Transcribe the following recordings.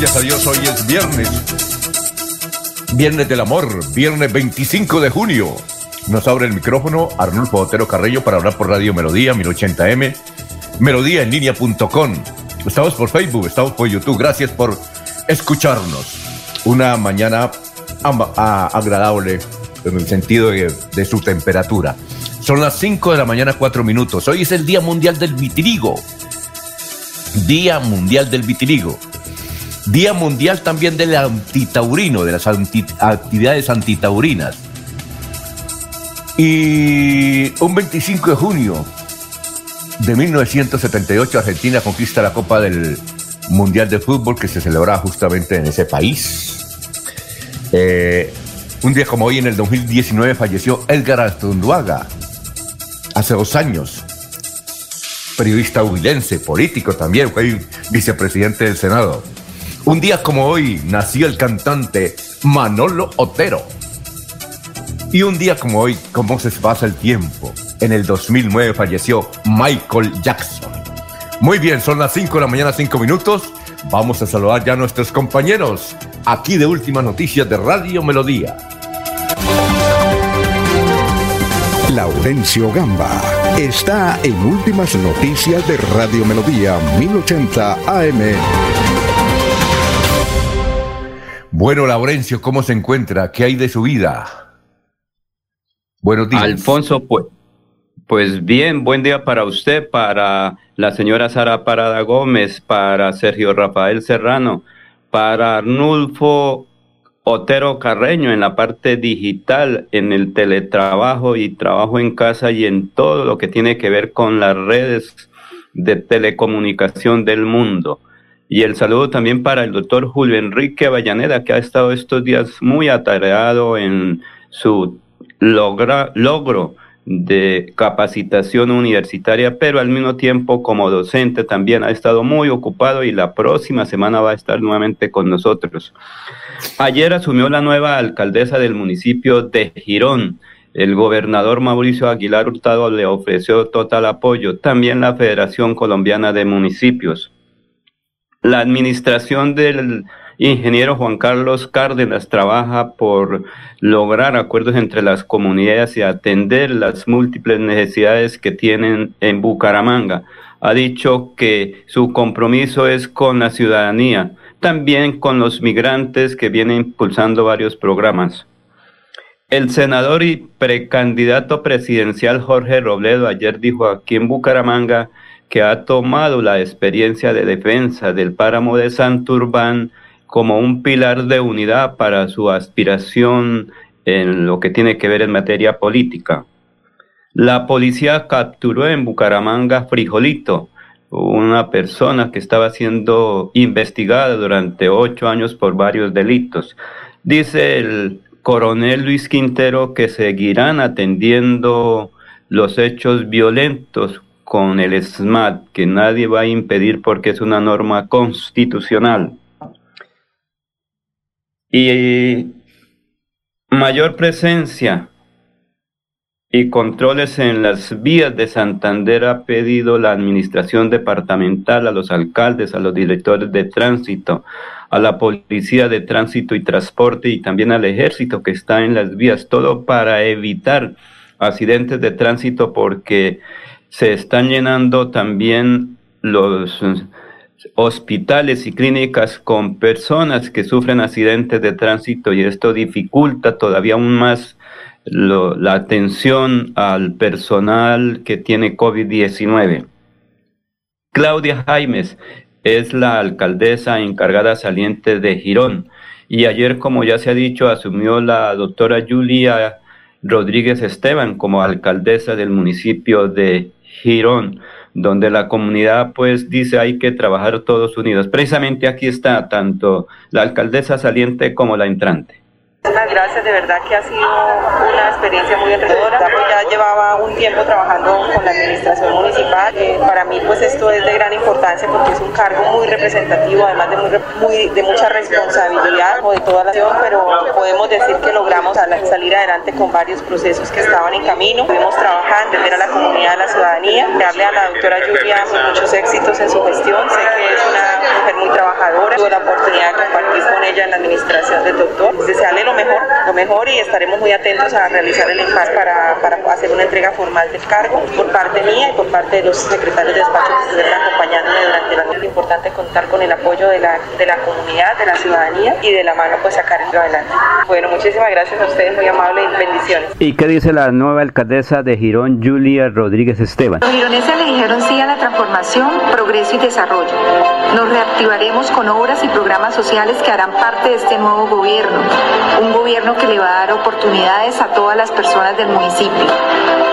Gracias a Dios, hoy es viernes. Viernes del amor, viernes 25 de junio. Nos abre el micrófono Arnulfo Otero Carrillo para hablar por Radio Melodía 1080m, melodíaenlínea.com. Estamos por Facebook, estamos por YouTube. Gracias por escucharnos. Una mañana agradable en el sentido de, de su temperatura. Son las 5 de la mañana, 4 minutos. Hoy es el Día Mundial del Vitiligo. Día Mundial del Vitiligo. Día Mundial también del antitaurino, de las actividades antitaurinas. Y un 25 de junio de 1978 Argentina conquista la Copa del Mundial de Fútbol que se celebraba justamente en ese país. Eh, un día como hoy, en el 2019, falleció Edgar Astunduaga, hace dos años. Periodista huilense, político también, fue vicepresidente del Senado. Un día como hoy nació el cantante Manolo Otero. Y un día como hoy, ¿cómo se pasa el tiempo? En el 2009 falleció Michael Jackson. Muy bien, son las 5 de la mañana, 5 minutos. Vamos a saludar ya a nuestros compañeros aquí de Últimas Noticias de Radio Melodía. Laurencio Gamba está en Últimas Noticias de Radio Melodía 1080 AM. Bueno, Laurencio, ¿cómo se encuentra? ¿Qué hay de su vida? Buenos días. Alfonso, pues, pues bien, buen día para usted, para la señora Sara Parada Gómez, para Sergio Rafael Serrano, para Arnulfo Otero Carreño en la parte digital, en el teletrabajo y trabajo en casa y en todo lo que tiene que ver con las redes de telecomunicación del mundo. Y el saludo también para el doctor Julio Enrique Avellaneda, que ha estado estos días muy atareado en su logro de capacitación universitaria, pero al mismo tiempo como docente también ha estado muy ocupado y la próxima semana va a estar nuevamente con nosotros. Ayer asumió la nueva alcaldesa del municipio de Girón. El gobernador Mauricio Aguilar Hurtado le ofreció total apoyo, también la Federación Colombiana de Municipios. La administración del ingeniero Juan Carlos Cárdenas trabaja por lograr acuerdos entre las comunidades y atender las múltiples necesidades que tienen en Bucaramanga. Ha dicho que su compromiso es con la ciudadanía, también con los migrantes que vienen impulsando varios programas. El senador y precandidato presidencial Jorge Robledo ayer dijo aquí en Bucaramanga que ha tomado la experiencia de defensa del páramo de Santurbán como un pilar de unidad para su aspiración en lo que tiene que ver en materia política. La policía capturó en Bucaramanga Frijolito, una persona que estaba siendo investigada durante ocho años por varios delitos. Dice el coronel Luis Quintero que seguirán atendiendo los hechos violentos con el SMAT, que nadie va a impedir porque es una norma constitucional. Y mayor presencia y controles en las vías de Santander ha pedido la administración departamental, a los alcaldes, a los directores de tránsito, a la policía de tránsito y transporte y también al ejército que está en las vías, todo para evitar accidentes de tránsito porque se están llenando también los hospitales y clínicas con personas que sufren accidentes de tránsito y esto dificulta todavía aún más la atención al personal que tiene COVID-19. Claudia Jaimes es la alcaldesa encargada saliente de Girón y ayer, como ya se ha dicho, asumió la doctora Julia Rodríguez Esteban como alcaldesa del municipio de Girón donde la comunidad pues dice hay que trabajar todos unidos. Precisamente aquí está tanto la alcaldesa saliente como la entrante. Muchas gracias, de verdad que ha sido una experiencia muy enriquecedora. Ya llevaba un tiempo trabajando con la administración municipal. Eh, para mí pues esto es de gran importancia porque es un cargo muy representativo, además de, muy, de mucha responsabilidad de toda la nación, pero podemos decir que logramos salir adelante con varios procesos que estaban en camino. Pudimos trabajar, entender a la comunidad, a la ciudadanía, darle a la doctora Julia muchos éxitos en su gestión. Sé que es una mujer muy trabajadora. Tuve la oportunidad de compartir con ella en la administración del doctor. Desearle lo mejor, lo mejor y estaremos muy atentos a realizar el impar para, para hacer una entrega formal del cargo por parte mía y por parte de los secretarios de despacho que estuvieron acompañándome durante la Es importante contar con el apoyo de la, de la comunidad, de la ciudadanía y de la mano pues sacar esto adelante. Bueno, muchísimas gracias a ustedes, muy amables y bendiciones. ¿Y qué dice la nueva alcaldesa de Girón, Julia Rodríguez Esteban? Los gironeses le dijeron sí a la transformación, progreso y desarrollo. Nos reactivaremos con obras y programas sociales que harán parte de este nuevo gobierno un gobierno que le va a dar oportunidades a todas las personas del municipio.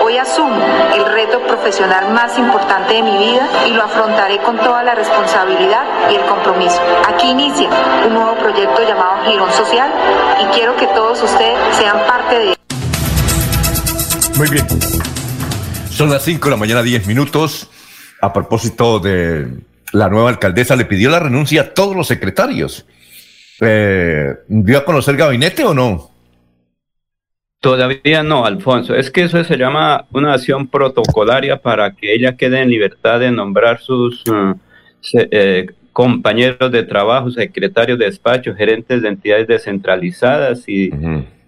Hoy asumo el reto profesional más importante de mi vida y lo afrontaré con toda la responsabilidad y el compromiso. Aquí inicia un nuevo proyecto llamado Girón Social y quiero que todos ustedes sean parte de él. Muy bien. Son las 5 de la mañana, 10 minutos. A propósito de la nueva alcaldesa, le pidió la renuncia a todos los secretarios eh, ¿dio a conocer el gabinete o no? Todavía no, Alfonso. Es que eso se llama una acción protocolaria para que ella quede en libertad de nombrar sus uh, eh, compañeros de trabajo, secretarios de despacho, gerentes de entidades descentralizadas. y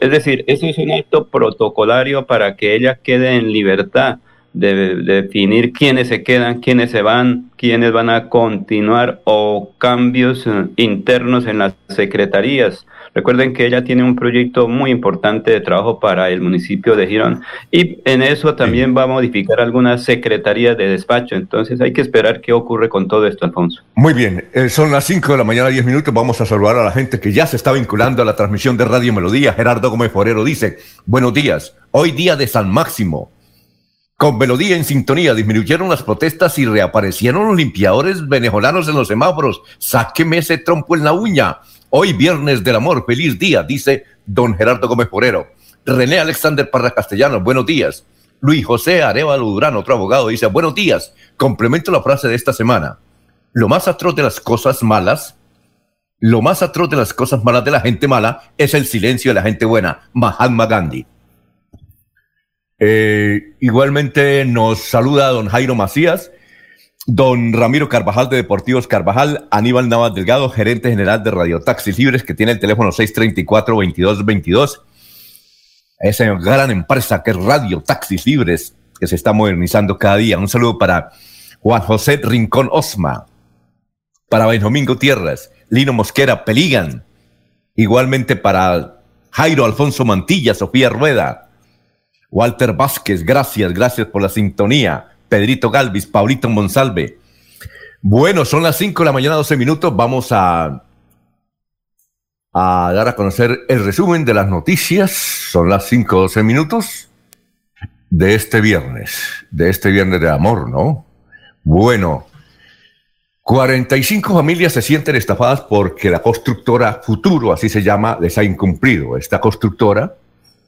Es decir, eso es un acto protocolario para que ella quede en libertad de, definir quiénes se quedan, quiénes se van, quiénes van a continuar o cambios eh, internos en las secretarías. Recuerden que ella tiene un proyecto muy importante de trabajo para el municipio de Girón y en eso también va a modificar algunas secretarías de despacho. Entonces hay que esperar qué ocurre con todo esto, Alfonso. Muy bien, eh, son las 5 de la mañana, 10 minutos. Vamos a saludar a la gente que ya se está vinculando a la transmisión de Radio Melodía. Gerardo Gómez Forero dice, buenos días, hoy día de San Máximo. Con melodía en sintonía disminuyeron las protestas y reaparecieron los limpiadores venezolanos en los semáforos. Sáqueme ese trompo en la uña. Hoy viernes del amor, feliz día, dice don Gerardo Gómez Porero. René Alexander Parra Castellano, buenos días. Luis José Arevalo Durán, otro abogado, dice, buenos días. Complemento la frase de esta semana. Lo más atroz de las cosas malas, lo más atroz de las cosas malas de la gente mala es el silencio de la gente buena. Mahatma Gandhi. Eh, igualmente nos saluda don Jairo Macías, don Ramiro Carvajal de Deportivos Carvajal, Aníbal Navas Delgado, gerente general de Radio Taxis Libres, que tiene el teléfono 634-2222. Esa gran empresa que es Radio Taxis Libres, que se está modernizando cada día. Un saludo para Juan José Rincón Osma, para Benjamín Gutiérrez, Lino Mosquera, Peligan. Igualmente para Jairo Alfonso Mantilla, Sofía Rueda, Walter Vázquez, gracias, gracias por la sintonía. Pedrito Galvis, Paulito Monsalve. Bueno, son las 5 de la mañana, 12 minutos. Vamos a, a dar a conocer el resumen de las noticias. Son las 5, 12 minutos de este viernes, de este viernes de amor, ¿no? Bueno, 45 familias se sienten estafadas porque la constructora Futuro, así se llama, les ha incumplido. Esta constructora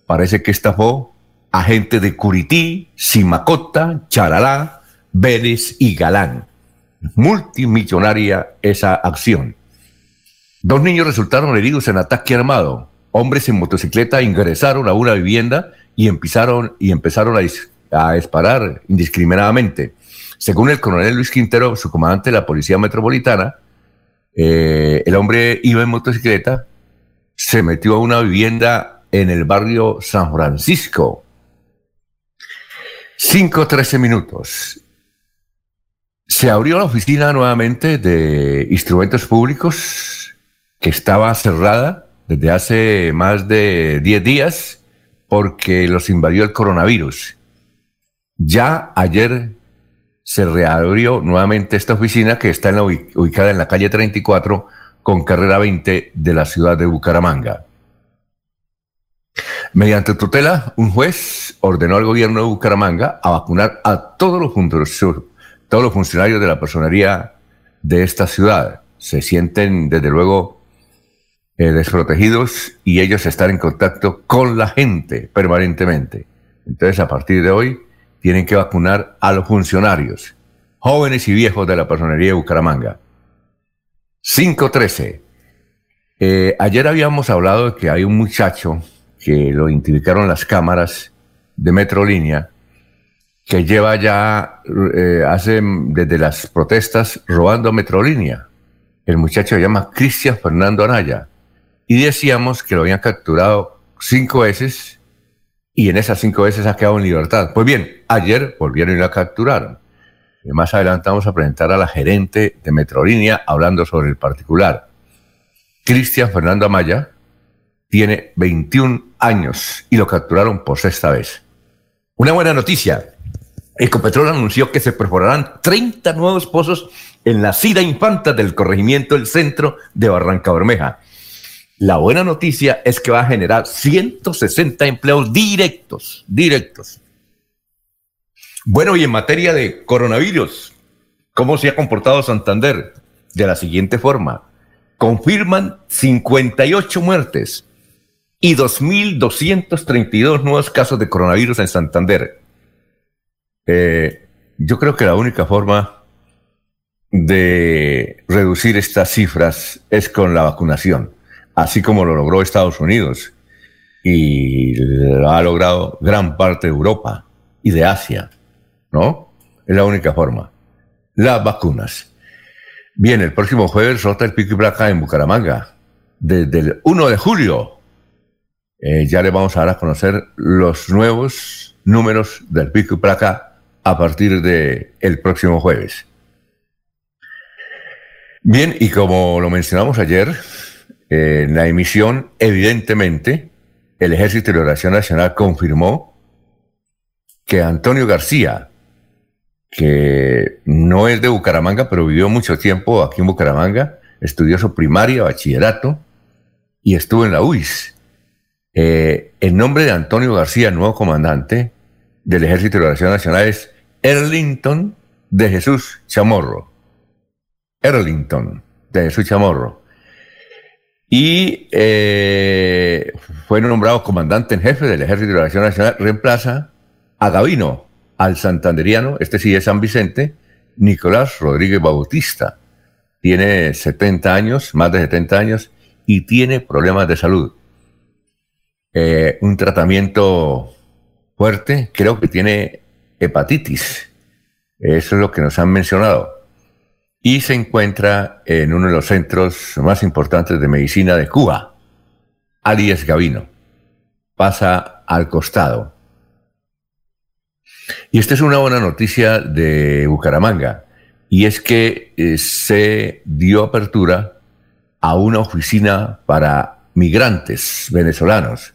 parece que estafó a gente de Curití, Simacota, Charalá, Vélez y Galán. Multimillonaria esa acción. Dos niños resultaron heridos en ataque armado. Hombres en motocicleta ingresaron a una vivienda y empezaron, y empezaron a, disparar indiscriminadamente. Según el coronel Luis Quintero, su comandante de la Policía Metropolitana, eh, el hombre iba en motocicleta, se metió a una vivienda en el barrio San Francisco, 5 13 minutos. Se abrió la oficina nuevamente de instrumentos públicos que estaba cerrada desde hace más de 10 días porque los invadió el coronavirus. Ya ayer se reabrió nuevamente esta oficina que está ubicada en la calle 34 con carrera 20 de la ciudad de Bucaramanga. Mediante tutela, un juez ordenó al gobierno de Bucaramanga a vacunar a todos los, funcionarios de la personería de esta ciudad. Se sienten, desde luego, eh, desprotegidos y ellos están en contacto con la gente permanentemente. Entonces, a partir de hoy, tienen que vacunar a los funcionarios, jóvenes y viejos de la personería de Bucaramanga. 513. Eh, ayer habíamos hablado de que hay un muchacho que lo identificaron las cámaras de Metrolínea, que lleva ya, eh, hace desde las protestas, robando Metrolínea. El muchacho se llama Cristian Fernando Anaya. Y decíamos que lo habían capturado cinco veces y en esas cinco veces ha quedado en libertad. Pues bien, ayer volvieron y la capturaron. Más adelante vamos a presentar a la gerente de Metrolínea hablando sobre el particular. Cristian Fernando Amaya, tiene 21 años y lo capturaron por sexta vez. Una buena noticia. Ecopetrol anunció que se perforarán 30 nuevos pozos en la Cida Infanta del corregimiento del centro de Barranca Bermeja. La buena noticia es que va a generar 160 empleos directos, directos. Bueno, y en materia de coronavirus, ¿cómo se ha comportado Santander? De la siguiente forma, confirman 58 muertes, y 2.232 nuevos casos de coronavirus en Santander. Eh, yo creo que la única forma de reducir estas cifras es con la vacunación, así como lo logró Estados Unidos y lo ha logrado gran parte de Europa y de Asia, ¿no? Es la única forma. Las vacunas. Bien, el próximo jueves rota el pico y placa en Bucaramanga. Desde el 1 de julio eh, ya le vamos a dar a conocer los nuevos números del pico y placa a partir del el próximo jueves. Bien, y como lo mencionamos ayer, en la emisión, evidentemente, el Ejército de Liberación Nacional confirmó que Antonio García, que no es de Bucaramanga, pero vivió mucho tiempo aquí en Bucaramanga, estudió su primaria, bachillerato y estuvo en la UIS eh, el nombre de Antonio García, nuevo comandante del Ejército de Liberación Nacional, es Erlington de Jesús Chamorro. Erlington de Jesús Chamorro. Y eh, fue nombrado comandante en jefe del Ejército de Liberación Nacional. Reemplaza a Gavino, al santanderiano, este sí es San Vicente, Nicolás Rodríguez Bautista. Tiene 70 años, más de 70 años, y tiene problemas de salud. Eh, un tratamiento fuerte, creo que tiene hepatitis. Eso es lo que nos han mencionado. Y se encuentra en uno de los centros más importantes de medicina de Cuba, Alias Gavino. Pasa al costado. Y esta es una buena noticia de Bucaramanga, y es que eh, se dio apertura a una oficina para migrantes venezolanos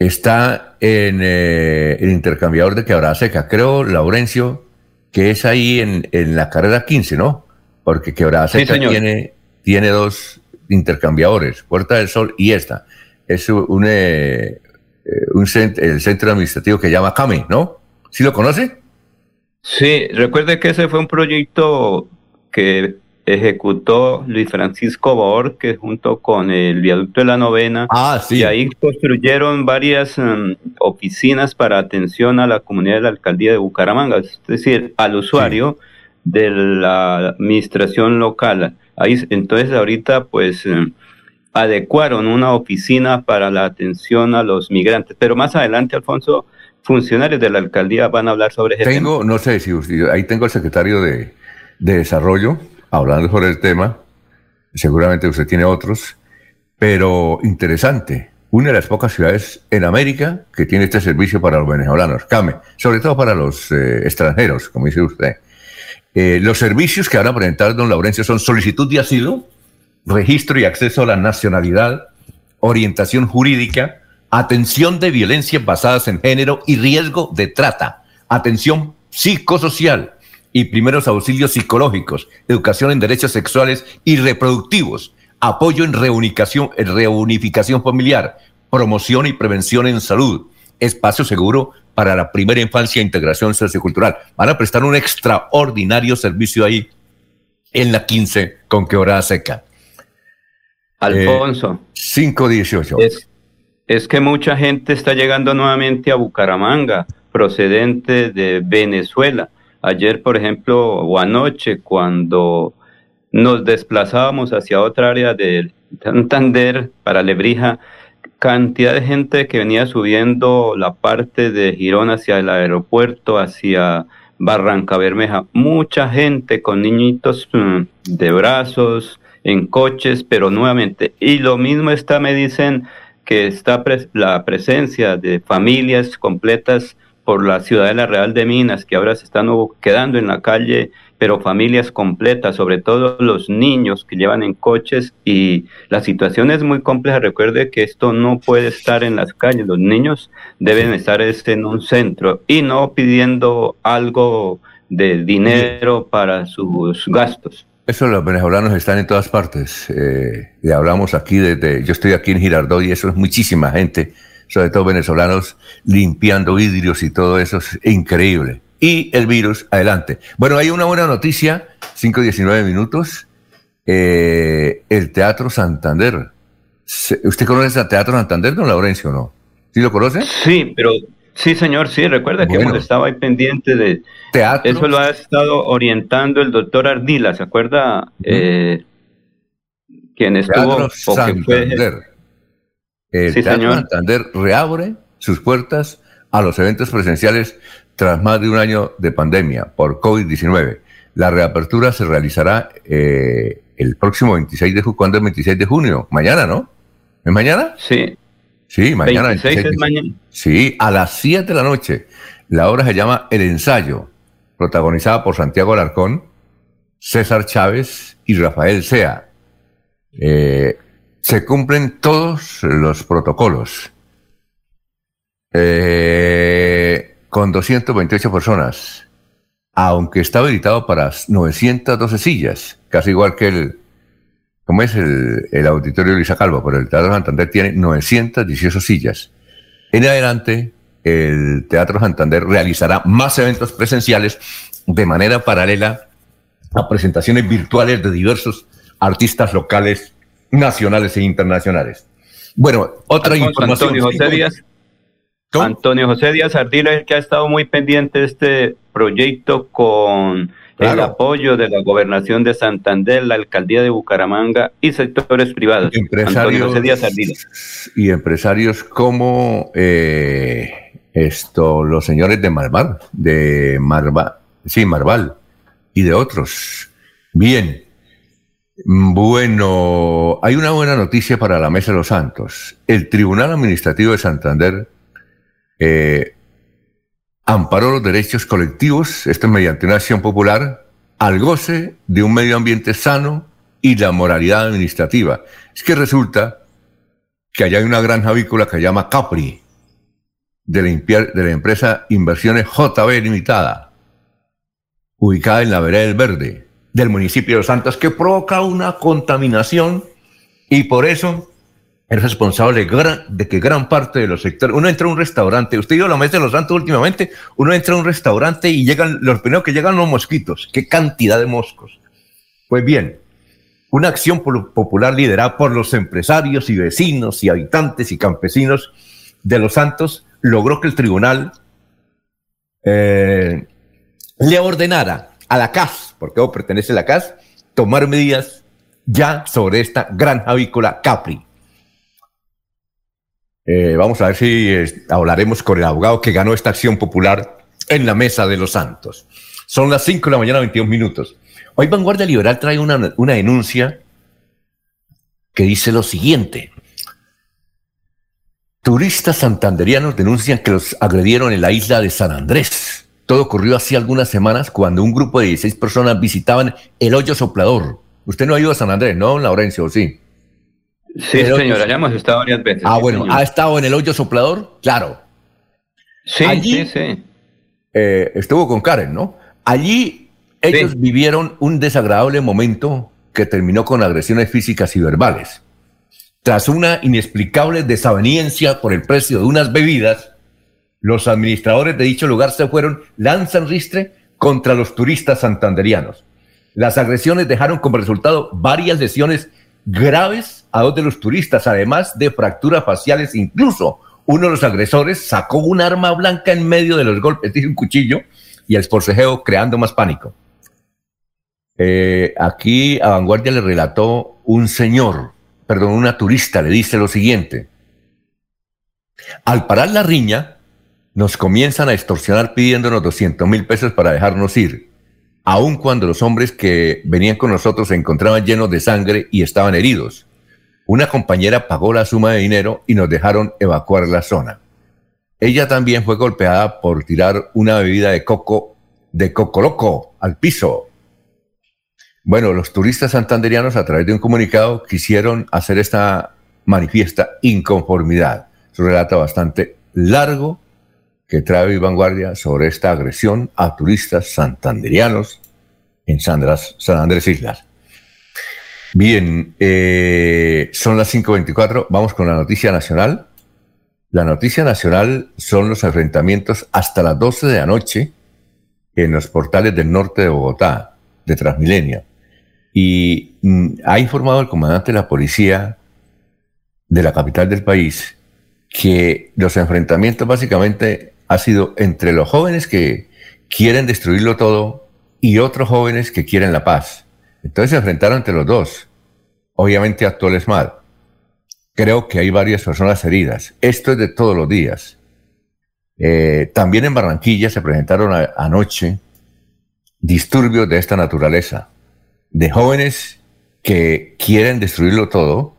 está en eh, el intercambiador de Quebrada Seca. Creo, Laurencio, que es ahí en, la carrera 15, ¿no? Porque Quebrada Seca tiene, tiene dos intercambiadores, Puerta del Sol y esta. Es un, eh, un el centro administrativo que llama CAME, ¿no? ¿Sí lo conoce? Sí, recuerde que ese fue un proyecto que ejecutó Luis Francisco Borges junto con el viaducto de la novena. Ah, sí. Y ahí construyeron varias em, oficinas para atención a la comunidad de la alcaldía de Bucaramanga, es decir, al usuario de la administración local. Ahí, entonces ahorita pues em, adecuaron una oficina para la atención a los migrantes. Pero más adelante, Alfonso, funcionarios de la alcaldía van a hablar sobre eso. Tengo, no sé si ahí tengo el secretario de, de Desarrollo, hablando sobre el tema, seguramente usted tiene otros, pero interesante. Una de las pocas ciudades en América que tiene este servicio para los venezolanos, CAME, sobre todo para los eh, extranjeros, como dice usted. Eh, los servicios que van a presentar don Laurencio son solicitud de asilo, registro y acceso a la nacionalidad, orientación jurídica, atención de violencias basadas en género y riesgo de trata, atención psicosocial y primeros auxilios psicológicos, educación en derechos sexuales y reproductivos, apoyo en reunificación, en reunificación familiar, promoción y prevención en salud, espacio seguro para la primera infancia e integración sociocultural. Van a prestar un extraordinario servicio ahí en la 15 con hora seca. Alfonso. 518. Es, es que mucha gente está llegando nuevamente a Bucaramanga, procedente de Venezuela. Ayer, por ejemplo, o anoche, cuando nos desplazábamos hacia otra área de Santander para Lebrija, cantidad de gente que venía subiendo la parte de Girón hacia el aeropuerto, hacia Barranca Bermeja. Mucha gente con niñitos mm, de brazos, en coches, pero nuevamente. Y lo mismo está, me dicen que está la presencia de familias completas por la Ciudadela Real de Minas, que ahora se están quedando en la calle pero familias completas, sobre todo los niños que llevan en coches y la situación es muy compleja. Recuerde que esto no puede estar en las calles, los niños deben estar en un centro y no pidiendo algo de dinero para sus gastos. Eso los venezolanos están en todas partes. Eh, y hablamos aquí desde, yo estoy aquí en Girardot y eso es muchísima gente, sobre todo venezolanos, limpiando vidrios y todo eso es increíble y el virus adelante. Bueno, hay una buena noticia, 5.19 minutos. Eh, el Teatro Santander. ¿Usted conoce el Teatro Santander, don Laurencio, o no? ¿Sí lo conoce? Sí, pero sí, señor, sí. Recuerda que hemos estado ahí pendiente de... Teatro. Eso lo ha estado orientando el doctor Ardila, ¿se acuerda? eh, quien estuvo... Teatro Santander. El Teatro Santander reabre sus puertas a los eventos presenciales tras más de un año de pandemia por COVID-19. La reapertura se realizará eh, el próximo 26 de junio. ¿Cuándo es 26 de junio? Mañana, ¿no? ¿Es mañana? Sí. Sí, mañana. 26 es mañana. Sí, a las 7 de la noche. La obra se llama El Ensayo, protagonizada por Santiago Alarcón, César Chávez y Rafael Sea. Eh, se cumplen todos los protocolos. Eh, con 228 personas, aunque está habilitado para 912 sillas, casi igual que el, como es el, auditorio Luisa Calvo, pero el Teatro Santander tiene 918 sillas. En adelante, el Teatro Santander realizará más eventos presenciales de manera paralela a presentaciones virtuales de diversos artistas locales, nacionales e internacionales. Bueno, otra información. Antonio José Díaz Ardila es el que ha estado muy pendiente de este proyecto con el apoyo de la gobernación de Santander, la alcaldía de Bucaramanga y sectores privados. Empresarios, José Díaz Ardila. Y empresarios como eh, esto, los señores de Marval, de Marval, sí, Marval, y de otros. Bien. Bueno, hay una buena noticia para la Mesa de los Santos. El Tribunal Administrativo de Santander eh, amparó los derechos colectivos, esto es mediante una acción popular, al goce de un medio ambiente sano y la moralidad administrativa. Es que resulta que allá hay una gran avícola que se llama Capri, de la, de la empresa Inversiones JB Limitada, ubicada en la vereda del Verde, del municipio de Los Santos, que provoca una contaminación y por eso es responsable de que gran parte de los sectores, uno entra a un restaurante, usted iba a la mesa de los santos últimamente, uno entra a un restaurante y llegan, los primeros que llegan los mosquitos, qué cantidad de moscos. Pues bien, una acción popular liderada por los empresarios y vecinos y habitantes y campesinos de los santos logró que el tribunal eh, le ordenara a la CAS, porque pertenece a la CAS, tomar medidas ya sobre esta gran avícola Capri eh, vamos a ver si hablaremos con el abogado que ganó esta acción popular en la Mesa de los Santos. Son las 5 de la mañana, 21 minutos. Hoy Vanguardia Liberal trae una, una denuncia que dice lo siguiente. Turistas santanderianos denuncian que los agredieron en la isla de San Andrés. Todo ocurrió hace algunas semanas cuando un grupo de 16 personas visitaban el hoyo soplador. Usted no ha ido a San Andrés, ¿no, Laurencio? Sí. Sí, señora, ya hemos estado varias veces. Ah, bueno, ¿ha estado en el hoyo soplador? Claro. Sí, sí, sí. Eh, estuvo con Karen, ¿no? Allí ellos vivieron un desagradable momento que terminó con agresiones físicas y verbales. Tras una inexplicable desaveniencia por el precio de unas bebidas, los administradores de dicho lugar se fueron lanzan ristre contra los turistas santanderianos. Las agresiones dejaron como resultado varias lesiones graves a dos de los turistas, además de fracturas faciales. Incluso uno de los agresores sacó un arma blanca en medio de los golpes, dice un cuchillo, y el forcejeo creando más pánico. Eh, aquí a Vanguardia le relató un señor, perdón, una turista, le dice lo siguiente. Al parar la riña, nos comienzan a extorsionar pidiéndonos 200 mil pesos para dejarnos ir, aun cuando los hombres que venían con nosotros se encontraban llenos de sangre y estaban heridos. Una compañera pagó la suma de dinero y nos dejaron evacuar la zona. Ella también fue golpeada por tirar una bebida de coco, de coco loco, al piso. Bueno, los turistas santanderianos a través de un comunicado quisieron hacer esta manifiesta inconformidad. Es un relato bastante largo que trae Vanguardia sobre esta agresión a turistas santanderianos en San Andrés Islas. Bien, eh, son las 5.24, vamos con la noticia nacional. La noticia nacional son los enfrentamientos hasta las 12 de la noche en los portales del norte de Bogotá, de Transmilenio. Y mm, ha informado el comandante de la policía de la capital del país que los enfrentamientos básicamente ha sido entre los jóvenes que quieren destruirlo todo y otros jóvenes que quieren la paz. Entonces se enfrentaron entre los dos. Obviamente actuó el ESMAD. Creo que hay varias personas heridas. Esto es de todos los días. Eh, también en Barranquilla se presentaron anoche disturbios de esta naturaleza, de jóvenes que quieren destruirlo todo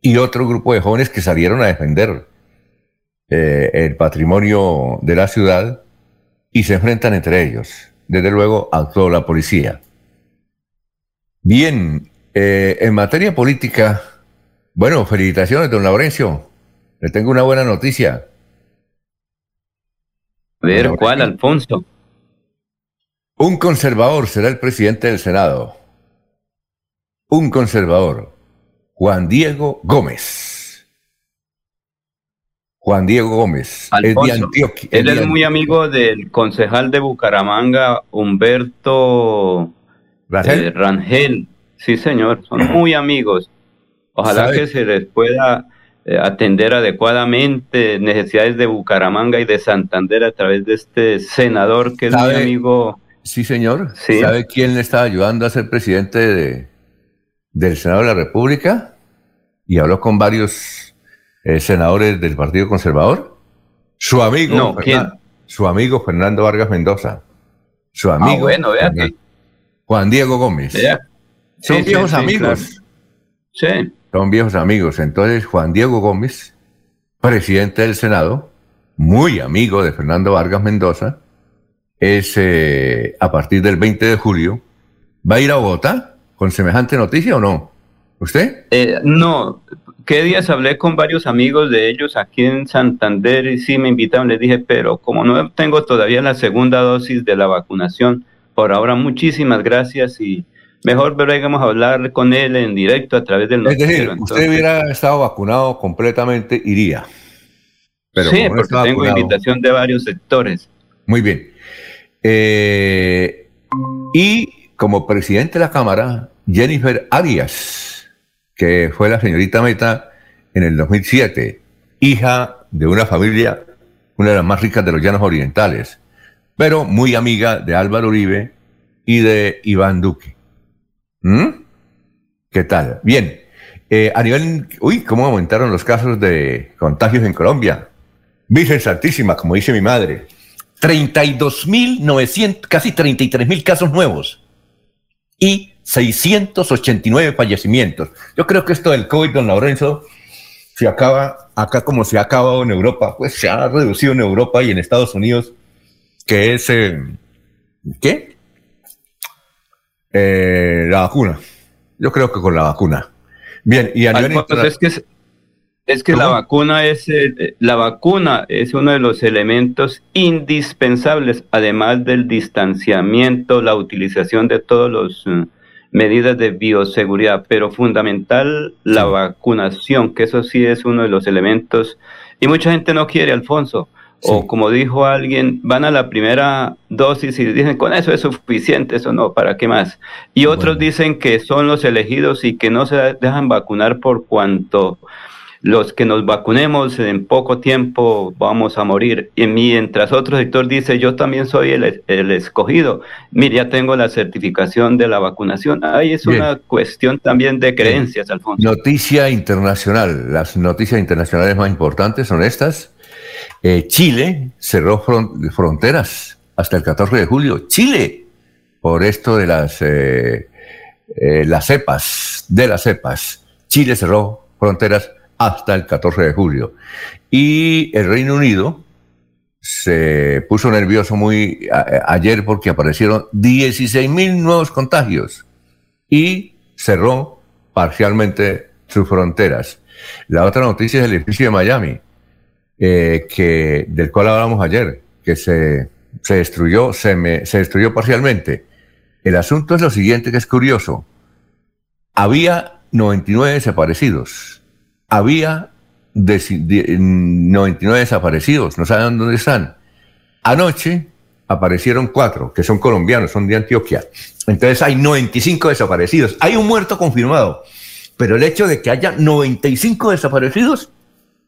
y otro grupo de jóvenes que salieron a defender eh, el patrimonio de la ciudad y se enfrentan entre ellos. Desde luego actuó la policía. Bien, eh, en materia política, bueno, felicitaciones, don Laurencio. Le tengo una buena noticia. A ver, ¿cuál, Alfonso? Un conservador será el presidente del Senado. Un conservador, Juan Diego Gómez. Juan Diego Gómez, es de Antioquia. Él es muy amigo del concejal de Bucaramanga, Humberto eh, Rangel. Sí, señor, son muy amigos. Ojalá que se les pueda eh, atender adecuadamente necesidades de Bucaramanga y de Santander a través de este senador que es mi amigo. Sí, señor. ¿Sabe quién le está ayudando a ser presidente de, del Senado de la República? Y habló con varios eh, senadores del Partido Conservador? Su amigo, su amigo Fernando Vargas Mendoza. Su ah, amigo. bueno, vea que... Juan Diego Gómez. Son viejos amigos. Sí. Son viejos amigos. Entonces, Juan Diego Gómez, presidente del Senado, muy amigo de Fernando Vargas Mendoza, es eh, a partir del 20 de julio, ¿va a ir a Bogotá con semejante noticia o no? ¿Usted? Eh, no, ¿Qué días hablé con varios amigos de ellos aquí en Santander y sí me invitaron, les dije, pero como no tengo todavía la segunda dosis de la vacunación, por ahora muchísimas gracias y mejor veremos a hablar con él en directo a través del Es decir, usted hubiera estado vacunado completamente, iría. sí, porque tengo invitación de varios sectores. Muy bien. Eh, y como presidente de la Cámara, Jennifer Arias que fue la señorita Meta en el 2007, hija de una familia, una de las más ricas de los llanos orientales, pero muy amiga de Álvaro Uribe y de Iván Duque. ¿Mm? ¿Qué tal? Bien. Eh, a nivel, uy, cómo aumentaron los casos de contagios en Colombia. Virgen Santísima, como dice mi madre. 32.900, casi 33.000 casos nuevos. Y 689 fallecimientos. Yo creo que esto del COVID, don Lorenzo, se acaba acá como se ha acabado en Europa, pues se ha reducido en Europa y en Estados Unidos que es, eh, ¿qué? Eh, la vacuna. Yo creo que con la vacuna. Bien, y a nivel es que, es, que la vacuna es eh, la vacuna es uno de los elementos indispensables, además del distanciamiento, la utilización de todas las medidas de bioseguridad, pero fundamental la vacunación, que eso sí es uno de los elementos. Y mucha gente no quiere, Alfonso. O como dijo alguien, van a la primera dosis y dicen, con eso es suficiente, eso no, ¿para qué más? Y otros dicen que son los elegidos y que no se dejan vacunar por cuanto los que nos vacunemos en poco tiempo vamos a morir. Y mientras otro sector dice, yo también soy el, escogido, mire, ya tengo la certificación de la vacunación. Ahí es una cuestión también de creencias, Alfonso. Noticia internacional. Las noticias internacionales más importantes son estas. Eh, Chile cerró fronteras hasta el 14 de julio. Chile, por esto de las, eh, eh, las cepas, de las cepas. Chile cerró fronteras hasta el 14 de julio. Y el Reino Unido se puso nervioso muy ayer porque aparecieron 16 mil nuevos contagios y cerró parcialmente sus fronteras. La otra noticia es el edificio de Miami. Eh, que, del cual hablamos ayer, que se, se destruyó, se, me, se destruyó parcialmente. El asunto es lo siguiente, que es curioso. Había 99 desaparecidos. Había 99 desaparecidos, no saben dónde están. Anoche aparecieron cuatro, que son colombianos, son de Antioquia. Entonces hay 95 desaparecidos. Hay un muerto confirmado, pero el hecho de que haya 95 desaparecidos,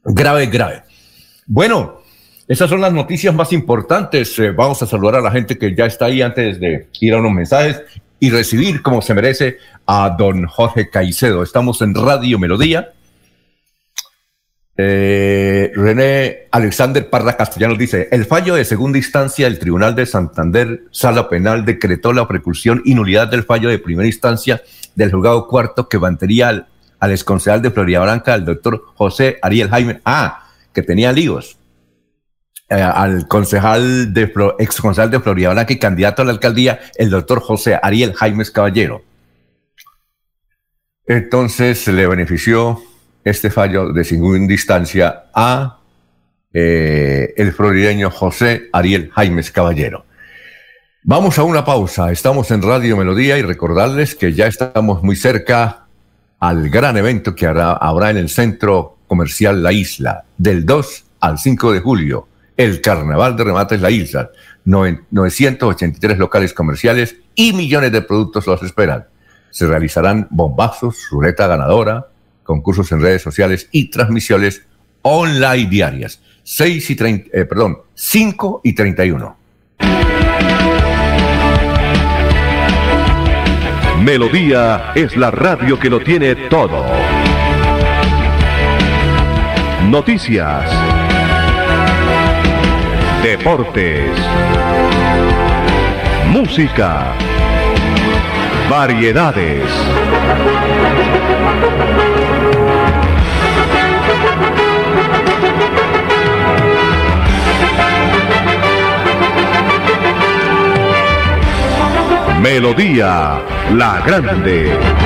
grave, grave. Bueno, esas son las noticias más importantes. Eh, vamos a saludar a la gente que ya está ahí antes de ir a unos mensajes y recibir, como se merece, a don Jorge Caicedo. Estamos en Radio Melodía. Eh, René Alexander Parra Castellanos dice, el fallo de segunda instancia del Tribunal de Santander, Sala Penal, decretó la preclusión y nulidad del fallo de primera instancia del juzgado cuarto que mantenía al, al exconcejal de Florida Blanca, el doctor José Ariel Jaime. Ah, que tenía líos. Eh, al concejal de ex concejal de Florida Blanca y candidato a la alcaldía, el doctor José Ariel Jaimes Caballero. Entonces le benefició este fallo de segunda distancia a eh, el florideño José Ariel Jaimes Caballero. Vamos a una pausa. Estamos en Radio Melodía y recordarles que ya estamos muy cerca al gran evento que habrá en el centro comercial La Isla, del 2 al 5 de julio. El Carnaval de Remates La Isla. 983 locales comerciales y millones de productos los esperan. Se realizarán bombazos, ruleta ganadora, concursos en redes sociales y transmisiones online diarias. 6 y 30, eh, perdón, 5 y 31. Melodía es la radio que lo tiene todo. Noticias. Deportes. Música. Variedades. Melodía La Grande.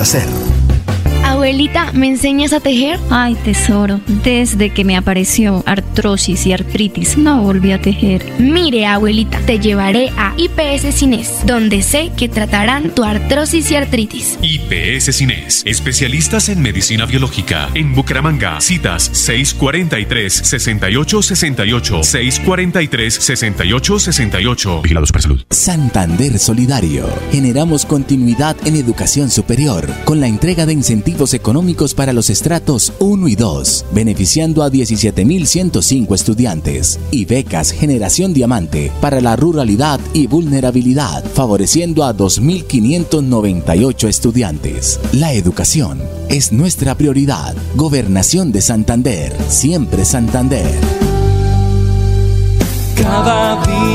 hacer. Abuelita, ¿me enseñas a tejer? Ay, tesoro, desde que me apareció artrosis y artritis, no volví a tejer. Mire, abuelita, te llevaré a IPS Cines, donde sé que tratarán tu artrosis y artritis. IPS Cines, especialistas en medicina biológica. En Bucaramanga, citas 643-6868, 643-6868. Vigilados para salud. Santander Solidario. Generamos continuidad en educación superior con la entrega de incentivos económicos para los estratos 1 y 2, beneficiando a 17.105 estudiantes, y becas Generación Diamante para la ruralidad y vulnerabilidad, favoreciendo a 2.598 estudiantes. La educación es nuestra prioridad. Gobernación de Santander, siempre Santander. Cada día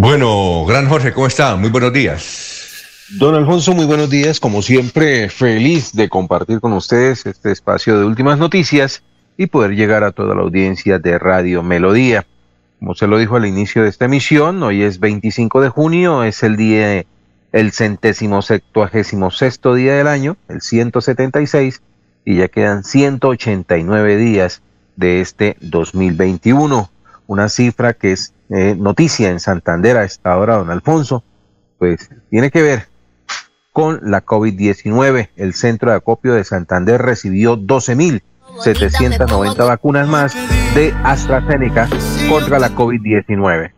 Bueno, gran Jorge, ¿cómo está? Muy buenos días. Don Alfonso, muy buenos días. Como siempre, feliz de compartir con ustedes este espacio de últimas noticias y poder llegar a toda la audiencia de Radio Melodía. Como se lo dijo al inicio de esta emisión, hoy es 25 de junio, es el día, el centésimo sexto día del año, el 176, y ya quedan 189 días de este 2021. Una cifra que es eh, noticia en Santander a esta hora, don Alfonso, pues tiene que ver con la COVID-19. El centro de acopio de Santander recibió 12.790 vacunas más de AstraZeneca contra la COVID-19.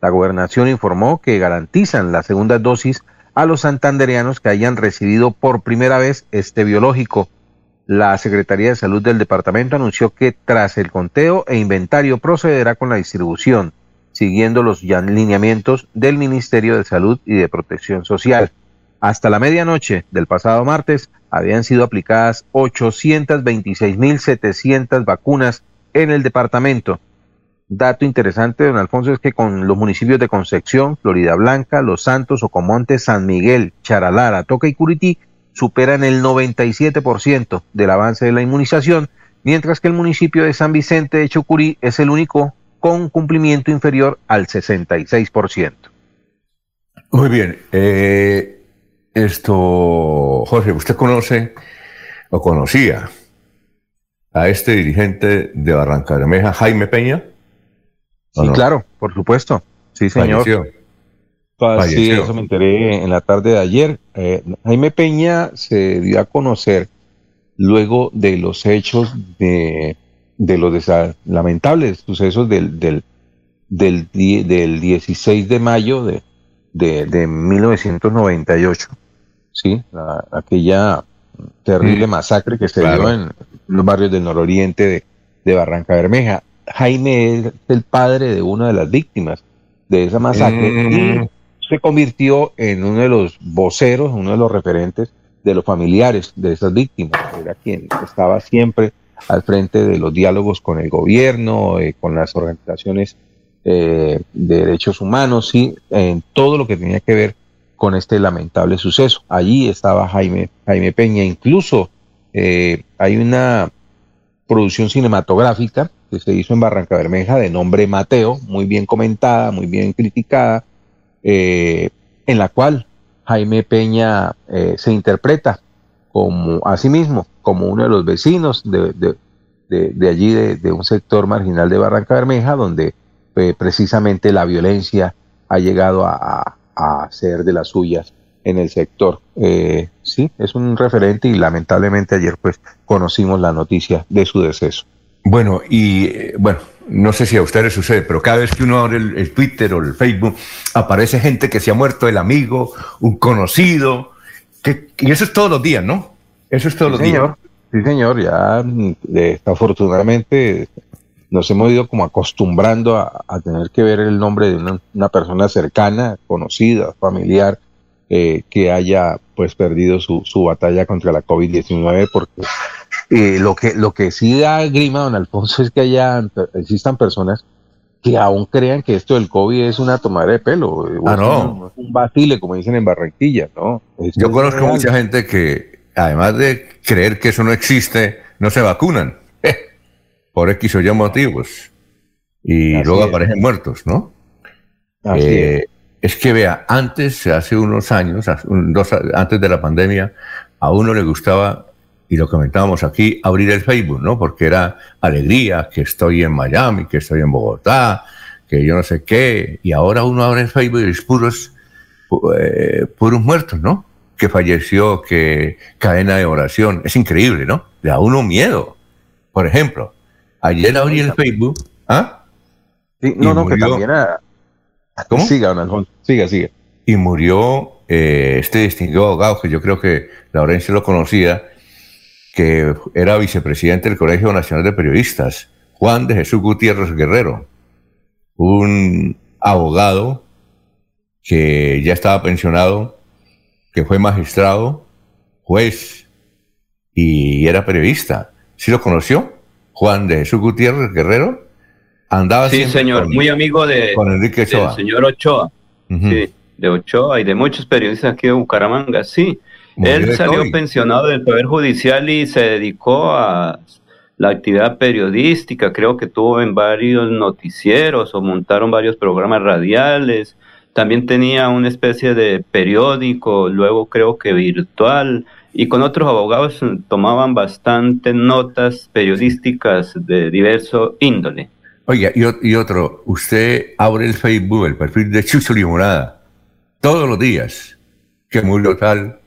La gobernación informó que garantizan la segunda dosis a los santandereanos que hayan recibido por primera vez este biológico. La Secretaría de Salud del departamento anunció que tras el conteo e inventario procederá con la distribución siguiendo los lineamientos del Ministerio de Salud y de Protección Social. Hasta la medianoche del pasado martes habían sido aplicadas 826.700 vacunas en el departamento. Dato interesante, don Alfonso, es que con los municipios de Concepción, Florida Blanca, Los Santos, Ocomonte, San Miguel, Charalara, Toca y Curití superan el 97% del avance de la inmunización, mientras que el municipio de San Vicente de Chucurí es el único con cumplimiento inferior al 66%. Muy bien. Eh, esto, Jorge, ¿usted conoce o conocía a este dirigente de Barranca Bermeja, Jaime Peña? Sí, claro, por supuesto. Sí, señor. Sí, eso me enteré en la tarde de ayer. Eh, Jaime Peña se dio a conocer luego de los hechos de de los lamentables sucesos del, del, del, del 16 de mayo de, de, 1998, ¿sí? aquella terrible mm. masacre que se dio en los barrios del nororiente de, de Barranca Bermeja. Jaime es el padre de una de las víctimas de esa masacre y mm. se convirtió en uno de los voceros, uno de los referentes de los familiares de esas víctimas. Era quien estaba siempre al frente de los diálogos con el gobierno, eh, con las organizaciones eh, de derechos humanos, y en todo lo que tenía que ver con este lamentable suceso. Allí estaba Jaime, Jaime Peña, incluso eh, hay una producción cinematográfica que se hizo en Barranca Bermeja de nombre Mateo, muy bien comentada, muy bien criticada, en la cual Jaime Peña se interpreta como a sí mismo, como uno de los vecinos de, de, allí, de, un sector marginal de Barranca Bermeja, donde eh, precisamente la violencia ha llegado a, ser de las suyas en el sector. Eh, sí, es un referente y lamentablemente ayer pues conocimos la noticia de su deceso. Bueno, y eh, bueno, no sé si a ustedes sucede, pero cada vez que uno abre el, Twitter o el Facebook, aparece gente que se ha muerto, el amigo, un conocido, que, y eso es todos los días, ¿no? Eso es todos los días. Sí, señor, ya mm, afortunadamente nos hemos ido como acostumbrando a, tener que ver el nombre de una, persona cercana, conocida, familiar, eh, que haya pues perdido su, su batalla contra la COVID-19 porque eh, lo, que, lo que sí da grima, don Alfonso, es que haya, existan personas que aún crean que esto del COVID es una tomadera de pelo. Ah, no. Un, un como dicen en Barranquilla, ¿no? Yo conozco mucha gente que, además de creer que eso no existe, no se vacunan. por X o Y motivos. Y luego aparecen muertos, ¿no? Eh, es. que vea, antes, hace unos años, dos, antes de la pandemia, a uno le gustaba y lo comentábamos aquí, abrir el Facebook, ¿no? Porque era alegría, que estoy en Miami, que estoy en Bogotá, que yo no sé qué, y ahora uno abre el Facebook y es puros, eh, puros muertos, ¿no? Que falleció, que cadena de oración, es increíble, ¿no? Le da uno miedo. Por ejemplo, ayer abrí el Facebook, ¿ah? Sí, no, no, que también era... ¿Cómo? Siga, don siga, siga. Y murió eh, este distinguido abogado, que yo creo que Laurencia lo conocía, que era vicepresidente del Colegio Nacional de Periodistas, Juan de Jesús Gutiérrez Guerrero, un abogado que ya estaba pensionado, que fue magistrado, juez y era periodista. ¿Sí lo conoció? Juan de Jesús Gutiérrez Guerrero. Andaba sí, señor, muy amigo de, con Enrique Ochoa. del señor Ochoa. Sí, de Ochoa y de muchos periodistas aquí de Bucaramanga, sí. Él salió pensionado del Poder Judicial y se dedicó a la actividad periodística. Creo que tuvo en varios noticieros o montaron varios programas radiales. También tenía una especie de periódico, luego creo que virtual. Y con otros abogados tomaban bastantes notas periodísticas de diverso índole. Oiga, y, otro, usted abre el Facebook, el perfil de Chucho Limonada, todos los días, que murió tal,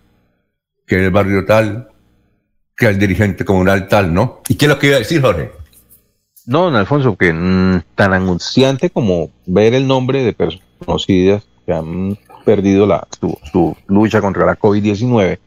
que el barrio tal, que el dirigente comunal tal, ¿no? ¿Y qué es lo que iba a decir, Jorge? No, don Alfonso, que mm, tan anunciante como ver el nombre de personas conocidas que han perdido la, su, lucha contra la COVID-19,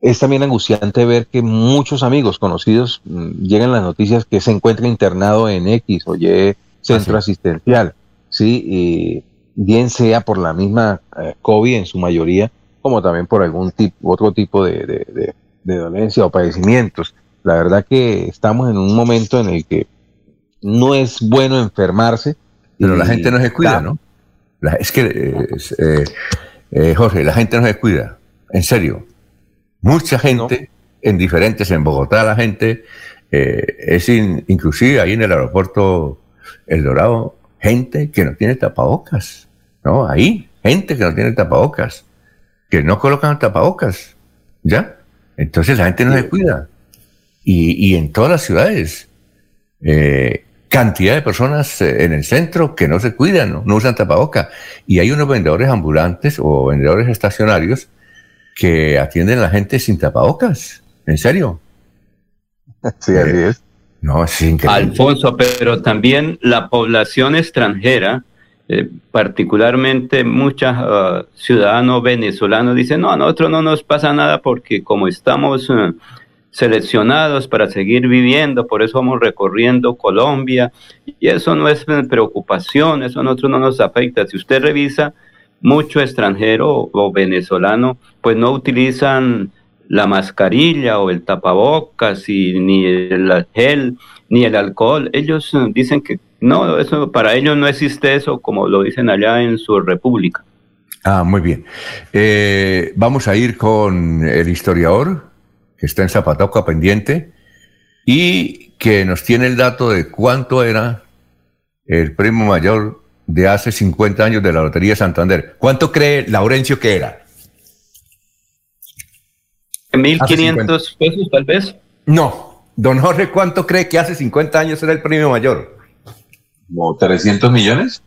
es también angustiante ver que muchos amigos conocidos mm, llegan las noticias que se encuentra internado en X o Y centro ah, asistencial, ¿sí? Y bien sea por la misma eh, COVID en su mayoría, como también por algún tipo, otro tipo de, dolencia o padecimientos. La verdad que estamos en un momento en el que no es bueno enfermarse. Pero la gente no se cuida, ¿no? es que, eh, eh, Jorge, la gente no se cuida, en serio. Mucha gente, en diferentes, en Bogotá la gente, eh, es inclusive ahí en el aeropuerto El Dorado, gente que no tiene tapabocas, ¿no? Ahí, gente que no tiene tapabocas que no colocan tapabocas, ¿ya? Entonces la gente no se cuida. Y, en todas las ciudades, eh, cantidad de personas eh, en el centro que no se cuidan, no, usan tapabocas. Y hay unos vendedores ambulantes o vendedores estacionarios que atienden a la gente sin tapabocas. ¿En serio? Sí, así eh, es. No, es increíble. Alfonso, pero también la población extranjera eh, particularmente muchos ah, ciudadanos venezolanos dicen, no, a nosotros no nos pasa nada porque como estamos eh, seleccionados para seguir viviendo, por eso vamos recorriendo Colombia, y eso no es preocupación, eso a nosotros no nos afecta. Si usted revisa, mucho extranjero o venezolano, pues no utilizan la mascarilla o el tapabocas y ni el gel ni el alcohol. Ellos eh, dicen que no, eso para ellos no existe eso como lo dicen allá en su república. Ah, muy bien. Eh, vamos a ir con el historiador que está en Zapatoca pendiente y que nos tiene el dato de cuánto era el premio mayor de hace 50 años de la Lotería Santander. ¿Cuánto cree Laurencio que era? 1.500 pesos tal vez. No. Don Jorge, ¿cuánto cree que hace 50 años era el premio mayor? ¿Como 300 millones?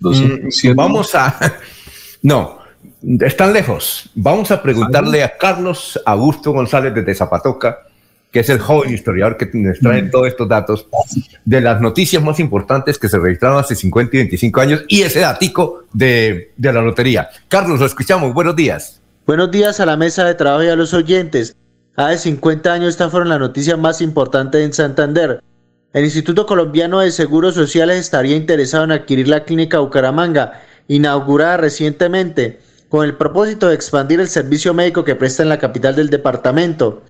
Mm, vamos a... No, están lejos. Vamos a preguntarle a Carlos Augusto González desde Zapatoca, que es el joven historiador que nos trae mm. todos estos datos de las noticias más importantes que se registraron hace 50 y 25 años y ese datico de, de la lotería. Carlos, lo escuchamos. Buenos días. Buenos días a la mesa de trabajo y a los oyentes. Hace 50 años estas fueron las noticias más importantes en Santander. El Instituto Colombiano de Seguros Sociales estaría interesado en adquirir la clínica Bucaramanga, inaugurada recientemente. con el propósito de expandir el servicio médico que presta en la capital del departamento.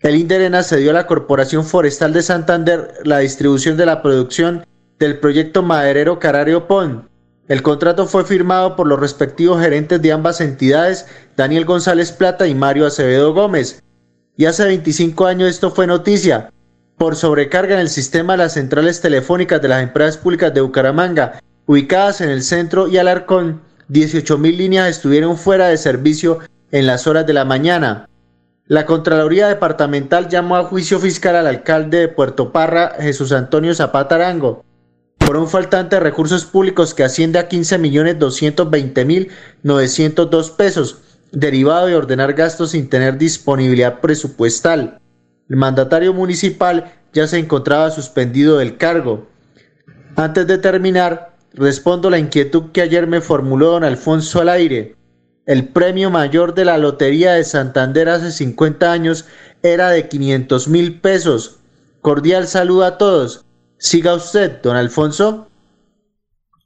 El Inderena cedió a la Corporación Forestal de Santander la distribución de la producción del proyecto maderero Carario Pon. El contrato fue firmado por los respectivos gerentes de ambas entidades, Daniel González Plata y Mario Acevedo Gómez. Y hace 25 años esto fue noticia, por sobrecarga en el sistema de las centrales telefónicas de las empresas públicas de Bucaramanga, ubicadas en el centro y Alarcón, 18.000 líneas estuvieron fuera de servicio en las horas de la mañana. La Contraloría Departamental llamó a juicio fiscal al alcalde de Puerto Parra, Jesús Antonio Zapata Arango, por un faltante de recursos públicos que asciende a 15.220.902 pesos, derivado de ordenar gastos sin tener disponibilidad presupuestal. El mandatario municipal ya se encontraba suspendido del cargo. Antes de terminar, respondo la inquietud que ayer me formuló don Alfonso al aire. El premio mayor de la Lotería de Santander hace 50 años era de 500 mil pesos. Cordial saludo a todos. Siga usted, don Alfonso.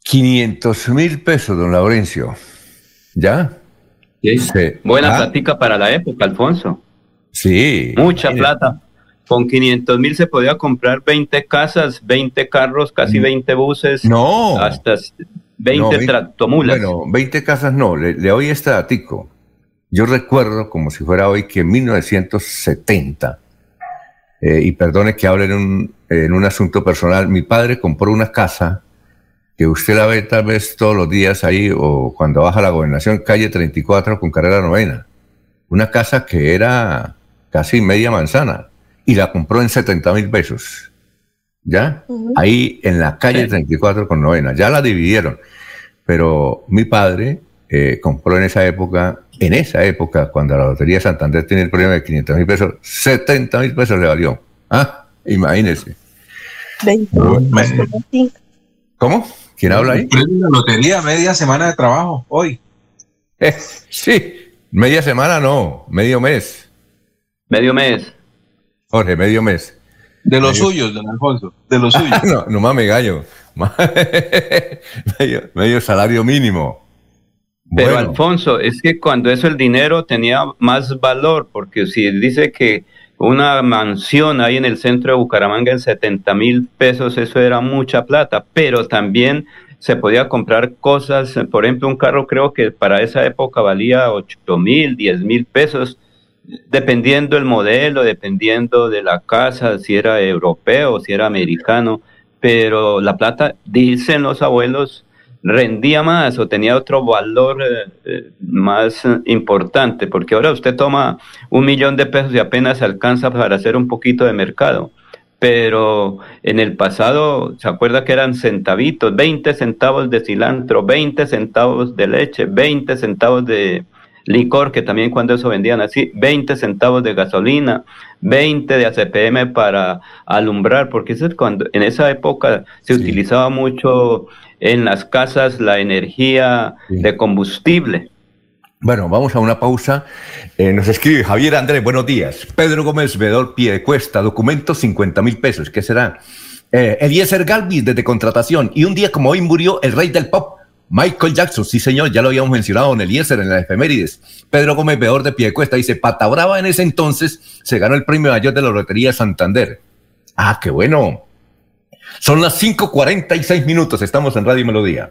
500 mil pesos, don Laurencio. ¿Ya? Sí. Buena ah. plática para la época, Alfonso. Sí. Mucha plata. Con 500 mil se podía comprar 20 casas, 20 carros, casi 20 mm. buses. No. Hasta 20 tractomulas. Bueno, 20 casas no. Le, doy este datico. Yo recuerdo, como si fuera hoy, que en 1970, eh, y perdone que hable en un, en un asunto personal, mi padre compró una casa que usted la ve tal vez todos los días ahí o cuando baja la gobernación, calle 34 con carrera novena. Una casa que era casi media manzana, y la compró en 70 mil pesos. ¿Ya? Ahí en la calle 34 con novena. Ya la dividieron. Pero mi padre eh, compró en esa época, en esa época, cuando la Lotería Santander tiene el premio de 500 mil pesos, 70 mil pesos le valió. Ah, imagínese. ¿Cómo? ¿Quién habla ahí? La lotería, media semana de trabajo, hoy. Eh, sí, media semana no, medio mes. Medio mes. Jorge, medio mes. De los suyos, don Alfonso, de los suyos. no, no mames, gallo. medio, salario mínimo. Pero Alfonso, es que cuando eso el dinero tenía más valor, porque si dice que una mansión ahí en el centro de Bucaramanga en 70 mil pesos, eso era mucha plata, pero también se podía comprar cosas, por ejemplo, un carro creo que para esa época valía 8 mil, 10 mil pesos, dependiendo el modelo, dependiendo de la casa, si era europeo, si era americano, pero la plata, dicen los abuelos, rendía más o tenía otro valor eh, eh, más importante, porque ahora usted toma un millón de pesos y apenas alcanza para hacer un poquito de mercado. Pero en el pasado, ¿se acuerda que eran centavitos? 20 centavos de cilantro, 20 centavos de leche, 20 centavos de, licor, que también cuando eso vendían así, 20 centavos de gasolina, 20 de ACPM para alumbrar, porque eso es cuando en esa época se utilizaba mucho en las casas la energía de combustible. Bueno, vamos a una pausa. Eh, nos escribe Javier Andrés, buenos días. Pedro Gómez Vedor Pie Cuesta, documento 50 mil pesos. ¿Qué será? Eh, Eliezer Galvis desde contratación. Y un día como hoy murió el rey del pop, Michael Jackson, sí señor, ya lo habíamos mencionado en Eliezer, en las efemérides. Pedro Gómez Peor de Piecuesta dice, Pata Brava en ese entonces se ganó el premio mayor de la Lotería Santander. Ah, qué bueno. Son las 5.46 minutos, estamos en Radio Melodía.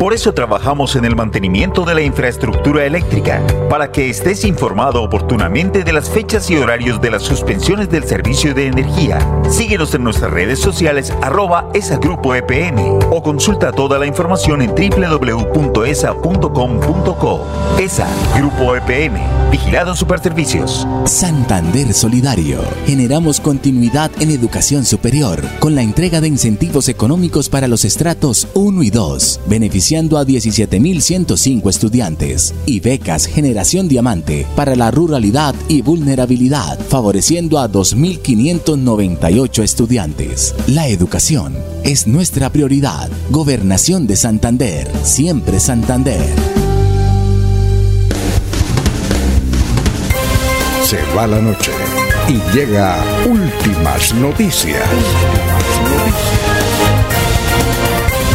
Por eso trabajamos en el mantenimiento de la infraestructura eléctrica, para que estés informado oportunamente de las fechas y horarios de las suspensiones del servicio de energía. Síguenos en nuestras redes sociales arroba esa grupo EPN o consulta toda la información en www.esa.com.co. ESA Grupo EPN Vigilado Superservicios. Santander Solidario. Generamos continuidad en educación superior con la entrega de incentivos económicos para los estratos 1 y 2, beneficiando a 17.105 estudiantes. Y becas Generación Diamante para la ruralidad y vulnerabilidad, favoreciendo a 2.598 estudiantes. La educación es nuestra prioridad. Gobernación de Santander. Siempre Santander. Se va la noche y llega últimas noticias.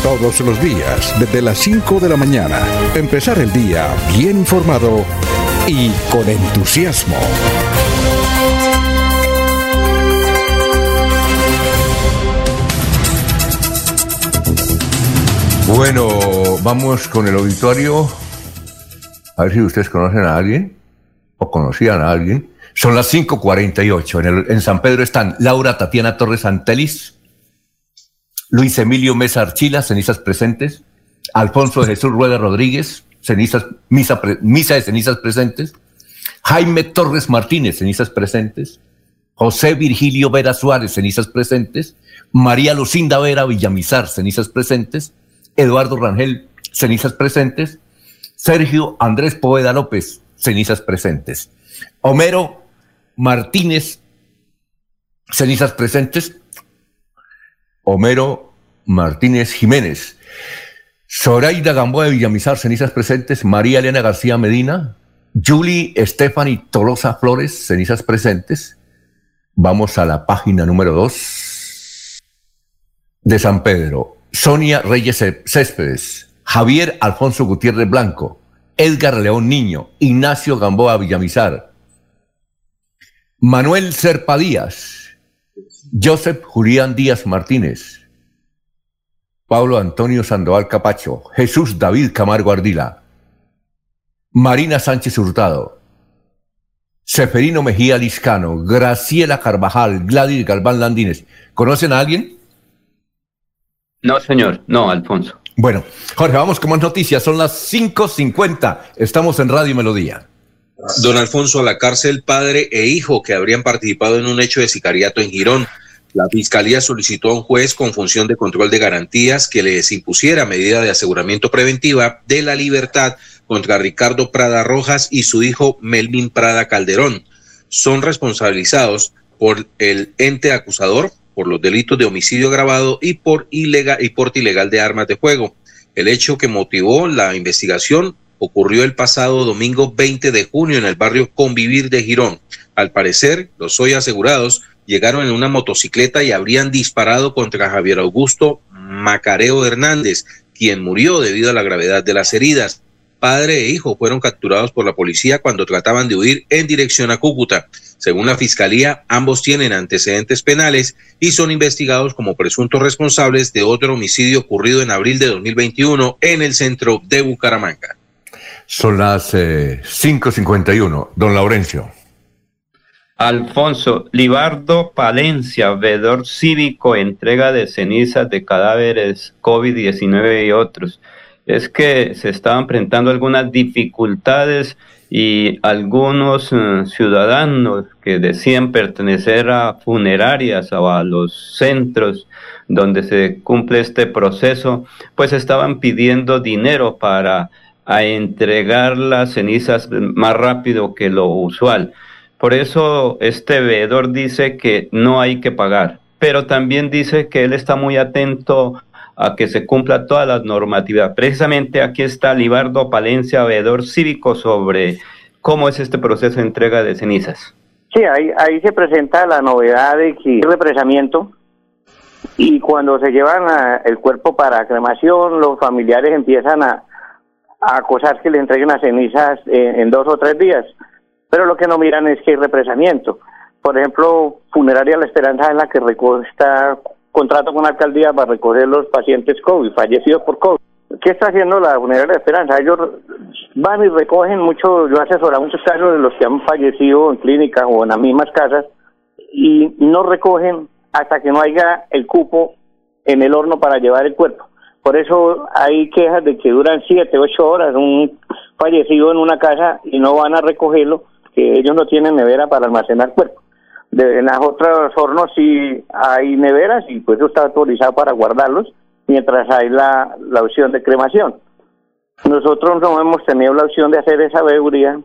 Todos los días, desde las 5 de la mañana, empezar el día bien informado y con entusiasmo. Bueno, vamos con el auditorio. A ver si ustedes conocen a alguien o conocían a alguien. Son las 5.48. En, en San Pedro están Laura Tatiana Torres Antelis, Luis Emilio Mesa Archila, cenizas presentes, Alfonso Jesús Rueda Rodríguez, cenizas, misa, misa de cenizas presentes, Jaime Torres Martínez, cenizas presentes, José Virgilio Vera Suárez, cenizas presentes, María Lucinda Vera Villamizar, cenizas presentes, Eduardo Rangel, cenizas presentes, Sergio Andrés Poveda López, cenizas presentes. Homero Martínez, cenizas presentes. Homero Martínez Jiménez. Zoraida Gamboa de Villamizar, cenizas presentes. María Elena García Medina. Julie Stephanie Tolosa Flores, cenizas presentes. Vamos a la página número 2 de San Pedro. Sonia Reyes Céspedes. Javier Alfonso Gutiérrez Blanco. Edgar León Niño, Ignacio Gamboa Villamizar, Manuel Serpa Díaz, Joseph Julián Díaz Martínez, Pablo Antonio Sandoval Capacho, Jesús David Camargo Ardila, Marina Sánchez Hurtado, Seferino Mejía Liscano, Graciela Carvajal, Gladys Galván Landines. ¿Conocen a alguien? No, señor, no, Alfonso. Bueno, Jorge, vamos con más noticias. Son las 5.50. Estamos en Radio Melodía. Don Alfonso a la cárcel, padre e hijo que habrían participado en un hecho de sicariato en Girón. La fiscalía solicitó a un juez con función de control de garantías que les impusiera medida de aseguramiento preventiva de la libertad contra Ricardo Prada Rojas y su hijo Melvin Prada Calderón. Son responsabilizados por el ente acusador por los delitos de homicidio agravado y por ilegal y porte ilegal de armas de fuego. El hecho que motivó la investigación ocurrió el pasado domingo 20 de junio en el barrio Convivir de Girón. Al parecer, los hoy asegurados llegaron en una motocicleta y habrían disparado contra Javier Augusto Macareo Hernández, quien murió debido a la gravedad de las heridas. Padre e hijo fueron capturados por la policía cuando trataban de huir en dirección a Cúcuta. Según la Fiscalía, ambos tienen antecedentes penales y son investigados como presuntos responsables de otro homicidio ocurrido en abril de 2021 en el centro de Bucaramanga. Son las 5.51. Eh, Don Laurencio. Alfonso, Libardo Palencia, veedor cívico, entrega de cenizas de cadáveres COVID-19 y otros. Es que se estaban enfrentando algunas dificultades y algunos eh, ciudadanos que decían pertenecer a funerarias o a los centros donde se cumple este proceso, pues estaban pidiendo dinero para entregar las cenizas más rápido que lo usual. Por eso este veedor dice que no hay que pagar, pero también dice que él está muy atento a que se cumpla toda la normativa. Precisamente aquí está Libardo Palencia, veedor cívico, sobre cómo es este proceso de entrega de cenizas. Sí, ahí, ahí se presenta la novedad de que hay represamiento y cuando se llevan el cuerpo para cremación, los familiares empiezan a, acosar que le entreguen las cenizas en, dos o tres días. Pero lo que no miran es que hay represamiento. Por ejemplo, Funeraria La Esperanza en la que está contrato con la alcaldía para recoger los pacientes COVID, fallecidos por COVID. ¿Qué está haciendo la Funeraria de Esperanza? Ellos van y recogen mucho, yo asesoro a muchos casos de los que han fallecido en clínicas o en las mismas casas y no recogen hasta que no haya el cupo en el horno para llevar el cuerpo. Por eso hay quejas de que duran siete, ocho horas un, fallecido en una casa y no van a recogerlo, que ellos no tienen nevera para almacenar cuerpo. De, en las otras hornos sí hay neveras y pues eso está autorizado para guardarlos mientras hay la, la opción de cremación. Nosotros no hemos tenido la opción de hacer esa veeduría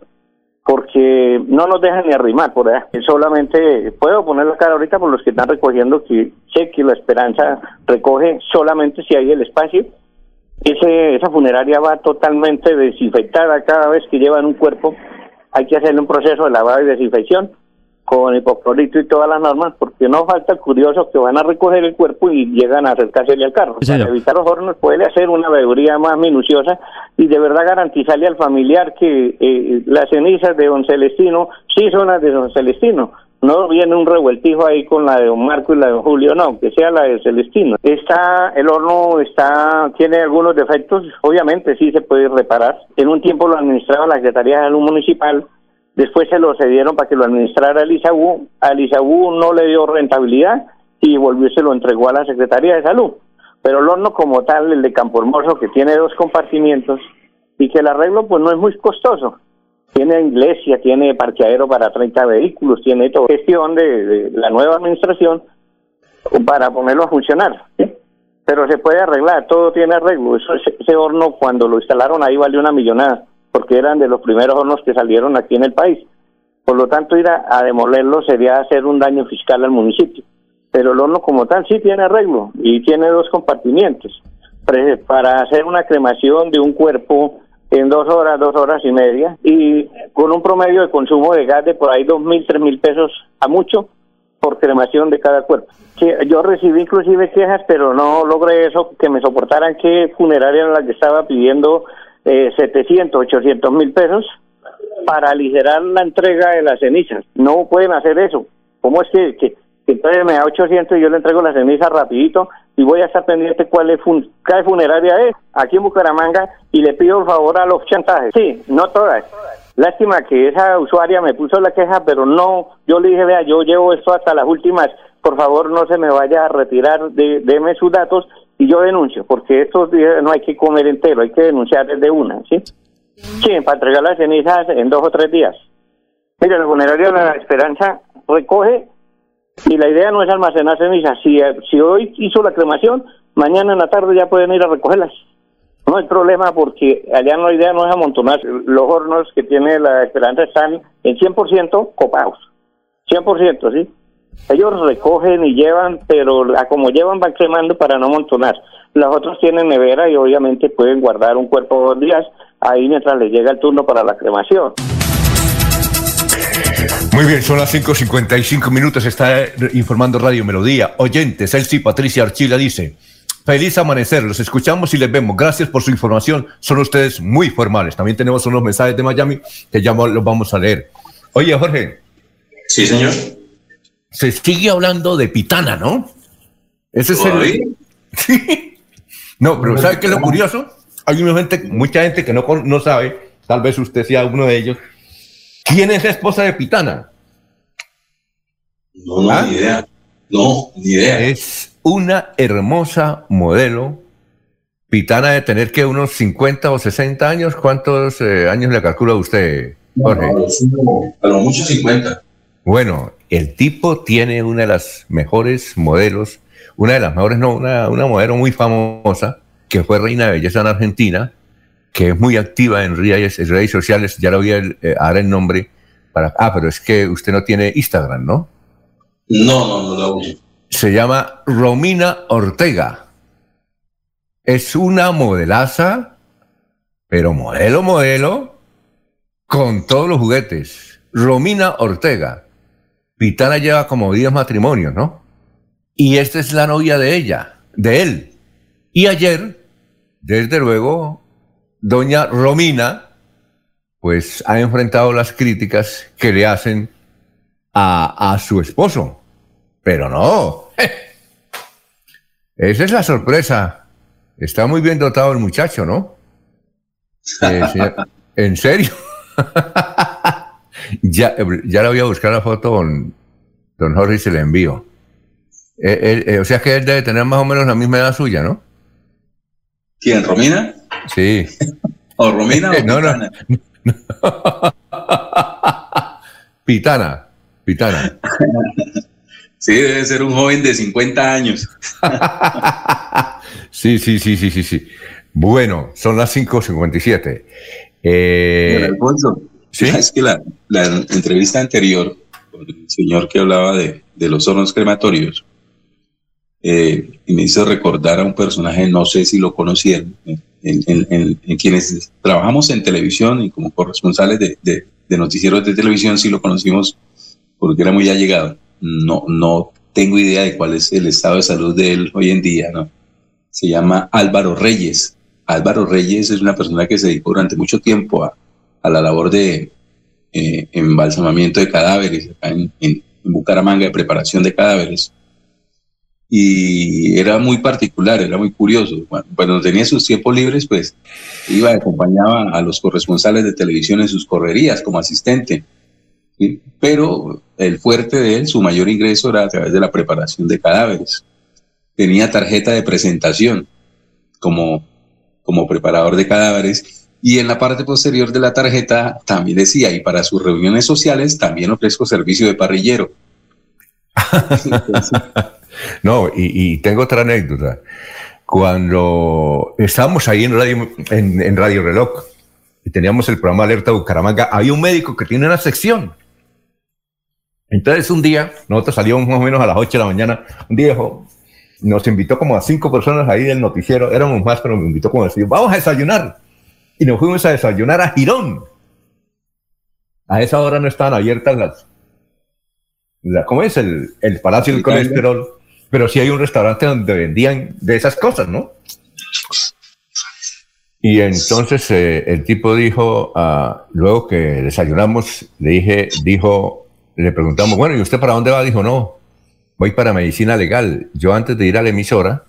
porque no nos dejan ni arrimar por allá. Solamente puedo poner la cara ahorita por los que están recogiendo que sé que la esperanza recoge solamente si hay el espacio. Ese, esa funeraria va totalmente desinfectada cada vez que llevan un cuerpo. Hay que hacerle un proceso de lavado y desinfección con hipoclorito y todas las normas, porque no falta el curioso que van a recoger el cuerpo y llegan a acercarse al carro. Para evitar los hornos puede hacer una veeduría más minuciosa y de verdad garantizarle al familiar que eh, las cenizas de don Celestino sí son las de don Celestino. No viene un revueltijo ahí con la de don Marco y la de don Julio, no, que sea la de Celestino. Está, el horno está, tiene algunos defectos, obviamente sí se puede reparar. En un tiempo lo administraba la Secretaría de Salud Municipal, Después se lo cedieron para que lo administrara el ISAU. Al ISAU no le dio rentabilidad y volvió y se lo entregó a la Secretaría de Salud. Pero el horno como tal, el de Campo Hermoso, que tiene dos compartimientos y que el arreglo pues no es muy costoso. Tiene iglesia, tiene parqueadero para 30 vehículos, tiene toda gestión de, la nueva administración para ponerlo a funcionar. Pero se puede arreglar, todo tiene arreglo. Eso, ese horno cuando lo instalaron ahí valió una millonada porque eran de los primeros hornos que salieron aquí en el país. Por lo tanto, ir a, demolerlo sería hacer un daño fiscal al municipio. Pero el horno como tal sí tiene arreglo y tiene dos compartimientos. Para hacer una cremación de un cuerpo en dos horas, dos horas y media, y con un promedio de consumo de gas de por ahí dos mil, tres mil pesos a mucho por cremación de cada cuerpo. Yo recibí inclusive quejas, pero no logré eso, que me soportaran que funeraria era la que estaba pidiendo eh, 700, 800 mil pesos para aligerar la entrega de las cenizas. No pueden hacer eso. ¿Cómo es que, que, entonces me da 800 y yo le entrego la ceniza rapidito y voy a estar pendiente cuál es fun cada funeraria es aquí en Bucaramanga y le pido el favor a los chantajes. Sí, no todas. Lástima que esa usuaria me puso la queja, pero no, yo le dije, vea, yo llevo esto hasta las últimas, por favor no se me vaya a retirar, de, deme sus datos y yo denuncio, porque estos días no hay que comer entero, hay que denunciar desde una, ¿sí? Sí, para entregar las cenizas en dos o tres días. Mira, el funerario de la Esperanza recoge y la idea no es almacenar cenizas. Si, si hoy hizo la cremación, mañana en la tarde ya pueden ir a recogerlas. No hay problema porque allá no la idea no es amontonar. Los hornos que tiene la Esperanza están en 100% copados. 100%, ¿sí? Ellos recogen y llevan, pero como llevan van cremando para no amontonar. Los otros tienen nevera y obviamente pueden guardar un cuerpo dos días ahí mientras les llega el turno para la cremación. Muy bien, son las 5.55 minutos, está informando Radio Melodía. Oyentes, Elsie Patricia Archila dice, feliz amanecer, los escuchamos y les vemos. Gracias por su información, son ustedes muy formales. También tenemos unos mensajes de Miami que ya los vamos a leer. Oye, Jorge. Sí, señor se sigue hablando de pitana, ¿no? Ese es el. no, pero ¿sabe qué es lo curioso? Hay mucha gente, mucha gente que no, no sabe, tal vez usted sea uno de ellos. ¿Quién es la esposa de Pitana? No, no, ¿Ah? ni idea. No, ni idea. Es una hermosa modelo. Pitana de tener que unos 50 o 60 años. ¿Cuántos eh, años le calcula usted, Jorge? a lo mucho 50. Bueno, el tipo tiene una de las mejores modelos, una de las mejores, no, una, una modelo muy famosa, que fue reina de belleza en Argentina, que es muy activa en redes, redes sociales, ya lo voy a eh, dar el nombre. Para, ah, pero es que usted no tiene Instagram, ¿no? No, no, no lo uso. Se llama Romina Ortega. Es una modelaza, pero modelo, modelo, con todos los juguetes. Romina Ortega. Pitana lleva como 10 matrimonios, ¿no? Y esta es la novia de ella, de él. Y ayer, desde luego, doña Romina, pues ha enfrentado las críticas que le hacen a, su esposo. Pero no. Esa es la sorpresa. Está muy bien dotado el muchacho, ¿no? Eh, ¿En serio? Ya, ya le voy a buscar la foto con don Jorge y se le envío. Eh, eh, o sea que él debe tener más o menos la misma edad suya, ¿no? ¿Quién, Romina? Sí. ¿O Romina o Pitana? pitana, Pitana. Sí, debe ser un joven de 50 años. sí, sí, sí, sí, sí, sí. Bueno, son las 5.57. Eh, Alfonso, ¿sí? es que la, entrevista anterior, con el señor que hablaba de, los hornos crematorios, eh, me hizo recordar a un personaje, no sé si lo conocieron, en, quienes trabajamos en televisión y como corresponsales de, de, noticieros de televisión, sí lo conocimos porque era muy allegado. No, no tengo idea de cuál es el estado de salud de él hoy en día, ¿no? Se llama Álvaro Reyes. Álvaro Reyes es una persona que se dedicó durante mucho tiempo a, la labor de eh, embalsamamiento de cadáveres en, Bucaramanga, de preparación de cadáveres. Y era muy particular, era muy curioso. Cuando tenía sus tiempos libres, pues iba acompañaba a los corresponsales de televisión en sus correrías como asistente. Pero el fuerte de él, su mayor ingreso era a través de la preparación de cadáveres. Tenía tarjeta de presentación como como preparador de cadáveres y en la parte posterior de la tarjeta también decía, y para sus reuniones sociales también ofrezco servicio de parrillero. no, y, tengo otra anécdota. Cuando estábamos ahí en Radio, en, Radio Reloj y teníamos el programa Alerta Bucaramanga, había un médico que tiene una sección. Entonces un día, nosotros salíamos más o menos a las 8 de la mañana, un día nos invitó como a cinco personas ahí del noticiero, éramos más, pero me invitó como decir, vamos a desayunar. Y nos fuimos a desayunar a Girón. A esa hora no estaban abiertas las, la, ¿cómo es? El, el Palacio del Colesterol. Pero sí hay un restaurante donde vendían de esas cosas, ¿no? Y entonces eh, el tipo dijo, uh, luego que desayunamos, le dije, dijo, le preguntamos, bueno, ¿y usted para dónde va? Dijo, no, voy para medicina legal. Yo antes de ir a la emisora,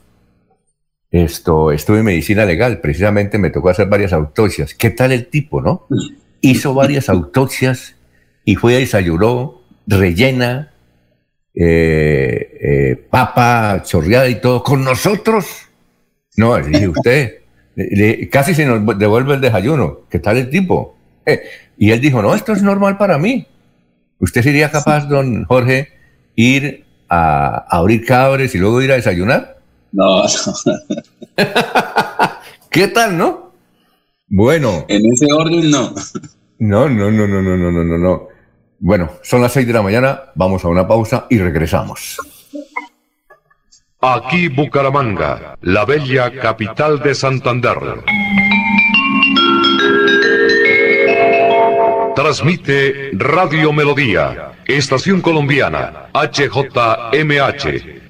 esto, estuve en medicina legal, precisamente me tocó hacer varias autopsias. ¿Qué tal el tipo, no? Hizo varias autopsias y fue a desayunó, rellena, eh, eh, papa, chorreada y todo, con nosotros. No, dije usted, casi se nos devuelve el desayuno. ¿Qué tal el tipo? Eh, y él dijo, no, esto es normal para mí. ¿Usted sería capaz, don Jorge, ir a, abrir cabres y luego ir a desayunar? No, no. ¿Qué tal, no? Bueno. En ese orden no. No, no, no, no, no, no, no, no, no. Bueno, son las seis de la mañana, vamos a una pausa y regresamos. Aquí Bucaramanga, la bella capital de Santander. Transmite Radio Melodía, Estación Colombiana, HJMH,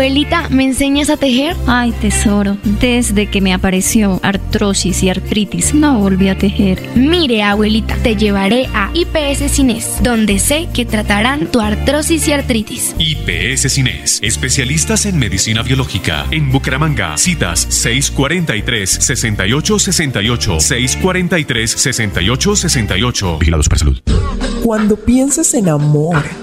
Abuelita, ¿me enseñas a tejer? Ay, tesoro, desde que me apareció artrosis y artritis, no volví a tejer. Mire, abuelita, te llevaré a IPS Cines, donde sé que tratarán tu artrosis y artritis. IPS Cines, especialistas en medicina biológica. En Bucaramanga, citas 643-6868, 643-6868. Vigilados para salud. Cuando pienses en amor,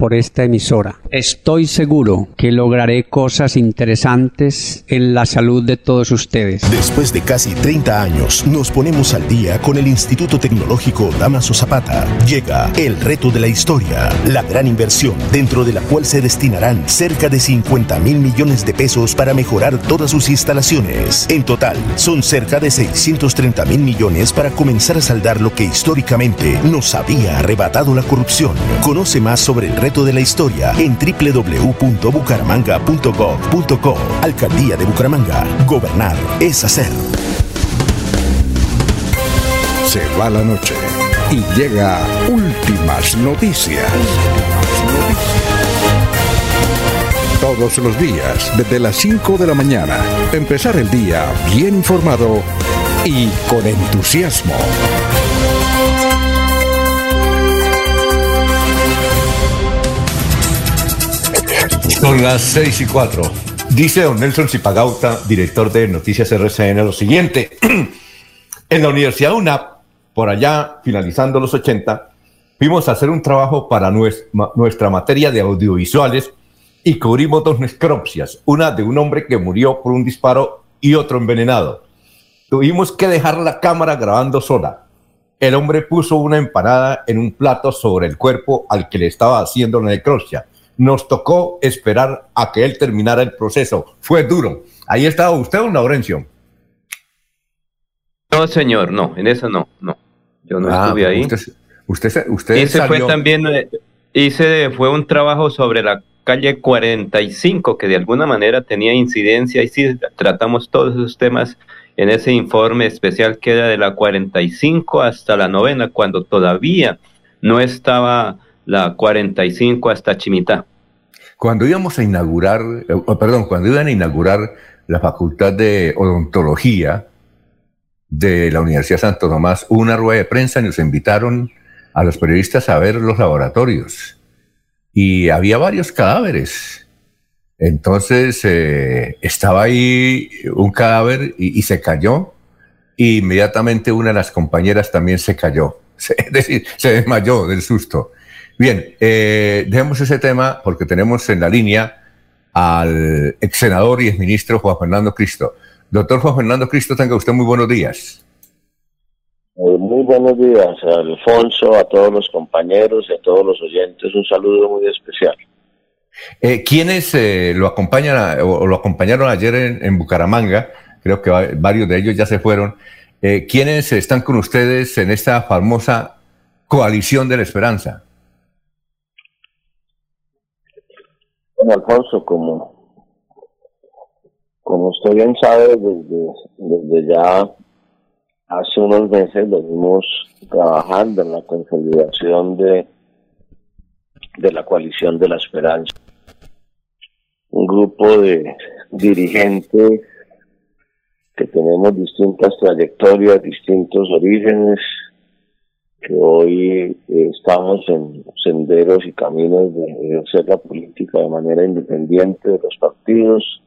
por esta emisora. Estoy seguro que lograré cosas interesantes en la salud de todos ustedes. Después de casi 30 años, nos ponemos al día con el Instituto Tecnológico Damaso Zapata. Llega el reto de la historia, la gran inversión dentro de la cual se destinarán cerca de 50 mil millones de pesos para mejorar todas sus instalaciones. En total, son cerca de 630 mil millones para comenzar a saldar lo que históricamente nos había arrebatado la corrupción. Conoce más sobre el reto de la historia en www.bucaramanga.gov.co. Alcaldía de Bucaramanga. Gobernar es hacer. Se va la noche y llega últimas noticias. Todos los días, desde las 5 de la mañana, empezar el día bien informado y con entusiasmo. Son las 6 y 4. Dice don Nelson Zipagauta, director de Noticias RCN, lo siguiente. en la Universidad UNAP, por allá, finalizando los 80, fuimos a hacer un trabajo para nuestra materia de audiovisuales y cubrimos dos necropsias, una de un hombre que murió por un disparo y otro envenenado. Tuvimos que dejar la cámara grabando sola. El hombre puso una empanada en un plato sobre el cuerpo al que le estaba haciendo la necropsia nos tocó esperar a que él terminara el proceso. Fue duro. Ahí estaba usted, don Laurencio. No, señor, no, en eso no, no. Yo no ah, estuve ahí. Usted, usted, Ese fue también, eh, hice, fue un trabajo sobre la calle 45, que de alguna manera tenía incidencia, y sí, tratamos todos esos temas en ese informe especial que era de la 45 hasta la novena, cuando todavía no estaba la 45 hasta Chimitá. Cuando íbamos a inaugurar, eh, perdón, cuando iban a inaugurar la Facultad de Odontología de la Universidad Santo Tomás, una rueda de prensa y nos invitaron a los periodistas a ver los laboratorios. Y había varios cadáveres. Entonces eh, estaba ahí un cadáver y, se cayó. Y inmediatamente una de las compañeras también se cayó. Es decir, se desmayó del susto. Bien, eh, dejemos ese tema porque tenemos en la línea al ex senador y exministro Juan Fernando Cristo. Doctor Juan Fernando Cristo, tenga usted muy buenos días. Eh, muy buenos días, Alfonso, a todos los compañeros y a todos los oyentes. Un saludo muy especial. Eh, ¿Quiénes eh, lo acompañan o, lo acompañaron ayer en, Bucaramanga? Creo que varios de ellos ya se fueron. ¿Quiénes están con ustedes en esta famosa coalición de la esperanza? Bueno, Alfonso, como, como usted bien sabe, desde, desde ya hace unos meses venimos trabajando en la consolidación de, de la coalición de la esperanza. Un grupo de dirigentes que tenemos distintas trayectorias, distintos orígenes, que hoy eh, estamos en senderos y caminos de hacer la política de manera independiente de los partidos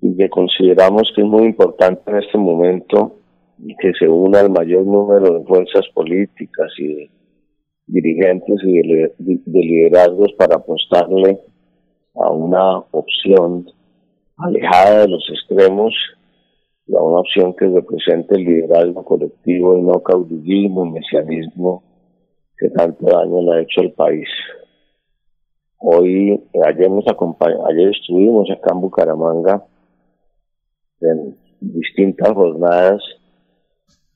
y que consideramos que es muy importante en este momento que se una el mayor número de fuerzas políticas y de dirigentes y de, liderazgos para apostarle a una opción alejada de los extremos a una opción que represente el liderazgo colectivo y no caudillismo, mesianismo que tanto daño le ha hecho al país. Hoy, ayer nos ayer estuvimos acá en Bucaramanga en distintas jornadas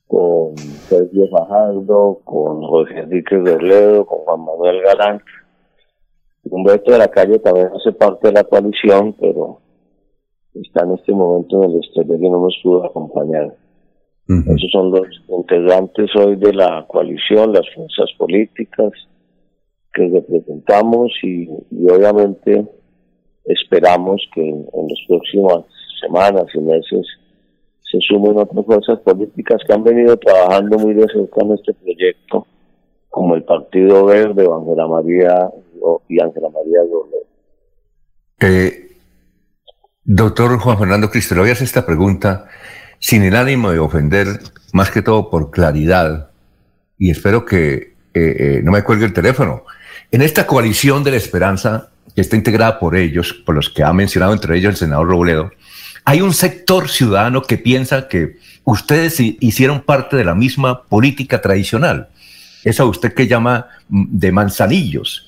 con Sergio Fajardo, con José Enrique Berledo, con Juan Manuel Galán. Humberto de la Calle también hace parte de la coalición, pero está en este momento en el exterior y no nos pudo acompañar. Esos son los integrantes hoy de la coalición, las fuerzas políticas que representamos y, obviamente esperamos que en las próximas semanas y meses se sumen otras fuerzas políticas que han venido trabajando muy de cerca en este proyecto, como el Partido Verde Ángela María y Ángela María eh, doctor Juan Fernando Cristo, le voy a hacer esta pregunta sin el ánimo de ofender, más que todo por claridad, y espero que eh, eh, no me cuelgue el teléfono. En esta coalición de la esperanza, que está integrada por ellos, por los que ha mencionado entre ellos el senador Robledo, hay un sector ciudadano que piensa que ustedes hicieron parte de la misma política tradicional. Esa usted que llama mm, de manzanillos.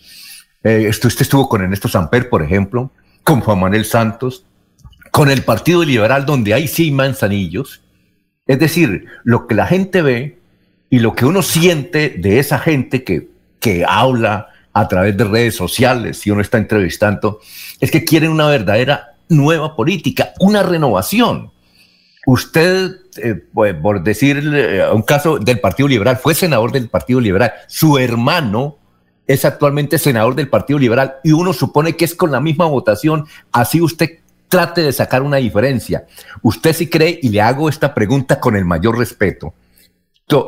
Eh, usted estuvo con Ernesto Samper, por ejemplo, con Juan Manuel Santos, con el Partido Liberal, donde hay sí manzanillos. Es decir, lo que la gente ve y lo que uno siente de esa gente que, que habla a través de redes sociales, si uno está entrevistando, es que quieren una verdadera nueva política, una renovación. Usted, eh, pues, por decir eh, un caso del Partido Liberal, fue senador del Partido Liberal, su hermano es actualmente senador del Partido Liberal y uno supone que es con la misma votación, así usted trate de sacar una diferencia. Usted sí cree, y le hago esta pregunta con el mayor respeto,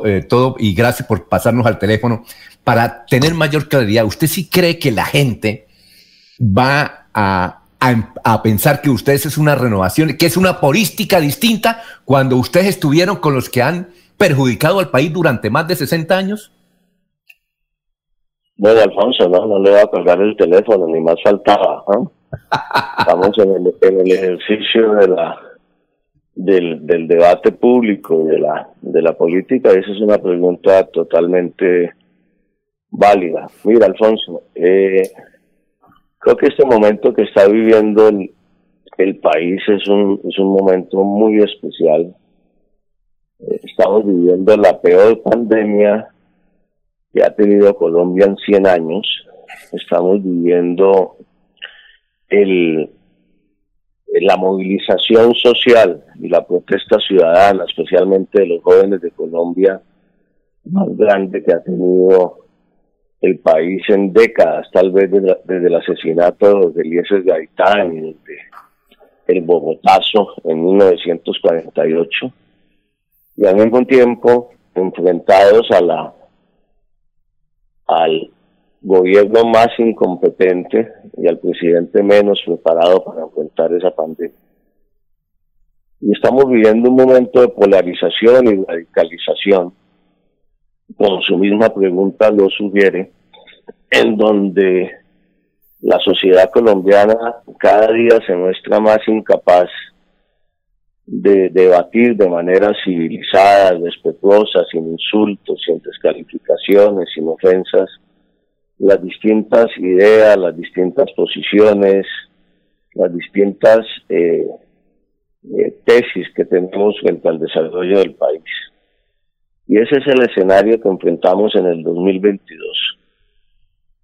eh, todo, y gracias por pasarnos al teléfono, para tener mayor claridad, ¿usted sí cree que la gente va a, a, pensar que ustedes es una renovación, que es una política distinta cuando ustedes estuvieron con los que han perjudicado al país durante más de 60 años? Bueno, Alfonso, no, no le voy a colgar el teléfono, ni más faltaba. Estamos en el, en el ejercicio de la del, debate público de la de la política. Esa es una pregunta totalmente válida. Mira, Alfonso, eh, creo que este momento que está viviendo el, el país es un, es un momento muy especial. Eh, estamos viviendo la peor pandemia que ha tenido Colombia en 100 años. Estamos viviendo el, la movilización social y la protesta ciudadana, especialmente de los jóvenes de Colombia, más grande que ha tenido el país en décadas, tal vez desde, el asesinato de Eliezer Gaitán desde el Bogotazo en 1948, y al mismo tiempo enfrentados a la al gobierno más incompetente y al presidente menos preparado para enfrentar esa pandemia. Y estamos viviendo un momento de polarización y radicalización como su misma pregunta lo sugiere, en donde la sociedad colombiana cada día se muestra más incapaz de debatir de manera civilizada, respetuosa, sin insultos, sin descalificaciones, sin ofensas, las distintas ideas, las distintas posiciones, las distintas eh, eh, tesis que tenemos frente al desarrollo del país. Y ese es el escenario que enfrentamos en el 2022.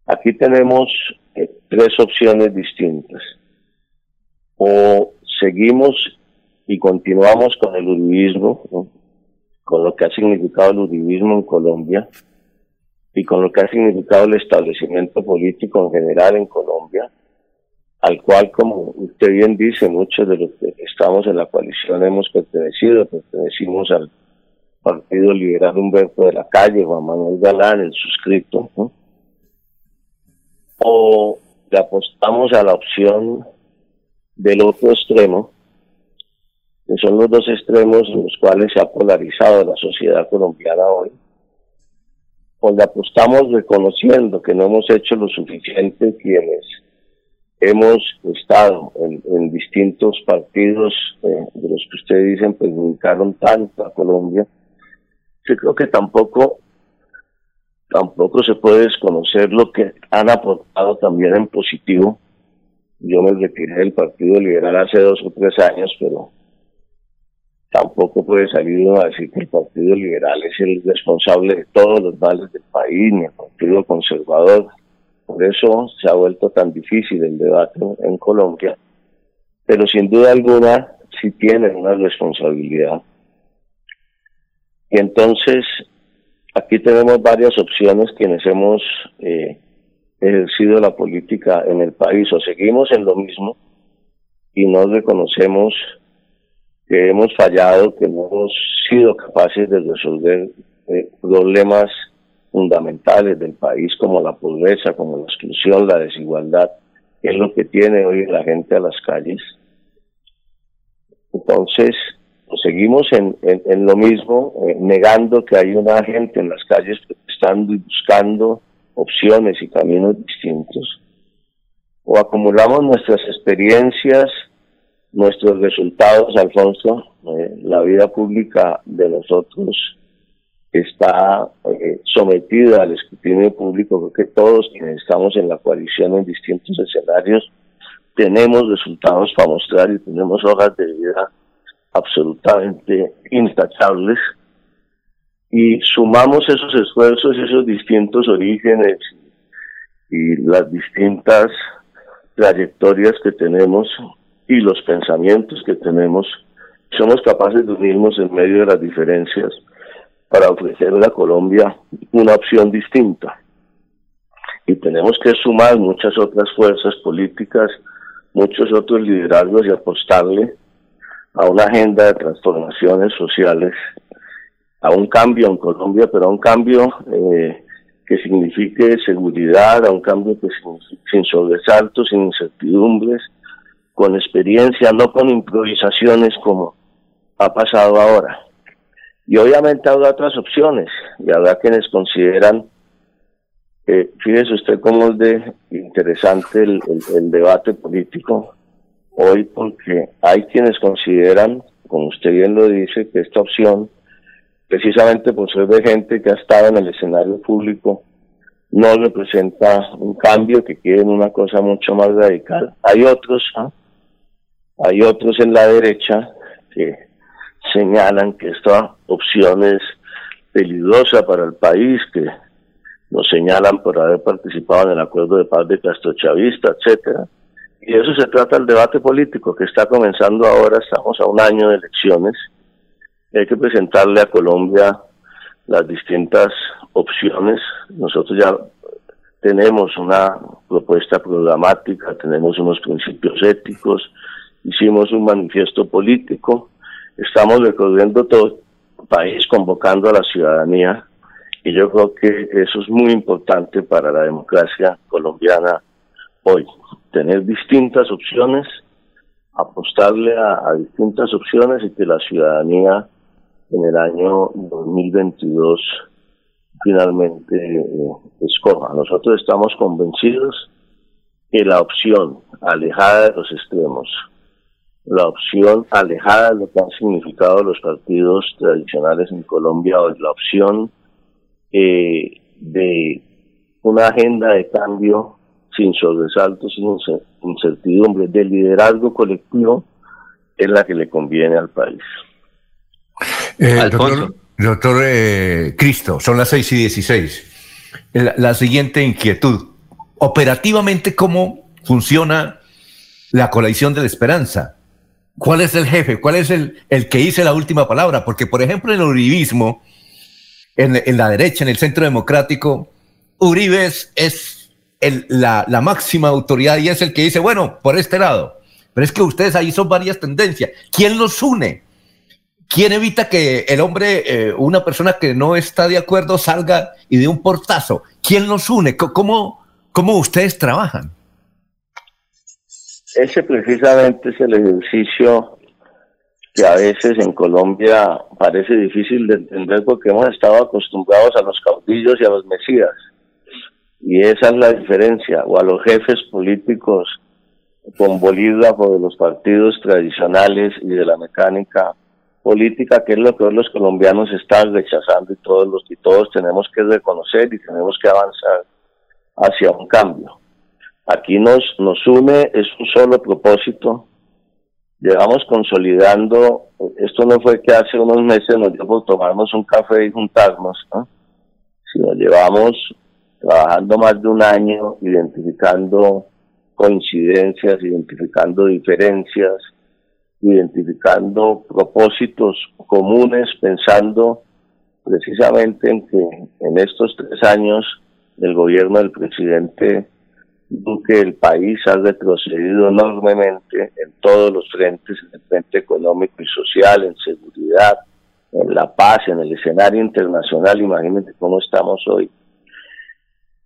Aquí tenemos eh, tres opciones distintas. O seguimos y continuamos con el uribismo, con lo que ha significado el uribismo en Colombia y con lo que ha significado el establecimiento político en general en Colombia, al cual, como usted bien dice, muchos de los que estamos en la coalición hemos pertenecido, pertenecimos al Partido Liberal Humberto de la Calle, Juan Manuel Galán, el suscrito, o le apostamos a la opción del otro extremo, que son los dos extremos en los cuales se ha polarizado la sociedad colombiana hoy, donde apostamos reconociendo que no hemos hecho lo suficiente quienes hemos estado en, distintos partidos eh, de los que ustedes dicen perjudicaron tanto a Colombia, yo creo que tampoco tampoco se puede desconocer lo que han aportado también en positivo. Yo me retiré del Partido Liberal hace dos o tres años, pero tampoco puede salir uno a decir que el Partido Liberal es el responsable de todos los males del país, ni el Partido Conservador. Por eso se ha vuelto tan difícil el debate en Colombia. Pero sin duda alguna sí tienen una responsabilidad. Y entonces aquí tenemos varias opciones quienes hemos eh, ejercido la política en el país o seguimos en lo mismo y no reconocemos que hemos fallado, que no hemos sido capaces de resolver eh, problemas fundamentales del país como la pobreza, como la exclusión, la desigualdad, que es lo que tiene hoy la gente a las calles. Entonces, pues, seguimos en, en, lo mismo, eh, negando que hay una gente en las calles protestando y buscando opciones y caminos distintos. O acumulamos nuestras experiencias nuestros resultados, Alfonso, eh, la vida pública de nosotros está eh, sometida al escrutinio público, porque todos quienes estamos en la coalición en distintos escenarios tenemos resultados para mostrar y tenemos hojas de vida absolutamente intachables. Y sumamos esos esfuerzos, esos distintos orígenes y las distintas trayectorias que tenemos y los pensamientos que tenemos, somos capaces de unirnos en medio de las diferencias para ofrecerle a Colombia una opción distinta. Y tenemos que sumar muchas otras fuerzas políticas, muchos otros liderazgos y apostarle a una agenda de transformaciones sociales, a un cambio en Colombia, pero a un cambio eh, que signifique seguridad, a un cambio que signifique sin sobresaltos, sin incertidumbres, con experiencia, no con improvisaciones como ha pasado ahora. Y obviamente habrá otras opciones y habrá quienes consideran, eh, fíjese usted cómo es de interesante el, debate político hoy porque hay quienes consideran, como usted bien lo dice, que esta opción, precisamente por ser de gente que ha estado en el escenario público, no representa un cambio, que quieren una cosa mucho más radical. Hay otros. Hay otros en la derecha que señalan que esta opción es peligrosa para el país, que nos señalan por haber participado en el acuerdo de paz de Castro Chavista, etcétera. Y eso se trata del debate político que está comenzando ahora, estamos a un año de elecciones. Hay que presentarle a Colombia las distintas opciones. Nosotros ya tenemos una propuesta programática, tenemos unos principios éticos, hicimos un manifiesto político, estamos recorriendo todo el país convocando a la ciudadanía y yo creo que eso es muy importante para la democracia colombiana hoy, tener distintas opciones, apostarle a, distintas opciones y que la ciudadanía en el año 2022 finalmente eh, escoja. Nosotros estamos convencidos que la opción alejada de los extremos, la opción alejada de lo que han significado los partidos tradicionales en Colombia o la opción eh, de una agenda de cambio sin sobresaltos, sin incertidumbre, de liderazgo colectivo, es la que le conviene al país. Eh, doctor, eh, Cristo, son las 6 y 16. la siguiente inquietud. Operativamente, ¿cómo funciona la coalición de la esperanza? ¿Cuál es el jefe? ¿Cuál es el, el que dice la última palabra? Porque, por ejemplo, en el uribismo, en, en la derecha, en el centro democrático, Uribe es, el, la, la, máxima autoridad y es el que dice, bueno, por este lado. Pero es que ustedes ahí son varias tendencias. ¿Quién los une? ¿Quién evita que el hombre, eh, una persona que no está de acuerdo, salga y dé un portazo? ¿Quién los une? ¿Cómo, cómo ustedes trabajan? Ese precisamente es el ejercicio que a veces en Colombia parece difícil de entender porque hemos estado acostumbrados a los caudillos y a los mesías. Y esa es la diferencia, o a los jefes políticos con bolígrafo de los partidos tradicionales y de la mecánica política, que es lo que hoy los colombianos están rechazando y todos los y todos tenemos que reconocer y tenemos que avanzar hacia un cambio. Aquí nos nos une es un solo propósito. Llevamos consolidando, esto no fue que hace unos meses nos dio por tomarnos un café y juntarnos, sino llevamos trabajando más de un año identificando coincidencias, identificando diferencias, identificando propósitos comunes, pensando precisamente en que en estos tres años del gobierno del presidente Duque el país ha retrocedido enormemente en todos los frentes, en el frente económico y social, en seguridad, en la paz, en el escenario internacional. Imagínense cómo estamos hoy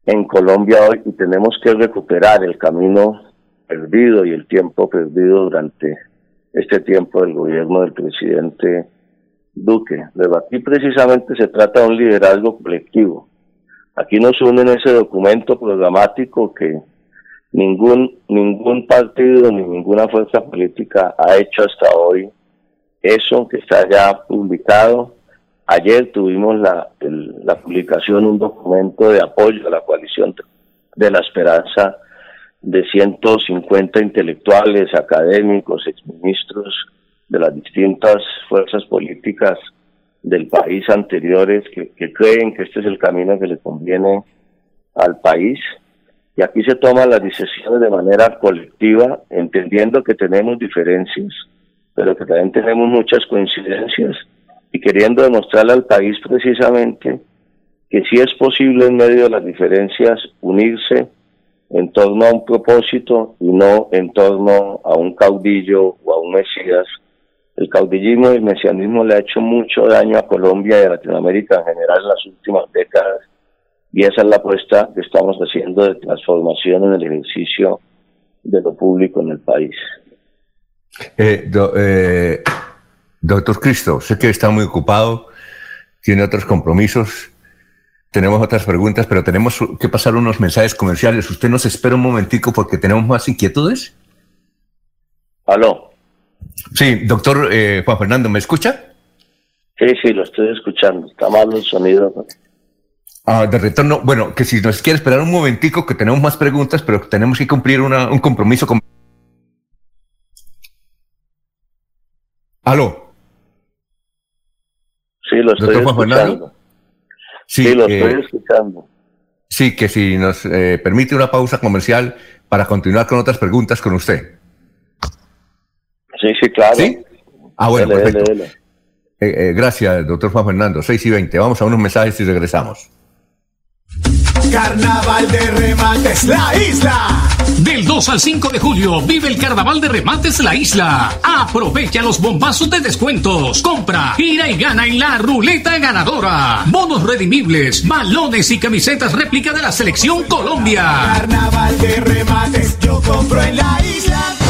en Colombia hoy y tenemos que recuperar el camino perdido y el tiempo perdido durante este tiempo del gobierno del presidente Duque. Pero aquí precisamente se trata de un liderazgo colectivo. Aquí nos une en ese documento programático que ningún, ningún partido ni ninguna fuerza política ha hecho hasta hoy eso que está ya publicado Ayer tuvimos la, la publicación, un documento de apoyo a la coalición de la esperanza de 150 intelectuales, académicos, exministros de las distintas fuerzas políticas del país anteriores que, que, creen que este es el camino que le conviene al país. Y aquí se toman las decisiones de manera colectiva, entendiendo que tenemos diferencias, pero que también tenemos muchas coincidencias y queriendo demostrarle al país precisamente que sí es posible en medio de las diferencias unirse en torno a un propósito y no en torno a un caudillo o a un mesías. El caudillismo y el mesianismo le ha hecho mucho daño a Colombia y a Latinoamérica en general en las últimas décadas y esa es la apuesta que estamos haciendo de transformación en el ejercicio de lo público en el país. Eh, eh Doctor Cristo, sé que está muy ocupado, tiene otros compromisos, tenemos otras preguntas, pero tenemos que pasar unos mensajes comerciales. ¿Usted nos espera un momentico porque tenemos más inquietudes? Aló. Sí, doctor eh, Juan Fernando, ¿me escucha? Sí, sí, lo estoy escuchando. Está mal el sonido. Ah, de retorno. Bueno, que si nos quiere esperar un momentico, que tenemos más preguntas, pero tenemos que cumplir un compromiso con... Aló. Sí, lo estoy escuchando. Sí, lo estoy eh, escuchando. Sí, que si nos eh, permite una pausa comercial para continuar con otras preguntas con usted. Sí, sí, claro. ¿Sí? Ah, bueno, perfecto. Eh, gracias, doctor Juan Fernando. 6 y 20. Vamos a unos mensajes y regresamos. Carnaval de Remates La Isla. Del 2 al 5 de julio vive el Carnaval de Remates La Isla. Aprovecha los bombazos de descuentos. Compra, gira y gana en la ruleta ganadora. Bonos redimibles, balones y camisetas réplica de la selección Colombia. Carnaval de Remates, yo compro en La Isla.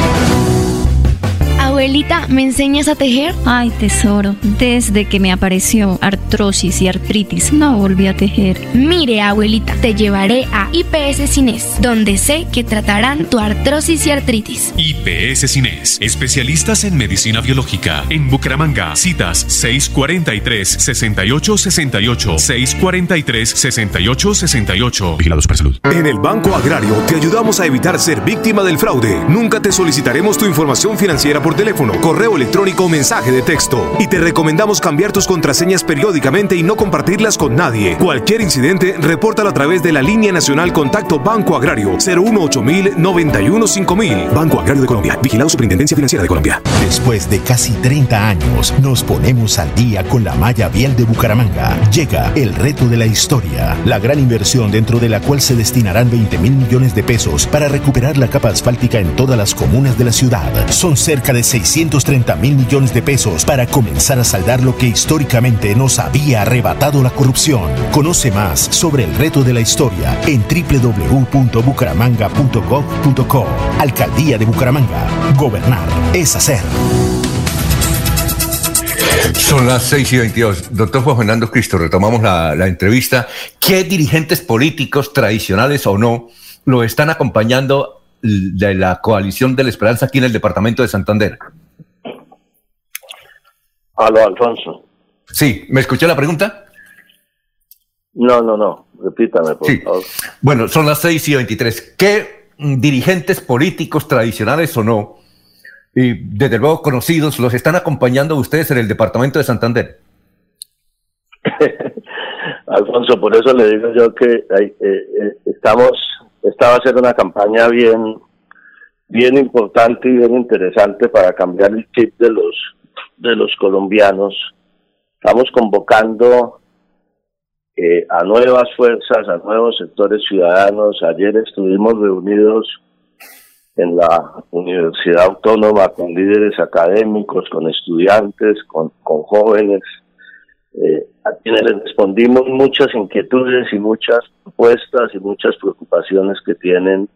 Abuelita, ¿me enseñas a tejer? Ay, tesoro, desde que me apareció artrosis y artritis, no volví a tejer. Mire, abuelita, te llevaré a IPS Cines, donde sé que tratarán tu artrosis y artritis. IPS Cines, especialistas en medicina biológica. En Bucaramanga, citas 643-6868, 643-6868. Vigilados para salud. En el Banco Agrario te ayudamos a evitar ser víctima del fraude. Nunca te solicitaremos tu información financiera por teléfono teléfono, correo electrónico o mensaje de texto. Y te recomendamos cambiar tus contraseñas periódicamente y no compartirlas con nadie. Cualquier incidente, repórtalo a través de la línea nacional Contacto Banco Agrario 018 91 5000. Banco Agrario de Colombia. Vigilado Superintendencia Financiera de Colombia. Después de casi 30 años, nos ponemos al día con la malla vial de Bucaramanga. Llega el reto de la historia, la gran inversión dentro de la cual se destinarán 20 mil millones de pesos para recuperar la capa asfáltica en todas las comunas de la ciudad. Son cerca de 630 mil millones de pesos para comenzar a saldar lo que históricamente nos había arrebatado la corrupción. Conoce más sobre el reto de la historia en www.bucaramanga.gov.co. Alcaldía de Bucaramanga. Gobernar es hacer. Son las 6 y 22. Doctor Juan Fernando Cristo, retomamos la, la, entrevista. ¿Qué dirigentes políticos, tradicionales o no, lo están acompañando de la coalición de la esperanza aquí en el departamento de Santander? Aló, Alfonso. Sí, ¿me escuché la pregunta? No, no, no. Repítame, por favor. Bueno, son las 6 y 23. ¿Qué dirigentes políticos, tradicionales o no, y desde luego conocidos, los están acompañando ustedes en el departamento de Santander? Alfonso, por eso le digo yo que eh, eh, estamos, esta va a ser una campaña bien, bien importante y bien interesante para cambiar el chip de los, de los colombianos. Estamos convocando eh, a nuevas fuerzas, a nuevos sectores ciudadanos. Ayer estuvimos reunidos en la Universidad Autónoma con líderes académicos, con estudiantes, con, jóvenes, eh, a quienes les respondimos muchas inquietudes y muchas propuestas y muchas preocupaciones que tienen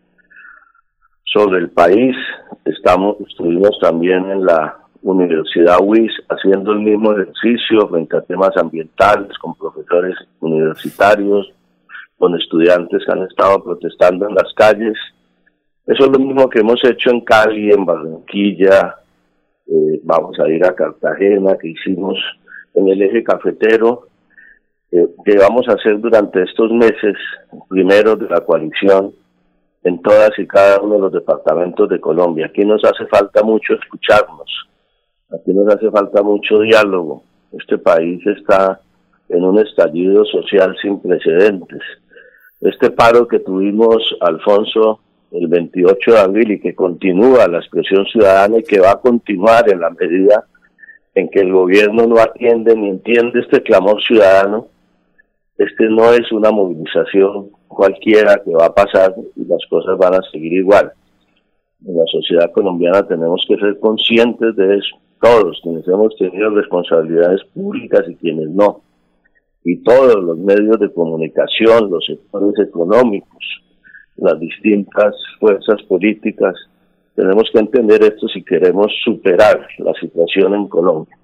sobre el país. Estamos, estuvimos también en la Universidad WIS haciendo el mismo ejercicio frente a temas ambientales con profesores universitarios, con estudiantes que han estado protestando en las calles eso es lo mismo que hemos hecho en Cali, en Barranquilla, eh, vamos a ir a Cartagena, que hicimos en el eje cafetero, eh, que vamos a hacer durante estos meses, primero de la coalición, en todas y cada uno de los departamentos de Colombia. Aquí nos hace falta mucho escucharnos, aquí nos hace falta mucho diálogo. Este país está en un estallido social sin precedentes. Este paro que tuvimos, Alfonso, el 28 de abril y que continúa la expresión ciudadana y que va a continuar en la medida en que el gobierno no atiende ni entiende este clamor ciudadano, este no es una movilización cualquiera que va a pasar y las cosas van a seguir igual. En la sociedad colombiana tenemos que ser conscientes de eso, todos quienes hemos tenido responsabilidades públicas y quienes no, y todos los medios de comunicación, los sectores económicos, las distintas fuerzas políticas. Tenemos que entender esto si queremos superar la situación en Colombia.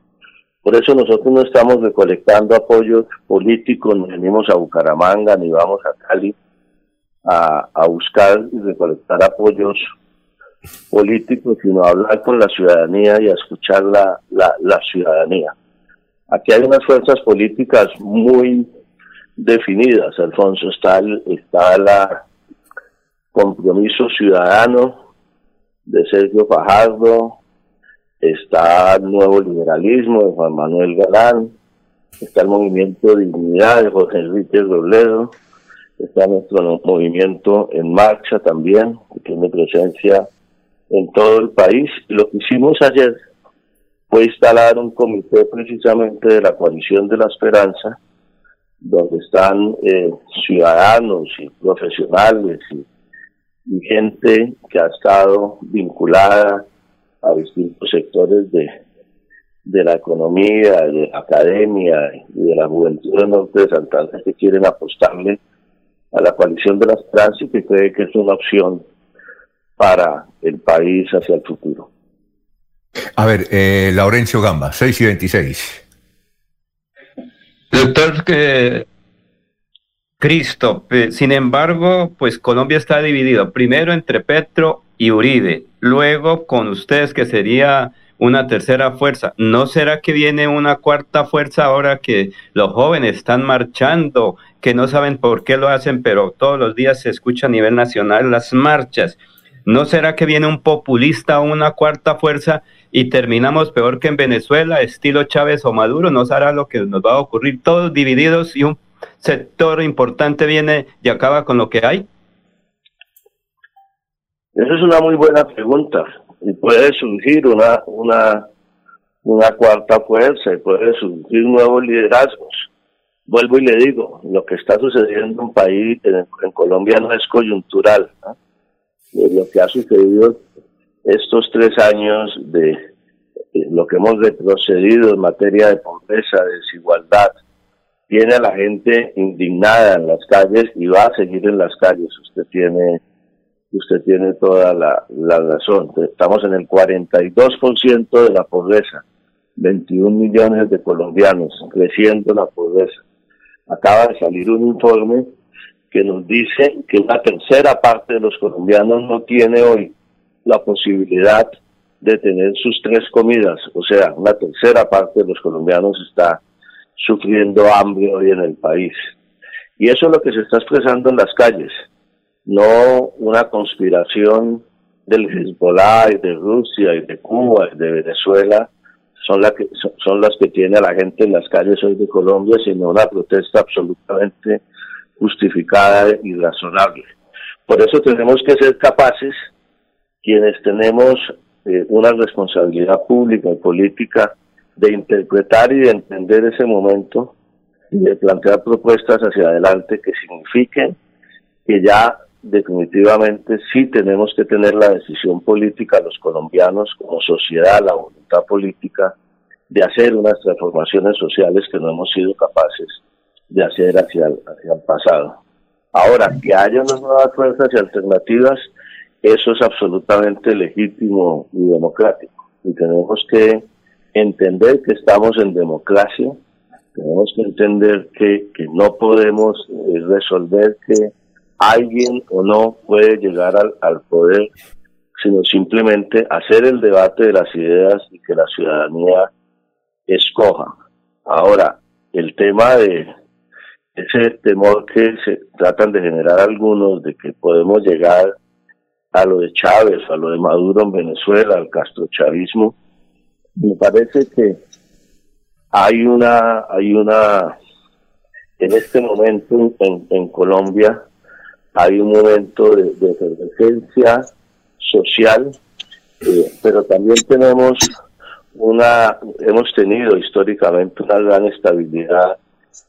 Por eso nosotros no estamos recolectando apoyos políticos, ni venimos a Bucaramanga, ni vamos a Cali a, buscar y recolectar apoyos políticos, sino a hablar con la ciudadanía y a escuchar la, ciudadanía. Aquí hay unas fuerzas políticas muy definidas, Alfonso. Está, la, Compromiso Ciudadano de Sergio Fajardo, está el Nuevo Liberalismo de Juan Manuel Galán, está el Movimiento Dignidad de José Enrique Robledo, está nuestro movimiento en marcha también, que tiene presencia en todo el país. Lo que hicimos ayer fue instalar un comité precisamente de la coalición de la esperanza, donde están eh, ciudadanos y profesionales y gente que ha estado vinculada a distintos sectores de, de la economía, de la academia y de la juventud del norte de Santander que quieren apostarle a la coalición de las trans y que cree que es una opción para el país hacia el futuro. A ver, eh, Laurencio Gamba, 6 y 26. Doctor, que Cristo. Sin embargo, pues Colombia está dividido primero entre Petro y Uribe, luego con ustedes que sería una tercera fuerza. ¿No será que viene una cuarta fuerza ahora que los jóvenes están marchando, que no saben por qué lo hacen, pero todos los días se escucha a nivel nacional las marchas? ¿No será que viene un populista o una cuarta fuerza y terminamos peor que en Venezuela, estilo Chávez o Maduro, no será lo que nos va a ocurrir, todos divididos y un sector importante viene y acaba con lo que hay. Esa es una muy buena pregunta y puede surgir una, una, una cuarta fuerza y puede surgir nuevos liderazgos. Vuelvo y le digo, lo que está sucediendo en país, en, Colombia no es coyuntural. Lo que ha sucedido estos tres años de lo que hemos retrocedido en materia de pobreza, de desigualdad, tiene a la gente indignada en las calles y va a seguir en las calles. Usted tiene, usted tiene toda la, razón. Estamos en el 42% de la pobreza, 21 millones de colombianos, creciendo la pobreza. Acaba de salir un informe que nos dice que una tercera parte de los colombianos no tiene hoy la posibilidad de tener sus tres comidas, o sea, una tercera parte de los colombianos está sufriendo hambre hoy en el país. Y eso es lo que se está expresando en las calles, no una conspiración del Hezbollah y de Rusia y de Cuba y de Venezuela, son, que, son, las que tiene a la gente en las calles hoy de Colombia, sino una protesta absolutamente justificada y razonable. Por eso tenemos que ser capaces quienes tenemos eh, una responsabilidad pública y política de interpretar y de entender ese momento y de plantear propuestas hacia adelante que signifiquen que ya definitivamente sí tenemos que tener la decisión política los colombianos como sociedad, la voluntad política de hacer unas transformaciones sociales que no hemos sido capaces de hacer hacia hacia el pasado. Ahora, que haya unas nuevas fuerzas y alternativas, eso es absolutamente legítimo y democrático. Y tenemos que entender que estamos en democracia, tenemos que entender que, que no podemos eh, resolver que alguien o no puede llegar al, al poder, sino simplemente hacer el debate de las ideas y que la ciudadanía escoja. Ahora, el tema de ese temor que se tratan de generar algunos de que podemos llegar a lo de Chávez, a lo de Maduro en Venezuela, al castrochavismo, me parece que hay una, hay una, en este momento en, en Colombia, hay un momento de, de social, eh, pero también tenemos una, hemos tenido históricamente una gran estabilidad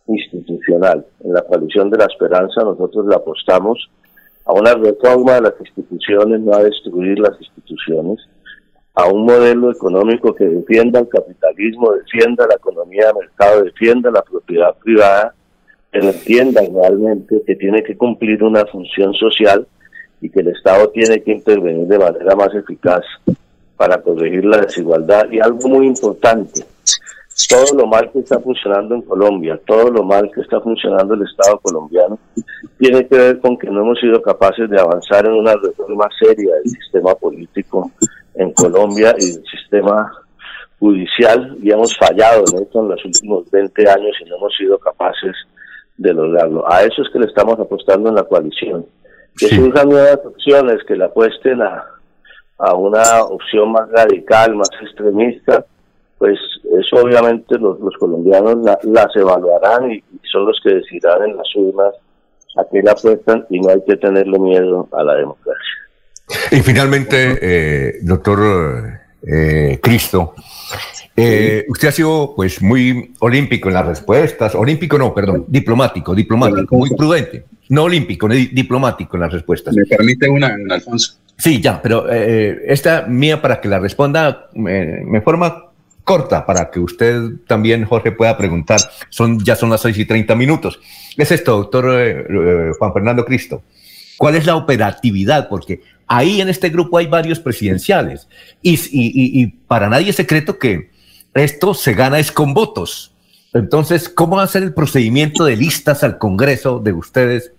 institucional. En la coalición de la esperanza nosotros le apostamos a una reforma de las instituciones, no a destruir las instituciones, a un modelo económico que defienda el capitalismo, defienda la economía de mercado, defienda la propiedad privada, pero entienda realmente que tiene que cumplir una función social y que el Estado tiene que intervenir de manera más eficaz para corregir la desigualdad. Y algo muy importante, todo lo mal que está funcionando en Colombia, todo lo mal que está funcionando el Estado colombiano, tiene que ver con que no hemos sido capaces de avanzar en una reforma seria del sistema político en Colombia y del sistema judicial y hemos fallado en esto en los últimos 20 años y no hemos sido capaces de lograrlo. A eso es que le estamos apostando en la coalición. Que surjan nuevas opciones que le apuesten a, a una opción más radical, más extremista, pues eso obviamente los, colombianos las evaluarán y, son los que decidirán en las urnas a qué la apuestan y no hay que tenerle miedo a la democracia. Y finalmente, eh, doctor eh, Cristo, eh, usted ha sido pues muy olímpico en las respuestas, olímpico no, perdón, diplomático, diplomático, muy prudente, no olímpico, diplomático en las respuestas. Me permite una, Alfonso. Sí, ya, pero esta mía para que la responda me forma corta para que usted también, Jorge, pueda preguntar. Son, ya son las 6 y 30 minutos. Es esto, doctor eh, eh, Juan Fernando Cristo. ¿Cuál es la operatividad? Porque ahí en este grupo hay varios presidenciales y, para nadie es secreto que esto se gana es con votos. Entonces, ¿cómo va a ser el procedimiento de listas al Congreso de ustedes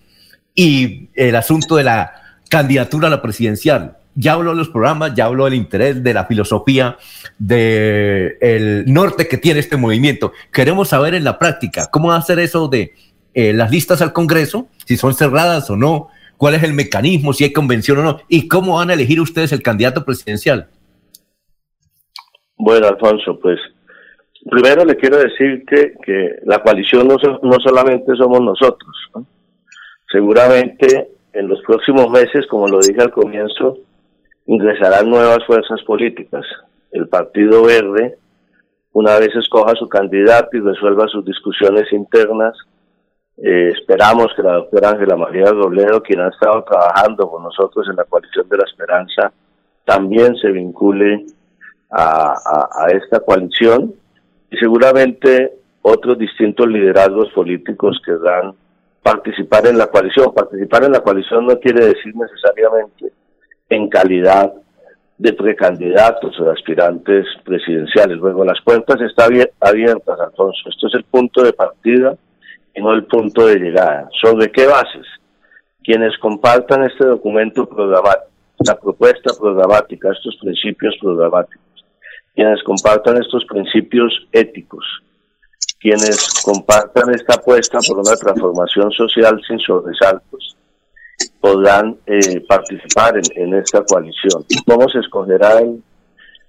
y el asunto de la candidatura a la presidencial? ya habló de los programas, ya habló del interés, de la filosofía, del norte que tiene este movimiento. Queremos saber en la práctica cómo va a hacer eso de eh, las listas al Congreso, si son cerradas o no, cuál es el mecanismo, si hay convención o no, y cómo van a elegir ustedes el candidato presidencial. Bueno, Alfonso, pues primero le quiero decir que, que la coalición no, no solamente somos nosotros. Seguramente en los próximos meses, como lo dije al comienzo, ingresarán nuevas fuerzas políticas. El Partido Verde, una vez escoja su candidato y resuelva sus discusiones internas, eh, esperamos que la doctora Ángela María Robledo, quien ha estado trabajando con nosotros en la coalición de la esperanza, también se vincule a, esta coalición y seguramente otros distintos liderazgos políticos querrán participar en la coalición. Participar en la coalición no quiere decir necesariamente en calidad de precandidatos o de aspirantes presidenciales. Luego, las puertas están abiertas, Alfonso. Esto es el punto de partida no el punto de llegada. ¿Sobre qué bases? Quienes compartan este documento programático, la propuesta programática, estos principios programáticos, quienes compartan estos principios éticos, quienes compartan esta apuesta por una transformación social sin sobresaltos, podrán eh, participar en, esta coalición. ¿Cómo se escogerá el,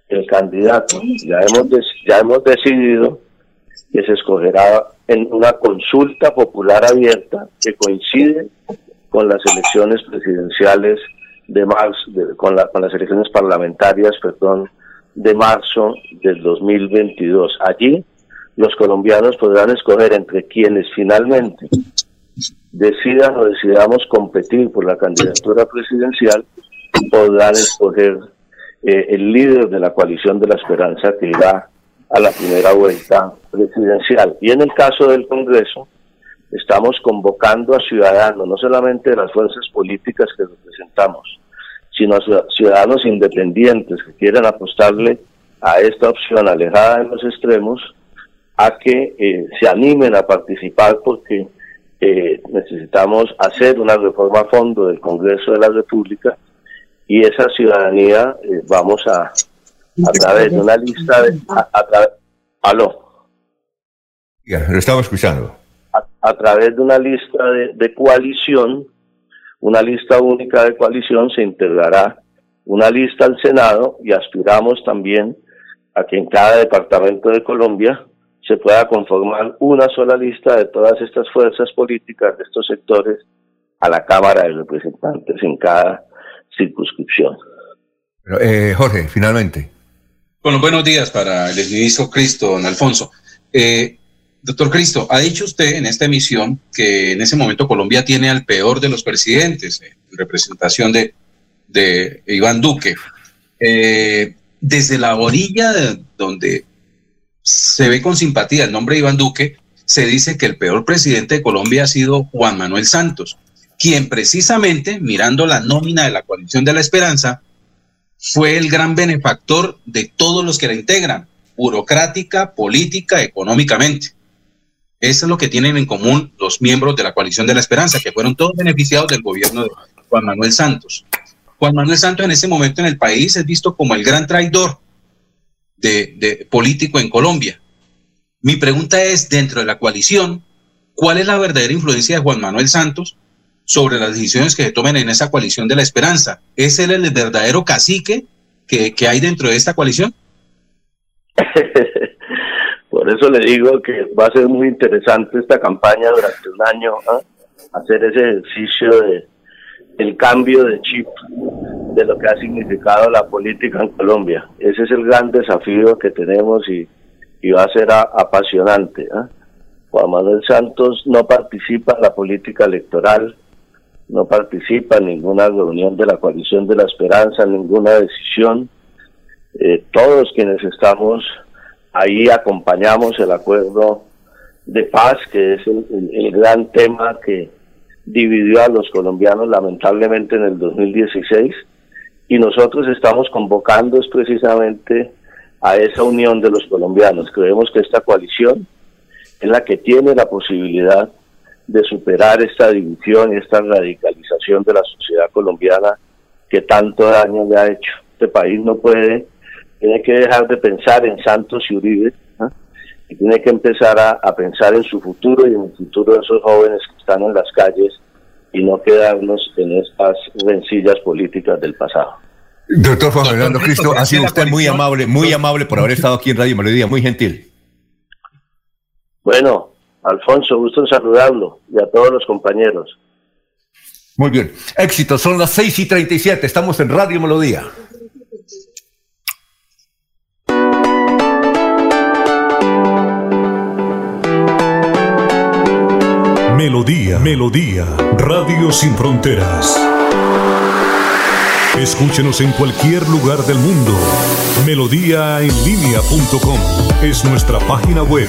el candidato? Ya hemos, ya hemos decidido que se escogerá en una consulta popular abierta que coincide con las elecciones presidenciales de marzo, con, la, con las elecciones parlamentarias, perdón, de marzo del 2022. Allí los colombianos podrán escoger entre quienes finalmente decidan o decidamos competir por la candidatura presidencial, podrán escoger eh, el líder de la coalición de la esperanza que irá a la primera vuelta presidencial. Y en el caso del Congreso, estamos convocando a ciudadanos, no solamente de las fuerzas políticas que representamos, sino a ciudadanos independientes que quieran apostarle a esta opción alejada de los extremos, a que eh, se animen a participar porque eh, necesitamos hacer una reforma a fondo del Congreso de la República y esa ciudadanía eh, vamos a, a través de una lista de... A, aló. Ya, lo estamos escuchando. A, través de una lista de, de coalición, una lista única de coalición, se integrará una lista al Senado y aspiramos también a que en cada departamento de Colombia se pueda conformar una sola lista de todas estas fuerzas políticas de estos sectores a la Cámara de Representantes en cada circunscripción. Eh, Jorge, finalmente. Bueno, buenos días para el ministro Cristo, don Alfonso. Eh, doctor Cristo, ha dicho usted en esta emisión que en ese momento Colombia tiene al peor de los presidentes, en representación de, de Iván Duque. Eh, desde la orilla de donde se ve con simpatía el nombre de Iván Duque, se dice que el peor presidente de Colombia ha sido Juan Manuel Santos, quien precisamente, mirando la nómina de la coalición de la esperanza, fue el gran benefactor de todos los que la integran, burocrática, política, económicamente. Eso es lo que tienen en común los miembros de la coalición de la esperanza, que fueron todos beneficiados del gobierno de Juan Manuel Santos. Juan Manuel Santos en ese momento en el país es visto como el gran traidor de, político en Colombia. Mi pregunta es, dentro de la coalición, ¿cuál es la verdadera influencia de Juan Manuel Santos sobre las decisiones que se tomen en esa coalición de la esperanza? ¿Es él el verdadero cacique que, hay dentro de esta coalición? Por eso le digo que va a ser muy interesante esta campaña durante un año, ¿ah? hacer ese ejercicio de el cambio de chip de lo que ha significado la política en Colombia. Ese es el gran desafío que tenemos y, va a ser apasionante. ¿eh? Juan Manuel Santos no participa en la política electoral, no participa en ninguna reunión de la coalición de la esperanza, ninguna decisión. Eh, todos quienes estamos ahí acompañamos el acuerdo de paz, que es el gran tema que dividió a los colombianos lamentablemente en el 2016 y nosotros estamos convocando es precisamente a esa unión de los colombianos. Creemos que esta coalición es la que tiene la posibilidad de superar esta división y esta radicalización de la sociedad colombiana que tanto daño le ha hecho. Este país no puede, tiene que dejar de pensar en Santos y Uribe y tiene que empezar a, a pensar en su futuro y en el futuro de esos jóvenes que están en las calles y no quedarnos en estas rencillas políticas del pasado. Doctor Juan Fernando Cristo, ha sido usted muy amable, muy amable por haber estado aquí en Radio Melodía, muy gentil. Bueno, Alfonso, gusto en saludarlo y a todos los compañeros. Muy bien, éxito, son las 6 y 37, estamos en Radio Melodía. Melodía, Melodía, Radio Sin Fronteras. Escúchenos en cualquier lugar del mundo. Melodíaenlínea.com es nuestra página web.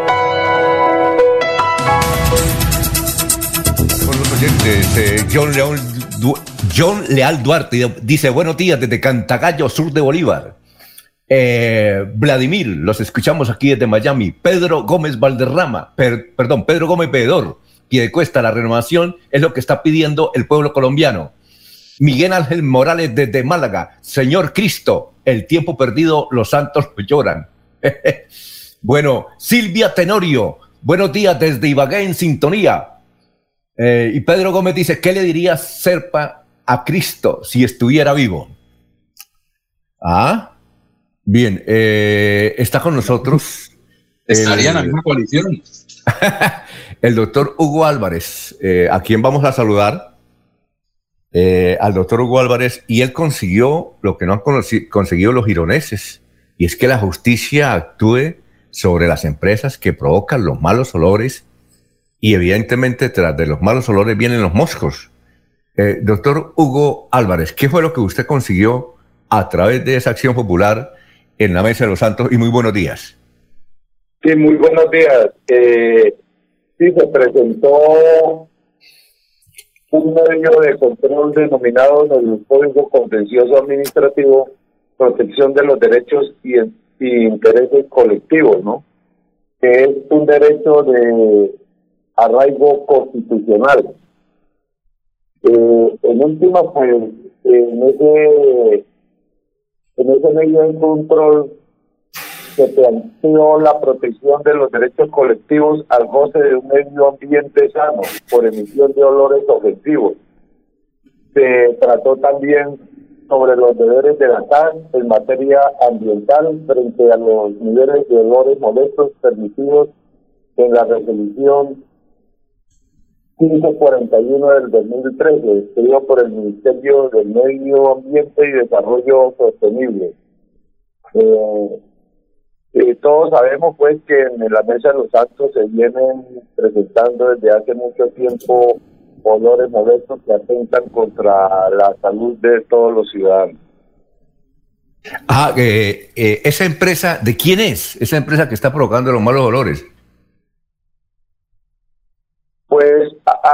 John, León, Leal Duarte dice, buenos días desde Cantagallo, sur de Bolívar. Eh, Vladimir, los escuchamos aquí desde Miami. Pedro Gómez Valderrama, perdón, Pedro Gómez Veedor, que cuesta la renovación, es lo que está pidiendo el pueblo colombiano. Miguel Ángel Morales desde Málaga, Señor Cristo, el tiempo perdido, los santos lloran. bueno, Silvia Tenorio, buenos días desde Ibagué en sintonía. Eh, y Pedro Gómez dice, ¿qué le diría Serpa a Cristo si estuviera vivo? Ah, bien, eh, está con nosotros. Estaría en la misma coalición. el doctor Hugo Álvarez, eh, a quien vamos a saludar, al doctor Hugo Álvarez, y él consiguió lo que no han conseguido los gironeses, y es que la justicia actúe sobre las empresas que provocan los malos olores y evidentemente tras de los malos olores vienen los moscos. Eh, doctor Hugo Álvarez, ¿qué fue lo que usted consiguió a través de esa acción popular en la Mesa de los Santos? Y muy buenos días. Sí, muy buenos días. Eh, sí, se presentó un medio de control denominado en el Código Contencioso Administrativo Protección de los Derechos y, y Intereses Colectivos, ¿no? Que es un derecho de arraigo constitucional. Eh, en última, pues, en ese, en ese medio de control se planteó la protección de los derechos colectivos al goce de un medio ambiente sano por emisión de olores objetivos. Se trató también sobre los deberes de la CAN en materia ambiental frente a los niveles de olores molestos permitidos en la resolución 541 del 2013, expedido por el Ministerio del Medio Ambiente y Desarrollo Sostenible. Eh, todos sabemos pues que en la Mesa de los Santos se vienen presentando desde hace mucho tiempo olores molestos que atentan contra la salud de todos los ciudadanos. Ah, eh, eh, esa empresa, ¿de quién es? Esa empresa que está provocando los malos olores. Pues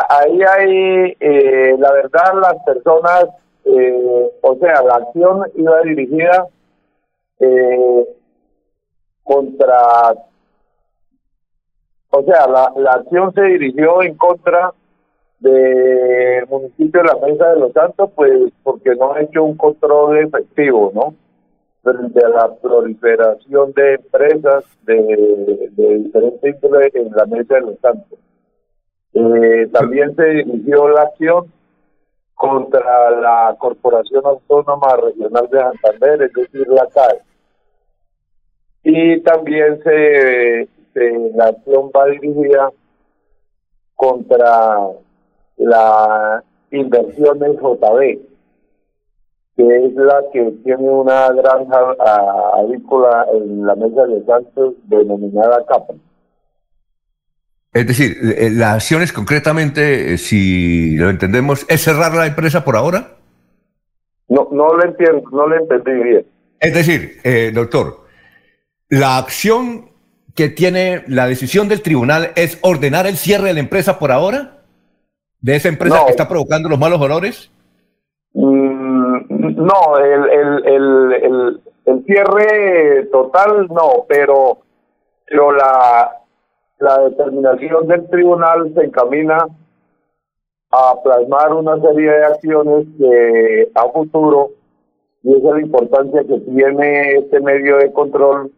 ahí hay, eh, la verdad, las personas, o sea, la acción iba dirigida contra, o sea, la, la acción se dirigió en contra del municipio de la Mesa de los Santos, pues porque no ha hecho un control efectivo, ¿no? frente a la proliferación de empresas de, diferentes índole en la Mesa de los Santos. Eh, también se dirigió la acción contra la Corporación Autónoma Regional de Santander, es decir, la CAE. Y también se, la acción va dirigida contra la inversión en JB que es la que tiene una granja avícola en la mesa de Santos denominada Capa. Es decir, eh, las acciones concretamente, eh, si lo entendemos, ¿es cerrar la empresa por ahora? No, no lo entiendo, no lo entendí bien. Es decir, eh, doctor, la acción que tiene la decisión del tribunal es ordenar el cierre de la empresa por ahora, de esa empresa que está provocando los malos olores. No, el, el, el, el, cierre total no, pero, pero la, la determinación del tribunal se encamina a plasmar una serie de acciones que a futuro, y esa es la importancia que tiene este medio de control,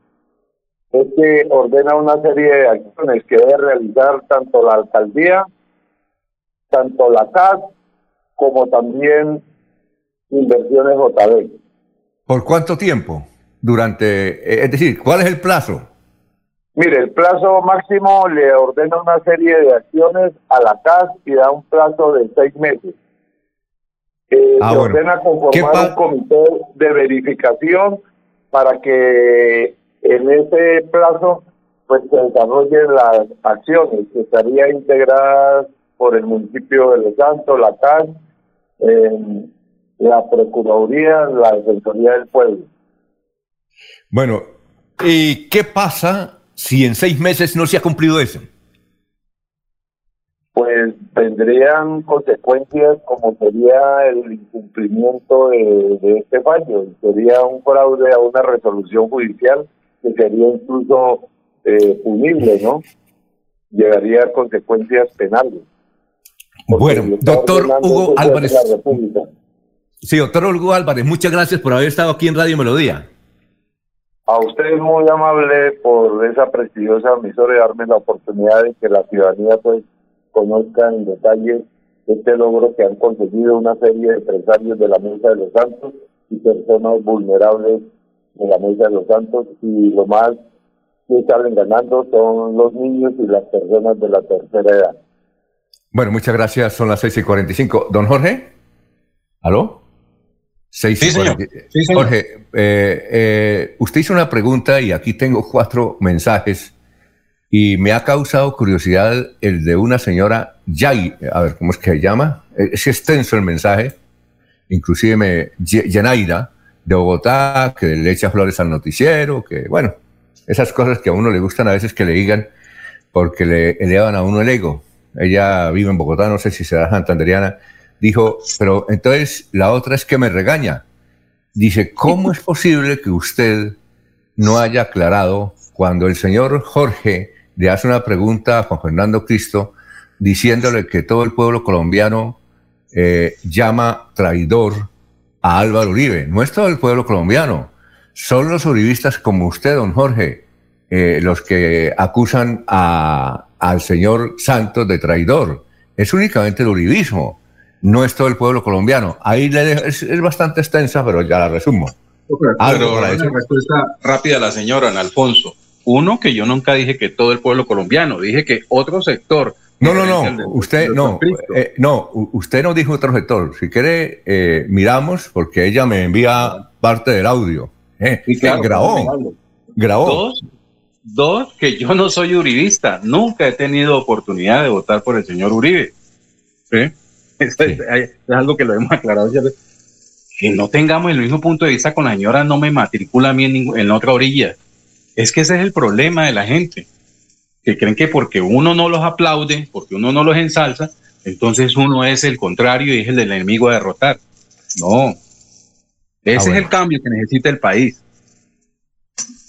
es que ordena una serie de acciones que debe realizar tanto la alcaldía, tanto la CAS, como también inversiones JB. ¿Por cuánto tiempo? Durante, eh, es decir, ¿cuál es el plazo? Mire, el plazo máximo le ordena una serie de acciones a la CAS y da un plazo de seis meses. Eh, ah, ordena conformar un comité de verificación para que en ese plazo pues se desarrollen las acciones que estarían integradas por el municipio de Los Santos, la CAS, eh, la Procuraduría, la Defensoría del Pueblo. Bueno, ¿y qué pasa si en seis meses no se ha cumplido eso? Pues tendrían consecuencias como sería el incumplimiento de, este fallo, sería un fraude a una resolución judicial que sería incluso eh, punible, ¿no? Llegaría a consecuencias penales. Bueno, doctor Hugo Álvarez. Sí, doctor Olgo Álvarez, muchas gracias por haber estado aquí en Radio Melodía. A usted muy amable por esa prestigiosa emisora y darme la oportunidad de que la ciudadanía pues conozca en detalle este logro que han conseguido una serie de empresarios de la Mesa de los Santos y personas vulnerables de la Mesa de los Santos y lo más que salen ganando son los niños y las personas de la tercera edad. Bueno, muchas gracias. Son las seis y 45. Don Jorge, ¿aló? Sí, señor. Jorge, eh, eh, usted hizo una pregunta y aquí tengo cuatro mensajes y me ha causado curiosidad el de una señora Yay, a ver, ¿cómo es que se llama? Es extenso el mensaje, inclusive me, Yenaira, de Bogotá, que le echa flores al noticiero, que bueno, esas cosas que a uno le gustan a veces que le digan porque le elevan a uno el ego. Ella vive en Bogotá, no sé si será santanderiana, dijo, pero entonces la otra es que me regaña. Dice, ¿cómo es posible que usted no haya aclarado cuando el señor Jorge le hace una pregunta a Juan Fernando Cristo diciéndole que todo el pueblo colombiano eh, llama traidor a Álvaro Uribe? No es todo el pueblo colombiano, son los uribistas como usted, don Jorge, eh, los que acusan a, al señor Santos de traidor. Es únicamente el uribismo no es todo el pueblo colombiano. Ahí es, bastante extensa, pero ya la resumo. Pero la respuesta rápida a la señora, Alfonso. Uno, que yo nunca dije que todo el pueblo colombiano, dije que otro sector. No, no, no, usted no, eh, no, usted no dijo otro sector. Si quiere, eh, miramos, porque ella me envía parte del audio. Eh, grabó. Grabó. Dos, dos, que yo no soy uribista. Nunca he tenido oportunidad de votar por el señor Uribe. Es, algo que lo hemos aclarado Que no tengamos el mismo punto de vista con la señora, no me matricula a mí en, en otra orilla. Es que ese es el problema de la gente. Que creen que porque uno no los aplaude, porque uno no los ensalza, entonces uno es el contrario y es el del enemigo a derrotar. No. Ese ah, es el cambio que necesita el país.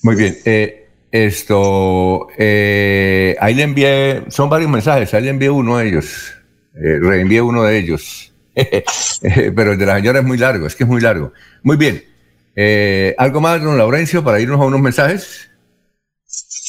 Muy bien. Eh, esto, eh, ahí le envié, son varios mensajes, ahí le envié uno de ellos, eh, reenvié uno de ellos, pero el de la señora es muy largo, es que es muy largo. Muy bien. ¿Algo más, don Laurencio, para irnos a unos mensajes?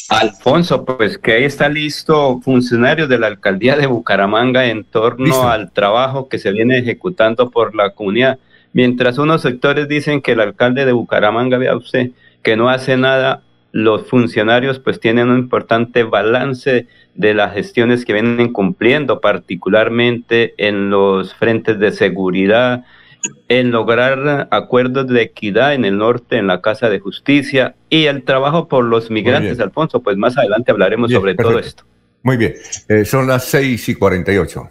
Alfonso, pues que ahí está listo funcionarios de la alcaldía de Bucaramanga en torno al trabajo que se viene ejecutando por la comunidad. Mientras unos sectores dicen que el alcalde de Bucaramanga, vea usted, que no hace nada, los funcionarios pues tienen un importante balance de las gestiones que vienen cumpliendo, particularmente en los frentes de seguridad, en lograr acuerdos de equidad en el norte, en la Casa de Justicia y el trabajo por los migrantes, Alfonso. Pues más adelante hablaremos sobre todo esto. Muy bien, eh, son las seis y cuarenta y ocho.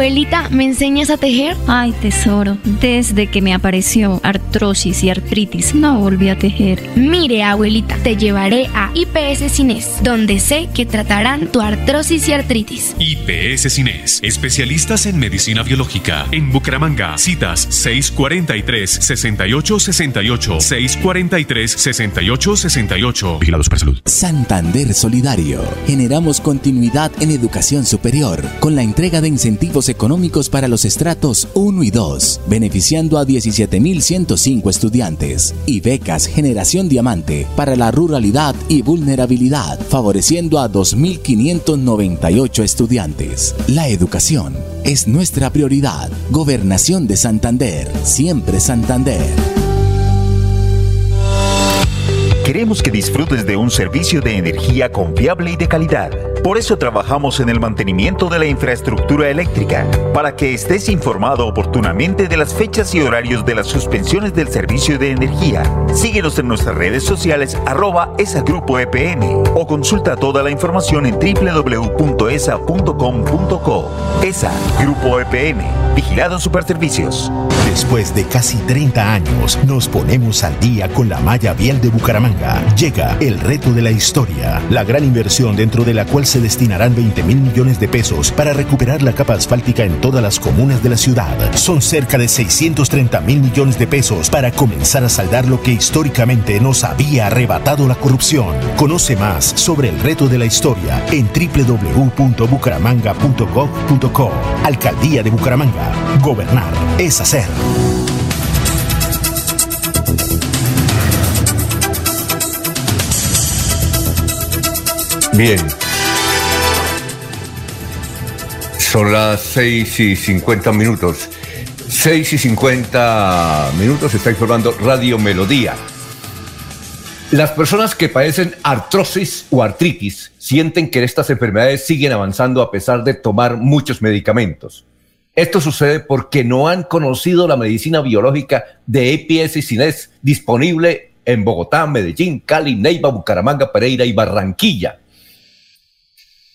Abuelita, ¿me enseñas a tejer? Ay, tesoro, desde que me apareció artrosis y artritis, no volví a tejer. Mire, abuelita, te llevaré a IPS Cines, donde sé que tratarán tu artrosis y artritis. IPS Cines, especialistas en medicina biológica. En Bucaramanga, citas 643-6868, 643-6868. Vigilados para salud. Santander Solidario. Generamos continuidad en educación superior con la entrega de incentivos económicos para los estratos 1 y 2, beneficiando a 17.105 estudiantes, y becas Generación Diamante para la ruralidad y vulnerabilidad, favoreciendo a 2.598 estudiantes. La educación es nuestra prioridad. Gobernación de Santander, siempre Santander. Queremos que disfrutes de un servicio de energía confiable y de calidad. Por eso trabajamos en el mantenimiento de la infraestructura eléctrica, para que estés informado oportunamente de las fechas y horarios de las suspensiones del servicio de energía. Síguenos en nuestras redes sociales arroba grupo EPN o consulta toda la información en www.esa.com.co. ESA, Grupo EPN, Vigilado Superservicios. Después de casi 30 años, nos ponemos al día con la malla vial de Bucaramanga. Llega el reto de la historia, la gran inversión dentro de la cual se destinarán 20 mil millones de pesos para recuperar la capa asfáltica en todas las comunas de la ciudad. Son cerca de 630 mil millones de pesos para comenzar a saldar lo que históricamente nos había arrebatado la corrupción. Conoce más sobre el reto de la historia en www.bucaramanga.gov.co. Alcaldía de Bucaramanga. Gobernar es hacer. Bien. Son las 6 y 50 minutos. 6 y 50 minutos está informando Radio Melodía. Las personas que padecen artrosis o artritis sienten que estas enfermedades siguen avanzando a pesar de tomar muchos medicamentos. Esto sucede porque no han conocido la medicina biológica de EPS y CINES disponible en Bogotá, Medellín, Cali, Neiva, Bucaramanga, Pereira y Barranquilla.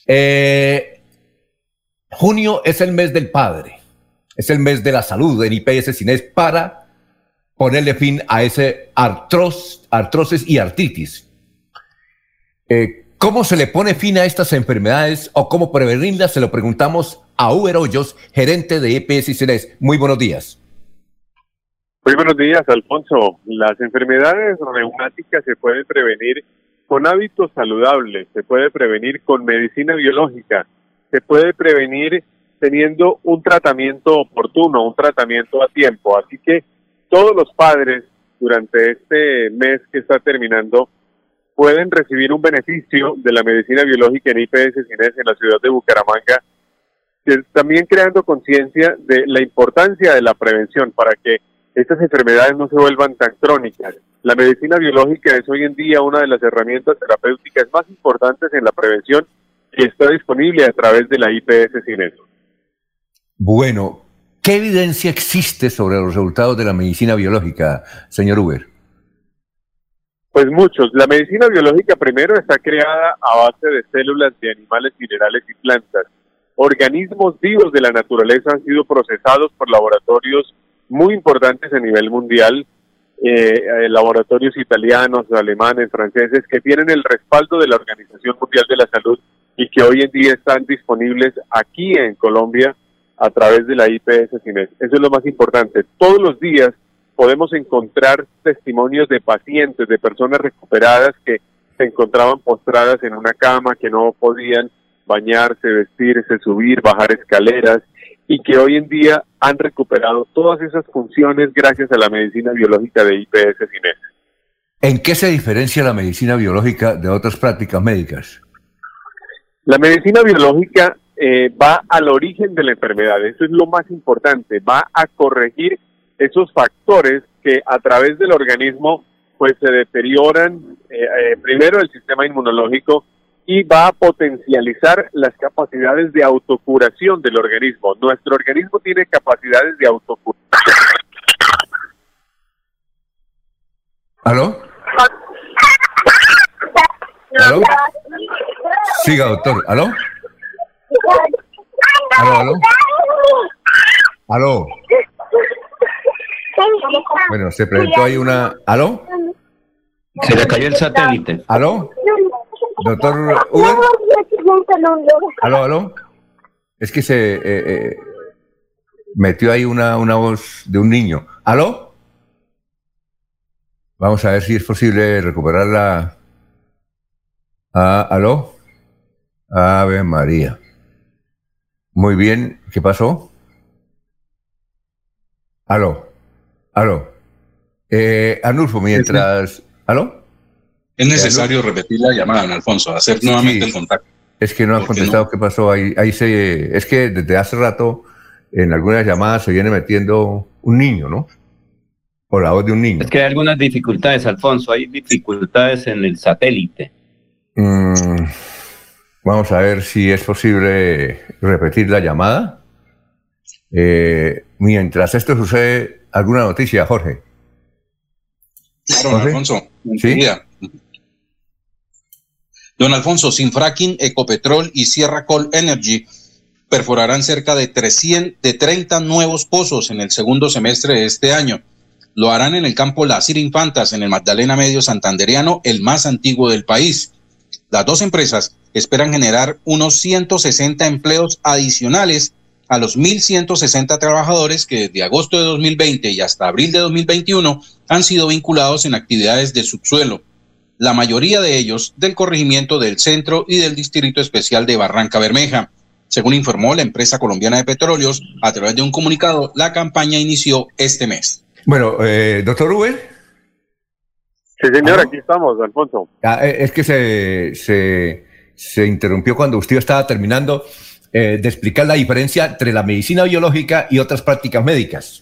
Eh, junio es el mes del padre, es el mes de la salud en IPS CINES para ponerle fin a ese artrosis y artritis. Eh, ¿Cómo se le pone fin a estas enfermedades o cómo prevenirlas? Se lo preguntamos a Uber Hoyos, gerente de EPS y CENES. Muy buenos días. Muy buenos días, Alfonso. Las enfermedades reumáticas se pueden prevenir con hábitos saludables, se puede prevenir con medicina biológica, se puede prevenir teniendo un tratamiento oportuno, un tratamiento a tiempo. Así que todos los padres durante este mes que está terminando pueden recibir un beneficio de la medicina biológica en IPS Cines en la ciudad de Bucaramanga, también creando conciencia de la importancia de la prevención para que estas enfermedades no se vuelvan tan crónicas. La medicina biológica es hoy en día una de las herramientas terapéuticas más importantes en la prevención y está disponible a través de la IPS Cines. Bueno, ¿qué evidencia existe sobre los resultados de la medicina biológica, señor Uber? Pues muchos. La medicina biológica primero está creada a base de células de animales, minerales y plantas. Organismos vivos de la naturaleza han sido procesados por laboratorios muy importantes a nivel mundial, eh, eh, laboratorios italianos, alemanes, franceses, que tienen el respaldo de la Organización Mundial de la Salud y que hoy en día están disponibles aquí en Colombia a través de la IPS Cines. Eso es lo más importante. Todos los días podemos encontrar testimonios de pacientes, de personas recuperadas que se encontraban postradas en una cama, que no podían bañarse, vestirse, subir, bajar escaleras y que hoy en día han recuperado todas esas funciones gracias a la medicina biológica de IPS Cines. ¿En qué se diferencia la medicina biológica de otras prácticas médicas? La medicina biológica eh, va al origen de la enfermedad, eso es lo más importante, va a corregir esos factores que a través del organismo pues se deterioran eh, eh, primero el sistema inmunológico y va a potencializar las capacidades de autocuración del organismo. Nuestro organismo tiene capacidades de autocuración. ¿Aló? ¿Aló? Siga, doctor. ¿Aló? ¿Aló, aló? ¿Aló? Bueno, se presentó ahí una... ¿Aló? Se le cayó el satélite. ¿Aló? Doctor Uber. ¿Aló, aló? Es que se eh, eh, metió ahí una, una voz de un niño. ¿Aló? Vamos a ver si es posible recuperarla. Ah, ¿Aló? Ave María. Muy bien, ¿qué pasó? Aló. Aló. Eh, Anulfo, mientras... ¿Aló? Es necesario repetir la llamada, Alfonso, hacer nuevamente el contacto. Es que no ha contestado qué pasó ahí. Ahí se, es que desde hace rato en algunas llamadas se viene metiendo un niño, ¿no? O la voz de un niño. Es que hay algunas dificultades, Alfonso. Hay dificultades en el satélite. Mm, vamos a ver si es posible repetir la llamada. Eh, mientras esto sucede, ¿alguna noticia, Jorge? Claro, Alfonso. ¿Sí? Don Alfonso, sin fracking, Ecopetrol y Sierra Coal Energy perforarán cerca de, 300, de 30 nuevos pozos en el segundo semestre de este año. Lo harán en el campo Las Infantas, en el Magdalena Medio Santanderiano, el más antiguo del país. Las dos empresas esperan generar unos 160 empleos adicionales a los 1.160 trabajadores que desde agosto de 2020 y hasta abril de 2021 han sido vinculados en actividades de subsuelo la mayoría de ellos del corregimiento del centro y del distrito especial de Barranca Bermeja. Según informó la empresa colombiana de petróleos, a través de un comunicado, la campaña inició este mes. Bueno, eh, doctor Rubén. Sí, señor, aquí estamos, Alfonso. Ah, eh, es que se, se, se, interrumpió cuando usted estaba terminando eh, de explicar la diferencia entre la medicina biológica y otras prácticas médicas.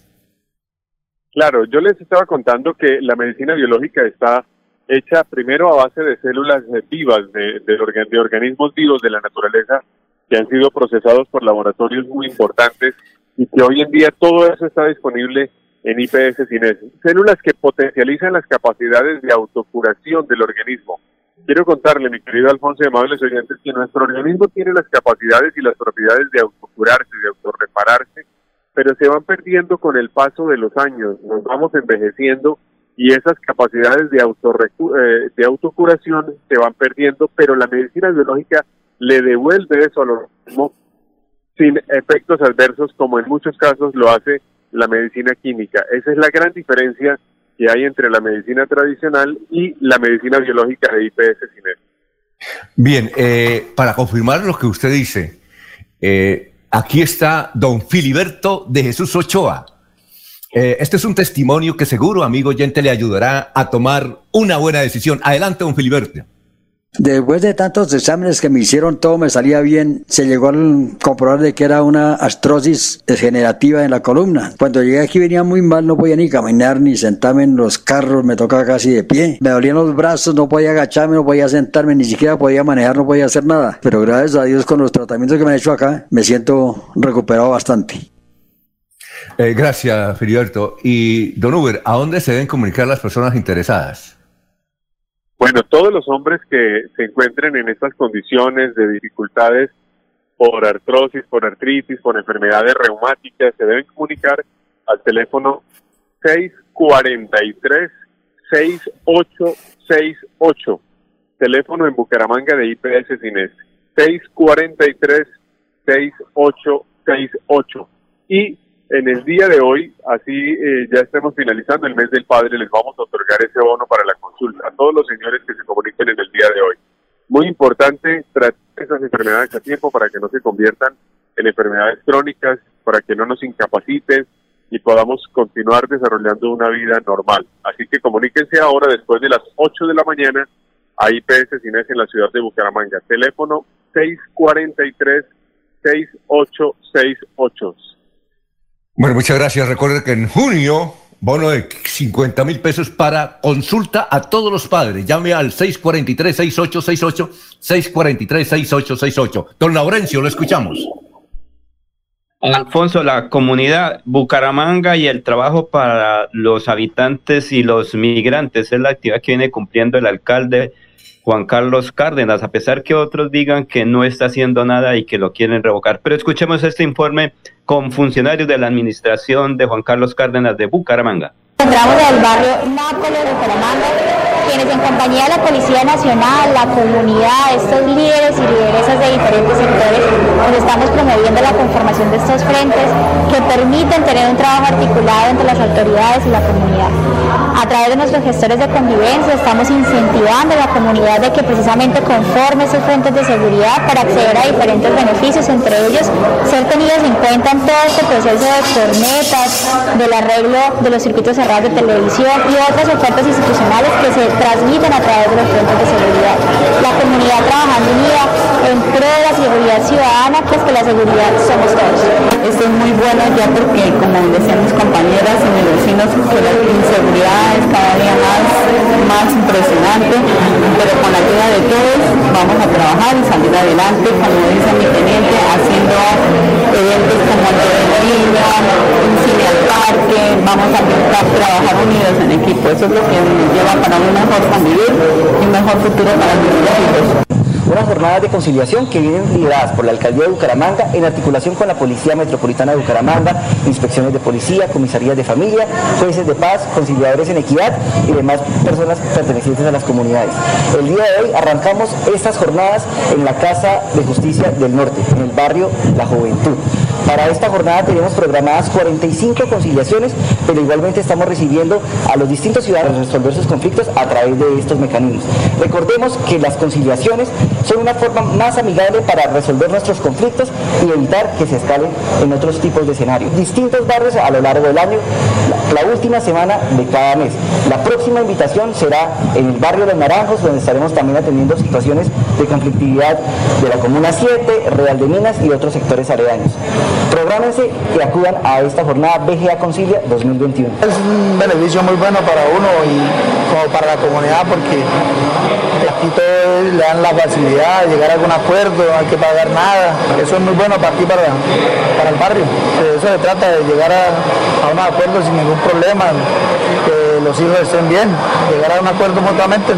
Claro, yo les estaba contando que la medicina biológica está hecha primero a base de células vivas, de, de, organismos vivos de la naturaleza que han sido procesados por laboratorios muy importantes y que hoy en día todo eso está disponible en IPS Cines. Células que potencializan las capacidades de autocuración del organismo. Quiero contarle, mi querido Alfonso y amables oyentes, que nuestro organismo tiene las capacidades y las propiedades de autocurarse, de autorrepararse, pero se van perdiendo con el paso de los años. Nos vamos envejeciendo y esas capacidades de, eh, de autocuración se van perdiendo, pero la medicina biológica le devuelve eso al organismo sin efectos adversos como en muchos casos lo hace la medicina química. Esa es la gran diferencia que hay entre la medicina tradicional y la medicina biológica de IPS Ciner. Bien, eh, para confirmar lo que usted dice, eh, aquí está don Filiberto de Jesús Ochoa. Eh, este es un testimonio que seguro, amigo oyente, le ayudará a tomar una buena decisión. Adelante, don Filiberto. Después de tantos exámenes que me hicieron, todo me salía bien. Se llegó a comprobar de que era una astrosis degenerativa en la columna. Cuando llegué aquí venía muy mal, no podía ni caminar ni sentarme en los carros, me tocaba casi de pie. Me dolían los brazos, no podía agacharme, no podía sentarme, ni siquiera podía manejar, no podía hacer nada. Pero gracias a Dios con los tratamientos que me han hecho acá, me siento recuperado bastante. Eh, gracias, Filiberto. Y Don Uber, ¿a dónde se deben comunicar las personas interesadas? Bueno, todos los hombres que se encuentren en estas condiciones de dificultades por artrosis, por artritis, por enfermedades reumáticas, se deben comunicar al teléfono 643-6868. Teléfono en Bucaramanga de IPS Cines. 643-6868. Y en el día de hoy, así eh, ya estemos finalizando el mes del padre, les vamos a otorgar ese bono para la consulta a todos los señores que se comuniquen en el día de hoy. Muy importante tratar esas enfermedades a tiempo para que no se conviertan en enfermedades crónicas, para que no nos incapaciten y podamos continuar desarrollando una vida normal. Así que comuníquense ahora después de las 8 de la mañana a IPS Cines en la ciudad de Bucaramanga. Teléfono 643 6868. Bueno, muchas gracias. Recuerden que en junio, bono de 50 mil pesos para consulta a todos los padres. Llame al 643-6868, 643-6868. Don Laurencio, lo escuchamos. Alfonso, la comunidad Bucaramanga y el trabajo para los habitantes y los migrantes es la actividad que viene cumpliendo el alcalde Juan Carlos Cárdenas, a pesar que otros digan que no está haciendo nada y que lo quieren revocar. Pero escuchemos este informe con funcionarios de la administración de Juan Carlos Cárdenas de Bucaramanga. Encontramos en el barrio Nápoles de Bucaramanga, quienes en compañía de la Policía Nacional, la comunidad, estos líderes y lideresas de diferentes sectores, nos estamos promoviendo la conformación de estos frentes que permiten tener un trabajo articulado entre las autoridades y la comunidad. A través de nuestros gestores de convivencia estamos incentivando a la comunidad de que precisamente conforme esos frentes de seguridad para acceder a diferentes beneficios, entre ellos ser tenidos en cuenta en todo este proceso de cornetas, del arreglo de los circuitos cerrados de televisión y otras ofertas institucionales que se transmiten a través de los frentes de seguridad. La comunidad trabajando unida en pro de la seguridad ciudadana, pues que la seguridad somos todos. Esto es muy bueno ya porque, como decían mis compañeras y mis vecinos, que la inseguridad es cada día más, más impresionante, pero con la ayuda de todos vamos a trabajar y salir adelante, como dice mi teniente, haciendo eventos como el de Niña, un cine al parque, vamos a trabajar unidos en equipo. Eso es lo que nos lleva para un mejor convivir y un mejor futuro para nuestros hijos unas jornadas de conciliación que vienen lideradas por la Alcaldía de Bucaramanga en articulación con la Policía Metropolitana de Bucaramanga, inspecciones de policía, comisarías de familia, jueces de paz, conciliadores en equidad y demás personas pertenecientes a las comunidades. El día de hoy arrancamos estas jornadas en la Casa de Justicia del Norte, en el barrio La Juventud. Para esta jornada tenemos programadas 45 conciliaciones, pero igualmente estamos recibiendo a los distintos ciudadanos resolver sus conflictos a través de estos mecanismos. Recordemos que las conciliaciones son una forma más amigable para resolver nuestros conflictos y evitar que se escalen en otros tipos de escenarios. Distintos barrios a lo largo del año, la, última semana de cada mes. La próxima invitación será en el barrio Los Naranjos, donde estaremos también atendiendo situaciones de conflictividad de la Comuna 7, Real de Minas y otros sectores aledaños. Prográmense y acudan a esta jornada BGA Concilia 2021. Es un beneficio muy bueno para uno y como para la comunidad porque todos le dan la facilidad de llegar a algún acuerdo, no hay que pagar nada. Eso es muy bueno para aquí, para, para el barrio. De eso se trata, de llegar a, a un acuerdo sin ningún problema, que los hijos estén bien, llegar a un acuerdo mutuamente.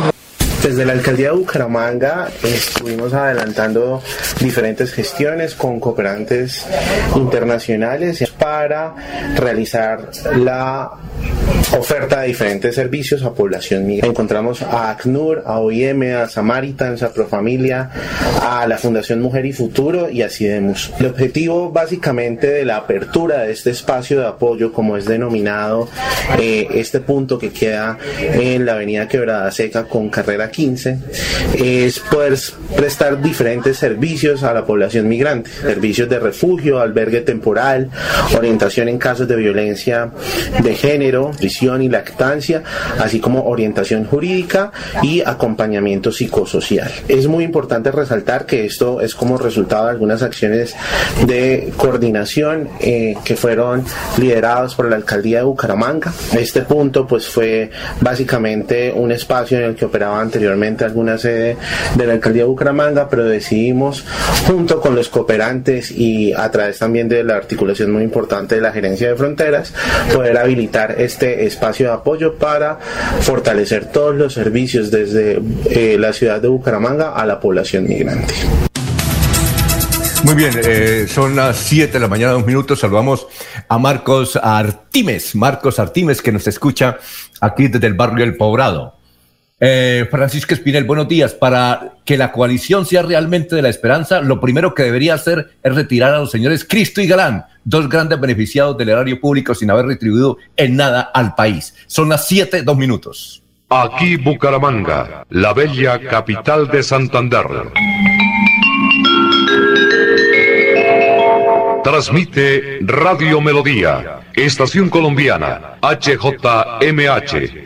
Desde la alcaldía de Bucaramanga estuvimos adelantando diferentes gestiones con cooperantes internacionales para realizar la oferta de diferentes servicios a población migrante. Encontramos a ACNUR, a OIM, a Samaritans, a Profamilia, a la Fundación Mujer y Futuro y a CIDEMUS. El objetivo básicamente de la apertura de este espacio de apoyo, como es denominado eh, este punto que queda en la avenida Quebrada Seca con carrera 15, es poder prestar diferentes servicios a la población migrante, servicios de refugio, albergue temporal, orientación en casos de violencia de género, y lactancia, así como orientación jurídica y acompañamiento psicosocial. Es muy importante resaltar que esto es como resultado de algunas acciones de coordinación eh, que fueron lideradas por la alcaldía de Bucaramanga. Este punto pues fue básicamente un espacio en el que operaba anteriormente alguna sede de la alcaldía de Bucaramanga, pero decidimos junto con los cooperantes y a través también de la articulación muy importante de la gerencia de fronteras poder habilitar este espacio de apoyo para fortalecer todos los servicios desde eh, la ciudad de Bucaramanga a la población migrante. Muy bien, eh, son las 7 de la mañana, dos minutos. Saludamos a Marcos Artimes, Marcos Artimes, que nos escucha aquí desde el barrio El Pobrado. Eh, Francisco Espinel, buenos días. Para que la coalición sea realmente de la esperanza, lo primero que debería hacer es retirar a los señores Cristo y Galán, dos grandes beneficiados del erario público sin haber retribuido en nada al país. Son las 7, dos minutos. Aquí Bucaramanga, la bella capital de Santander. Transmite Radio Melodía, Estación Colombiana, HJMH,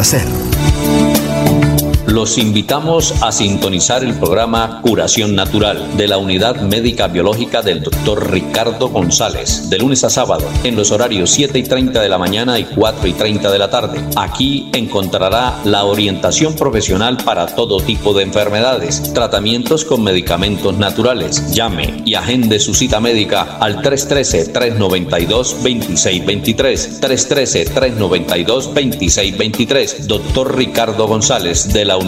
hacer. Los invitamos a sintonizar el programa Curación Natural de la Unidad Médica Biológica del Dr. Ricardo González, de lunes a sábado, en los horarios 7 y 30 de la mañana y 4 y 30 de la tarde. Aquí encontrará la orientación profesional para todo tipo de enfermedades, tratamientos con medicamentos naturales. Llame y agende su cita médica al 313-392-2623. 313-392-2623. Doctor Ricardo González de la Unidad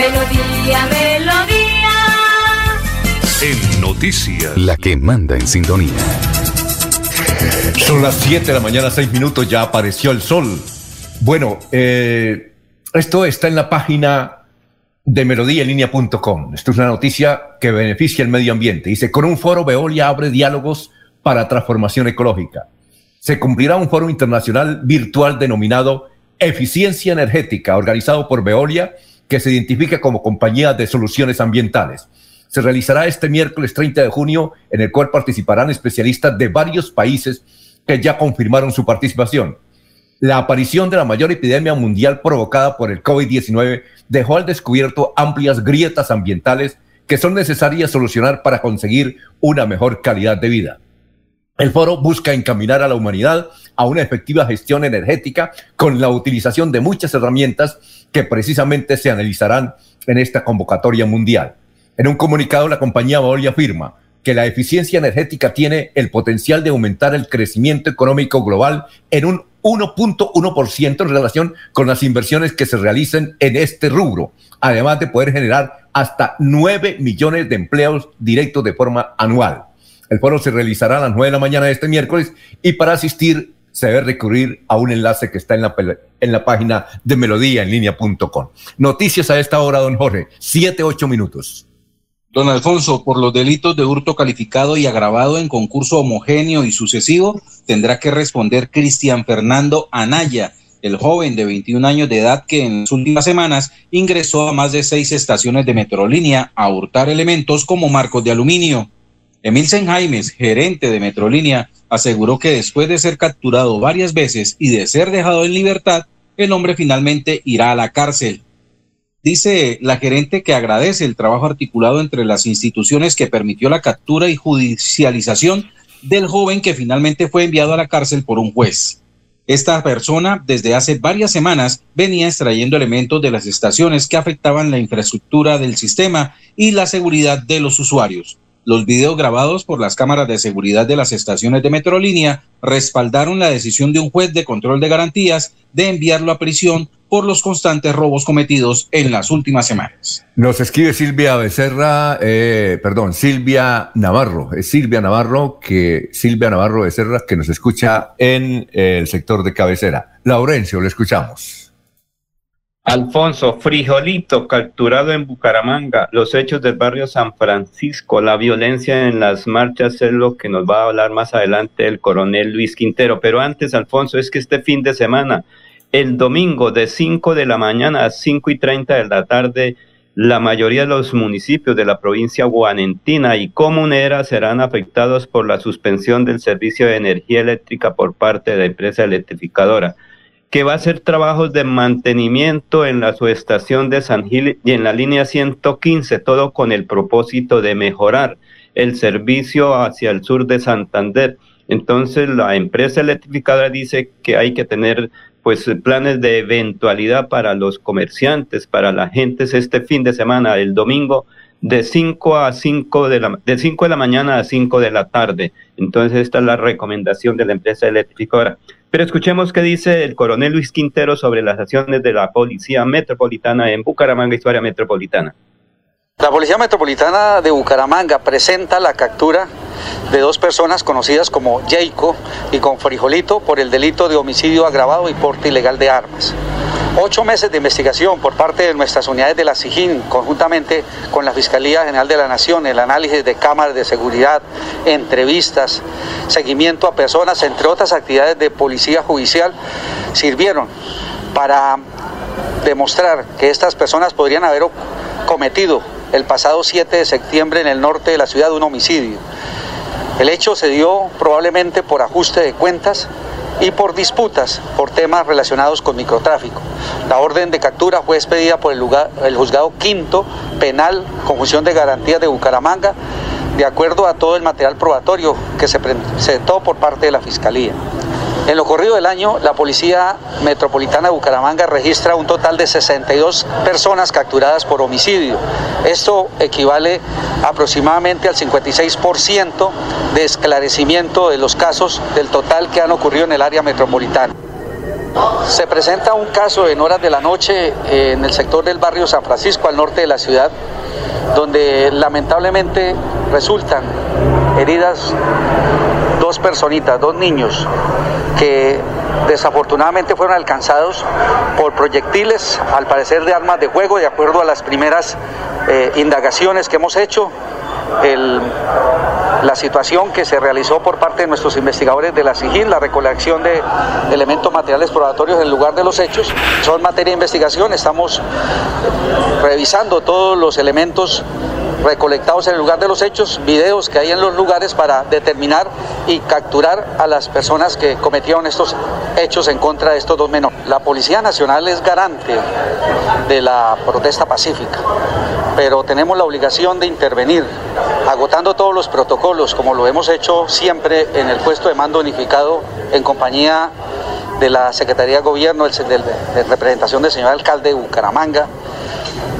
Melodía, melodía. En noticias. La que manda en sintonía. Son las 7 de la mañana, 6 minutos, ya apareció el sol. Bueno, eh, esto está en la página de melodíaenlínea.com. Esto es una noticia que beneficia el medio ambiente. Dice, con un foro Veolia abre diálogos para transformación ecológica. Se cumplirá un foro internacional virtual denominado Eficiencia Energética, organizado por Veolia que se identifica como compañía de soluciones ambientales. Se realizará este miércoles 30 de junio, en el cual participarán especialistas de varios países que ya confirmaron su participación. La aparición de la mayor epidemia mundial provocada por el COVID-19 dejó al descubierto amplias grietas ambientales que son necesarias solucionar para conseguir una mejor calidad de vida. El foro busca encaminar a la humanidad a una efectiva gestión energética con la utilización de muchas herramientas que precisamente se analizarán en esta convocatoria mundial. En un comunicado, la compañía Veolia afirma que la eficiencia energética tiene el potencial de aumentar el crecimiento económico global en un 1.1% en relación con las inversiones que se realicen en este rubro, además de poder generar hasta 9 millones de empleos directos de forma anual. El foro se realizará a las 9 de la mañana de este miércoles y para asistir se debe recurrir a un enlace que está en la, en la página de melodía en línea.com. Noticias a esta hora, don Jorge. Siete, ocho minutos. Don Alfonso, por los delitos de hurto calificado y agravado en concurso homogéneo y sucesivo, tendrá que responder Cristian Fernando Anaya, el joven de 21 años de edad que en las últimas semanas ingresó a más de seis estaciones de Metrolínea a hurtar elementos como marcos de aluminio. Emil Senjaimes, gerente de Metrolínea, aseguró que después de ser capturado varias veces y de ser dejado en libertad, el hombre finalmente irá a la cárcel. Dice la gerente que agradece el trabajo articulado entre las instituciones que permitió la captura y judicialización del joven que finalmente fue enviado a la cárcel por un juez. Esta persona desde hace varias semanas venía extrayendo elementos de las estaciones que afectaban la infraestructura del sistema y la seguridad de los usuarios. Los videos grabados por las cámaras de seguridad de las estaciones de Metrolínea respaldaron la decisión de un juez de control de garantías de enviarlo a prisión por los constantes robos cometidos en las últimas semanas. Nos escribe Silvia Becerra, eh, perdón, Silvia Navarro, es Silvia Navarro que Silvia Navarro Becerra que nos escucha en el sector de cabecera. Laurencio, le escuchamos. Alfonso, frijolito capturado en Bucaramanga, los hechos del barrio San Francisco, la violencia en las marchas es lo que nos va a hablar más adelante el coronel Luis Quintero. Pero antes, Alfonso, es que este fin de semana, el domingo de 5 de la mañana a 5 y 30 de la tarde, la mayoría de los municipios de la provincia guanentina y comunera serán afectados por la suspensión del servicio de energía eléctrica por parte de la empresa electrificadora que va a hacer trabajos de mantenimiento en la subestación de San Gil y en la línea 115, todo con el propósito de mejorar el servicio hacia el sur de Santander. Entonces la empresa electrificadora dice que hay que tener pues planes de eventualidad para los comerciantes, para la gente este fin de semana, el domingo de 5 a 5 de la de 5 de la mañana a 5 de la tarde. Entonces esta es la recomendación de la empresa electrificadora. Pero escuchemos qué dice el coronel Luis Quintero sobre las acciones de la Policía Metropolitana en Bucaramanga área metropolitana. La Policía Metropolitana de Bucaramanga presenta la captura de dos personas conocidas como Jayco y con Frijolito por el delito de homicidio agravado y porte ilegal de armas. Ocho meses de investigación por parte de nuestras unidades de la SIGIN, conjuntamente con la Fiscalía General de la Nación, el análisis de cámaras de seguridad, entrevistas, seguimiento a personas, entre otras actividades de policía judicial, sirvieron para demostrar que estas personas podrían haber cometido el pasado 7 de septiembre en el norte de la ciudad un homicidio. El hecho se dio probablemente por ajuste de cuentas y por disputas por temas relacionados con microtráfico. La orden de captura fue expedida por el, el juzgado quinto penal con función de garantías de Bucaramanga de acuerdo a todo el material probatorio que se presentó por parte de la Fiscalía. En lo corrido del año, la Policía Metropolitana de Bucaramanga registra un total de 62 personas capturadas por homicidio. Esto equivale aproximadamente al 56% de esclarecimiento de los casos del total que han ocurrido en el área metropolitana. Se presenta un caso en horas de la noche en el sector del barrio San Francisco, al norte de la ciudad, donde lamentablemente resultan heridas dos personitas, dos niños, que desafortunadamente fueron alcanzados por proyectiles, al parecer de armas de fuego, de acuerdo a las primeras eh, indagaciones que hemos hecho. la situación que se realizó por parte de nuestros investigadores de la SIGIN, la recolección de elementos materiales probatorios en lugar de los hechos, son materia de investigación, estamos revisando todos los elementos recolectados en el lugar de los hechos, videos que hay en los lugares para determinar y capturar a las personas que cometieron estos hechos en contra de estos dos menores. La Policía Nacional es garante de la protesta pacífica, pero tenemos la obligación de intervenir, agotando todos los protocolos, como lo hemos hecho siempre en el puesto de mando unificado en compañía de la Secretaría de Gobierno, de representación del señor alcalde de Bucaramanga,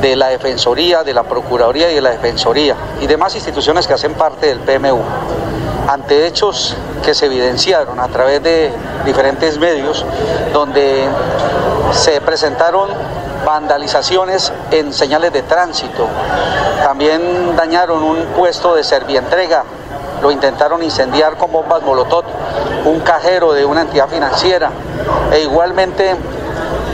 de la Defensoría, de la Procuraduría y de la Defensoría y demás instituciones que hacen parte del PMU. Ante hechos que se evidenciaron a través de diferentes medios, donde se presentaron vandalizaciones en señales de tránsito, también dañaron un puesto de servientrega, lo intentaron incendiar con bombas molotov, un cajero de una entidad financiera. E igualmente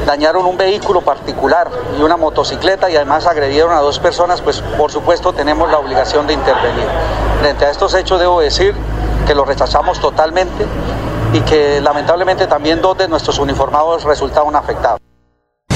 dañaron un vehículo particular y una motocicleta y además agredieron a dos personas, pues por supuesto tenemos la obligación de intervenir. Frente a estos hechos debo decir que los rechazamos totalmente y que lamentablemente también dos de nuestros uniformados resultaron afectados.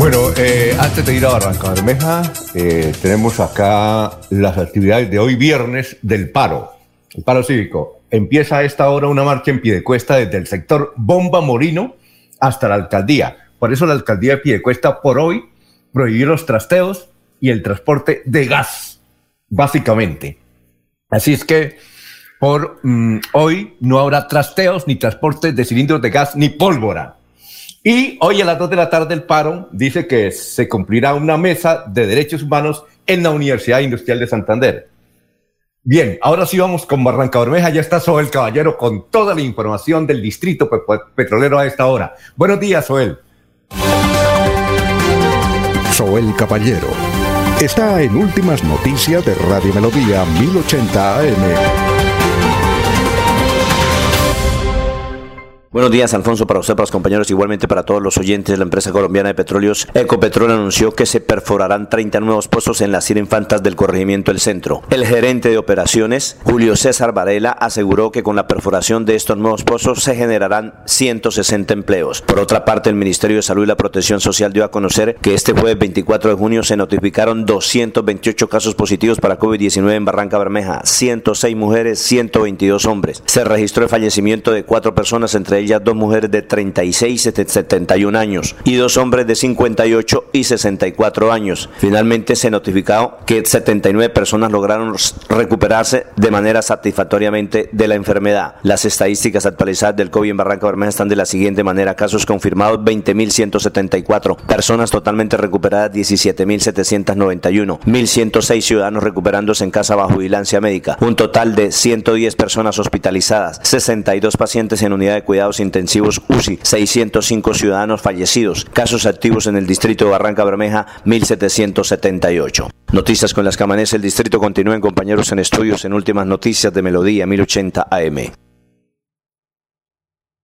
Bueno, eh, antes de ir a Barranca Bermeja, eh, tenemos acá las actividades de hoy viernes del paro, el paro cívico. Empieza a esta hora una marcha en Piedecuesta desde el sector Bomba Morino hasta la alcaldía. Por eso la alcaldía de Piedecuesta por hoy prohibir los trasteos y el transporte de gas, básicamente. Así es que por mm, hoy no habrá trasteos ni transporte de cilindros de gas ni pólvora. Y hoy a las 2 de la tarde el paro dice que se cumplirá una mesa de derechos humanos en la Universidad Industrial de Santander. Bien, ahora sí vamos con Barranca Bermeja. Ya está Soel Caballero con toda la información del distrito petrolero a esta hora. Buenos días, Soel. Soel Caballero está en Últimas Noticias de Radio Melodía 1080 AM. Buenos días, Alfonso, para usted, para los compañeros, igualmente para todos los oyentes de la empresa colombiana de petróleos. Ecopetrol anunció que se perforarán 30 nuevos pozos en las 100 infantas del corregimiento del centro. El gerente de operaciones, Julio César Varela, aseguró que con la perforación de estos nuevos pozos se generarán 160 empleos. Por otra parte, el Ministerio de Salud y la Protección Social dio a conocer que este jueves 24 de junio se notificaron 228 casos positivos para COVID-19 en Barranca Bermeja, 106 mujeres, 122 hombres. Se registró el fallecimiento de cuatro personas entre ellas dos mujeres de 36 y 71 años y dos hombres de 58 y 64 años. Finalmente se notificó que 79 personas lograron recuperarse de manera satisfactoriamente de la enfermedad. Las estadísticas actualizadas del COVID en Barranca Bermeja están de la siguiente manera. Casos confirmados 20.174, personas totalmente recuperadas 17.791, 1.106 ciudadanos recuperándose en casa bajo vigilancia médica, un total de 110 personas hospitalizadas, 62 pacientes en unidad de cuidado intensivos UCI, 605 ciudadanos fallecidos, casos activos en el distrito de Barranca Bermeja, 1778. Noticias con las que amanece el distrito continúen compañeros en estudios en últimas noticias de Melodía 1080 AM.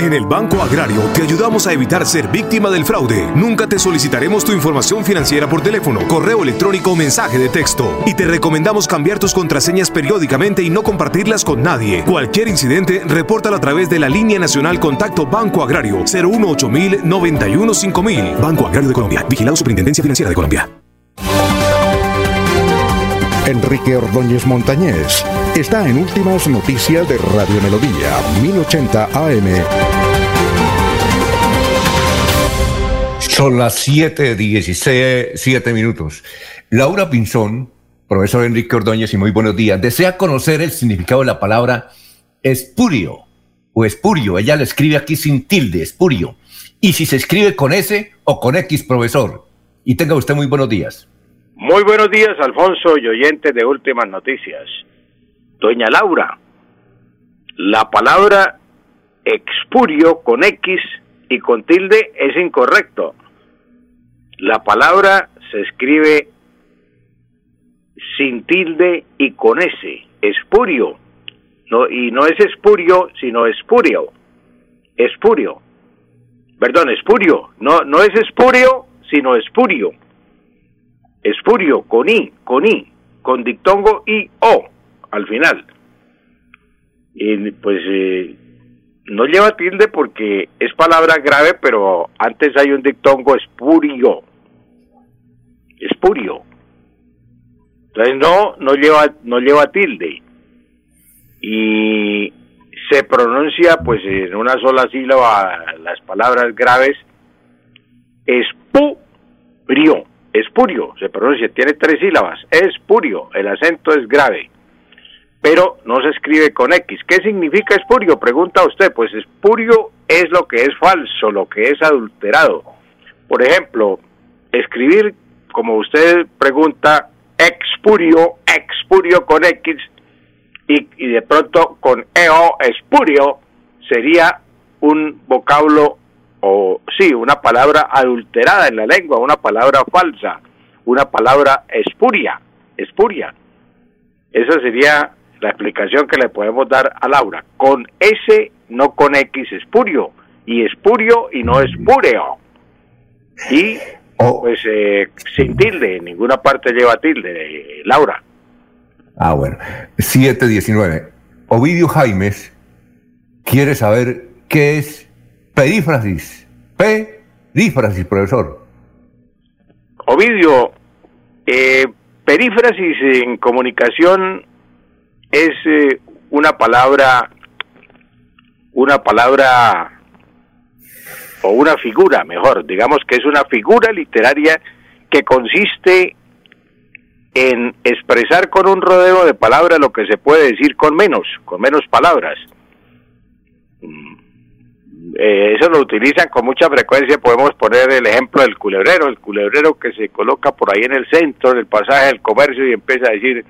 En el Banco Agrario te ayudamos a evitar ser víctima del fraude. Nunca te solicitaremos tu información financiera por teléfono, correo electrónico o mensaje de texto. Y te recomendamos cambiar tus contraseñas periódicamente y no compartirlas con nadie. Cualquier incidente, repórtalo a través de la línea nacional Contacto Banco Agrario 018 91 5000. Banco Agrario de Colombia. Vigilado Superintendencia Financiera de Colombia. Enrique Ordóñez Montañés está en Últimas Noticias de Radio Melodía, 1080 AM. Son las 7.16, 7 minutos. Laura Pinzón, profesor Enrique Ordóñez, y muy buenos días. Desea conocer el significado de la palabra espurio o espurio. Ella lo escribe aquí sin tilde, espurio. Y si se escribe con S o con X, profesor. Y tenga usted muy buenos días. Muy buenos días, Alfonso y oyentes de Últimas Noticias. Doña Laura, la palabra expurio con X y con tilde es incorrecto. La palabra se escribe sin tilde y con S, espurio. No, y no es espurio, sino espurio. Espurio. Perdón, espurio. No, no es espurio, sino espurio espurio, con I, con I, con dictongo I, O, al final. Y pues eh, no lleva tilde porque es palabra grave, pero antes hay un dictongo espurio. Espurio. Entonces no, no lleva, no lleva tilde. Y se pronuncia pues en una sola sílaba las palabras graves espurio espurio, se pronuncia, tiene tres sílabas, espurio, el acento es grave, pero no se escribe con X. ¿Qué significa espurio? Pregunta usted, pues espurio es lo que es falso, lo que es adulterado. Por ejemplo, escribir, como usted pregunta, expurio, expurio con X, y, de pronto con EO, espurio, sería un vocablo o sí, una palabra adulterada en la lengua, una palabra falsa, una palabra espuria, espuria. Esa sería la explicación que le podemos dar a Laura. Con S, no con X, espurio. Y espurio y no espúreo. Y pues eh, sin tilde, en ninguna parte lleva tilde, Laura. Ah, bueno. 719. Ovidio Jaimes quiere saber qué es Perífrasis. Perífrasis, profesor. Ovidio, eh, perífrasis en comunicación es eh, una palabra, una palabra o una figura, mejor, digamos que es una figura literaria que consiste en expresar con un rodeo de palabras lo que se puede decir con menos, con menos palabras. Eh, eso lo utilizan con mucha frecuencia. Podemos poner el ejemplo del culebrero, el culebrero que se coloca por ahí en el centro del pasaje del comercio y empieza a decir,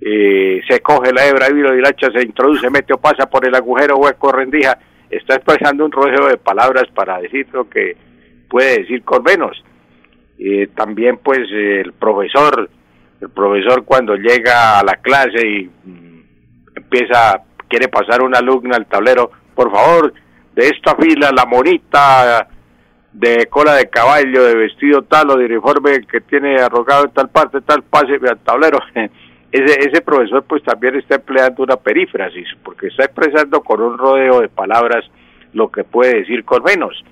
eh, se coge la hebra y lo hacha se introduce, mete o pasa por el agujero hueco rendija. Está expresando un rodeo de palabras para decir lo que puede decir con menos. Eh, también pues el profesor, el profesor cuando llega a la clase y mm, empieza, quiere pasar una alumna al tablero, por favor, de esta fila, la monita de cola de caballo, de vestido tal o de uniforme que tiene arrogado en tal parte, tal pase al tablero. Ese, ese profesor pues también está empleando una perífrasis, porque está expresando con un rodeo de palabras lo que puede decir con menos.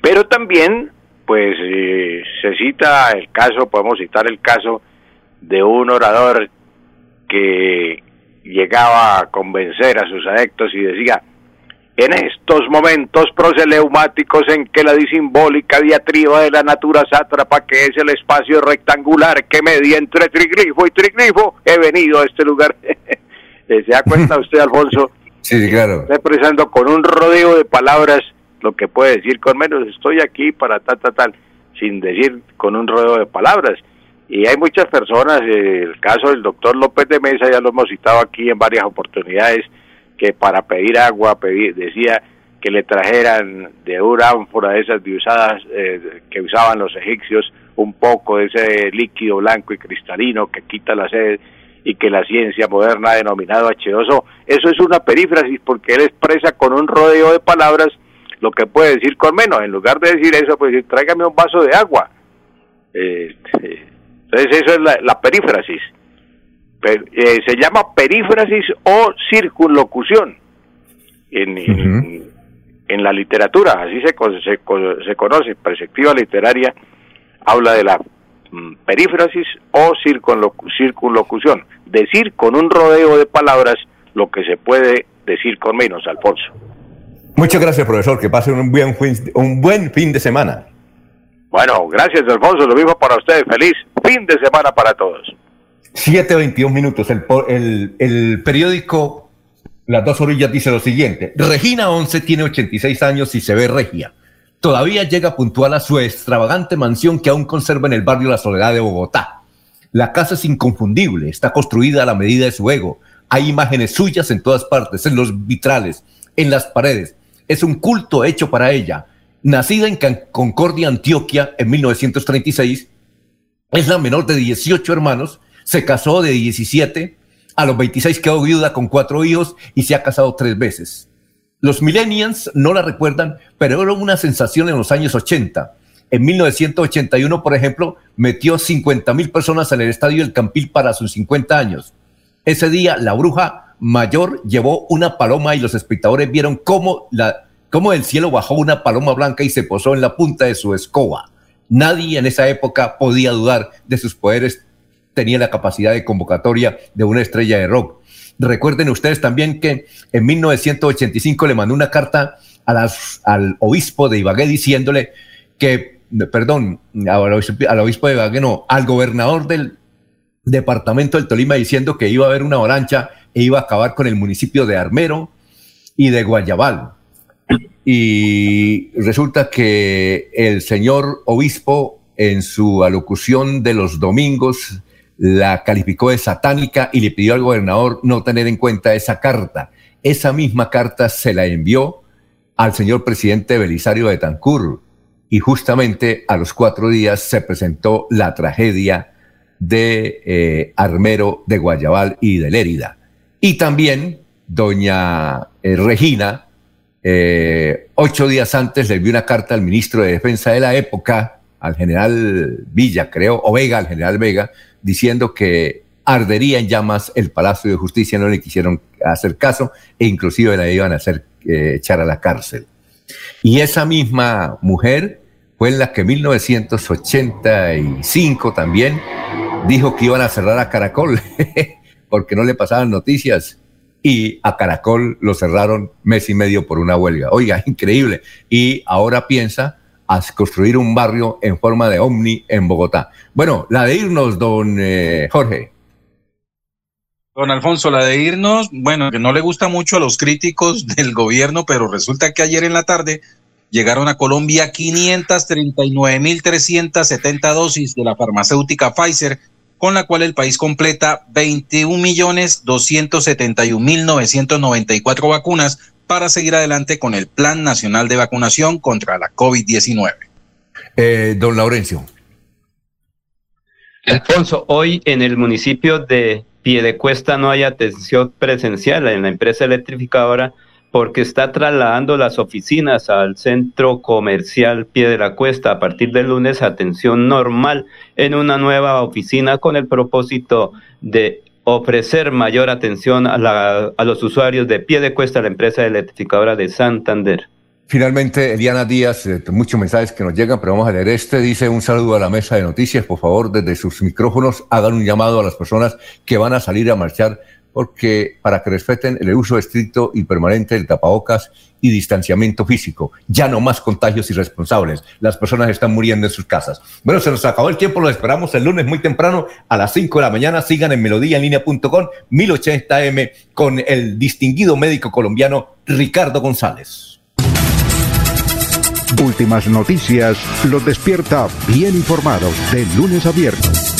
Pero también, pues, eh, se cita el caso, podemos citar el caso de un orador que llegaba a convencer a sus adeptos y decía, en estos momentos proseleumáticos en que la disimbólica diatriba de la natura sátrapa, que es el espacio rectangular que media entre triglifo y triglifo, he venido a este lugar. ¿Se da cuenta usted, Alfonso? Sí, claro. Está expresando con un rodeo de palabras lo que puede decir con menos, estoy aquí para tal, tal, tal, sin decir con un rodeo de palabras. Y hay muchas personas, el caso del doctor López de Mesa, ya lo hemos citado aquí en varias oportunidades, que para pedir agua decía que le trajeran de una ánfora de esas de eh, que usaban los egipcios un poco de ese líquido blanco y cristalino que quita la sed y que la ciencia moderna ha denominado H2O. Eso es una perífrasis porque él expresa con un rodeo de palabras lo que puede decir con menos. En lugar de decir eso, pues tráigame un vaso de agua. Este, entonces eso es la perífrasis. Eh, se llama perífrasis o circunlocución en, en, la literatura, así se, se, se, conoce, perspectiva literaria habla de la mm, perífrasis o circunlocución, decir con un rodeo de palabras lo que se puede decir con menos, Alfonso. Muchas gracias, profesor, que pase un buen, un buen fin de semana. Bueno, gracias, Alfonso, lo mismo para ustedes, feliz fin de semana para todos. 7.21 minutos. El, el, periódico Las Dos Orillas dice lo siguiente. Regina 11 tiene 86 años y se ve regia. Todavía llega puntual a su extravagante mansión que aún conserva en el barrio La Soledad de Bogotá. La casa es inconfundible, está construida a la medida de su ego. Hay imágenes suyas en todas partes, en los vitrales, en las paredes. Es un culto hecho para ella. Nacida en Concordia, Antioquia, en 1936, es la menor de 18 hermanos se casó de 17, a los 26 quedó viuda con cuatro hijos y se ha casado tres veces. Los millennials no la recuerdan, pero era una sensación en los años 80. En 1981, por ejemplo, metió 50 mil personas en el estadio del Campil para sus 50 años. Ese día, la bruja mayor llevó una paloma y los espectadores vieron cómo, la, cómo del cielo bajó una paloma blanca y se posó en la punta de su escoba. Nadie en esa época podía dudar de sus poderes tenía la capacidad de convocatoria de una estrella de rock. Recuerden ustedes también que en 1985 le mandó una carta al obispo de Ibagué diciéndole que, perdón, al obispo, de Ibagué, no, al gobernador del departamento del Tolima diciendo que iba a haber una avalancha e iba a acabar con el municipio de Armero y de Guayabal. Y resulta que el señor obispo en su alocución de los domingos la calificó de satánica y le pidió al gobernador no tener en cuenta esa carta. Esa misma carta se la envió al señor presidente Belisario de Tancur y justamente a los cuatro días se presentó la tragedia de eh, Armero de Guayabal y de Lérida. Y también doña eh, Regina, eh, ocho días antes le envió una carta al ministro de Defensa de la época, al general Villa, creo, o Vega, al general Vega, diciendo que ardería en llamas el Palacio de Justicia, no le quisieron hacer caso e inclusive la iban a hacer eh, echar a la cárcel. Y esa misma mujer fue en la que en 1985 también dijo que iban a cerrar a Caracol porque no le pasaban noticias y a Caracol lo cerraron mes y medio por una huelga. Oiga, increíble. Y ahora piensa a construir un barrio en forma de ovni en Bogotá. Bueno, la de irnos, don eh, Jorge. Don Alfonso, la de irnos, bueno, que no le gusta mucho a los críticos del gobierno, pero resulta que ayer en la tarde llegaron a Colombia 539.370 dosis de la farmacéutica Pfizer, con la cual el país completa 21.271.994 vacunas para seguir adelante con el Plan Nacional de Vacunación contra la COVID-19. Eh, don Laurencio. Alfonso, hoy en el municipio de Piedecuesta no hay atención presencial en la empresa electrificadora porque está trasladando las oficinas al centro comercial Pie de la Cuesta a partir del lunes atención normal en una nueva oficina con el propósito de ofrecer mayor atención a, a los usuarios de Pie de Cuesta, la empresa electrificadora de Santander. Finalmente, Eliana Díaz, eh, muchos mensajes que nos llegan, pero vamos a leer este. Dice un saludo a la mesa de noticias. Por favor, desde sus micrófonos, hagan un llamado a las personas que van a salir a marchar porque para que respeten el uso estricto y permanente del tapabocas y distanciamiento físico. Ya no más contagios irresponsables. Las personas están muriendo en sus casas. Bueno, se nos acabó el tiempo. Lo esperamos el lunes muy temprano a las 5 de la mañana. Sigan en melodíaenlínea.com 1080m con el distinguido médico colombiano Ricardo González. Últimas noticias los despierta bien informados de lunes a.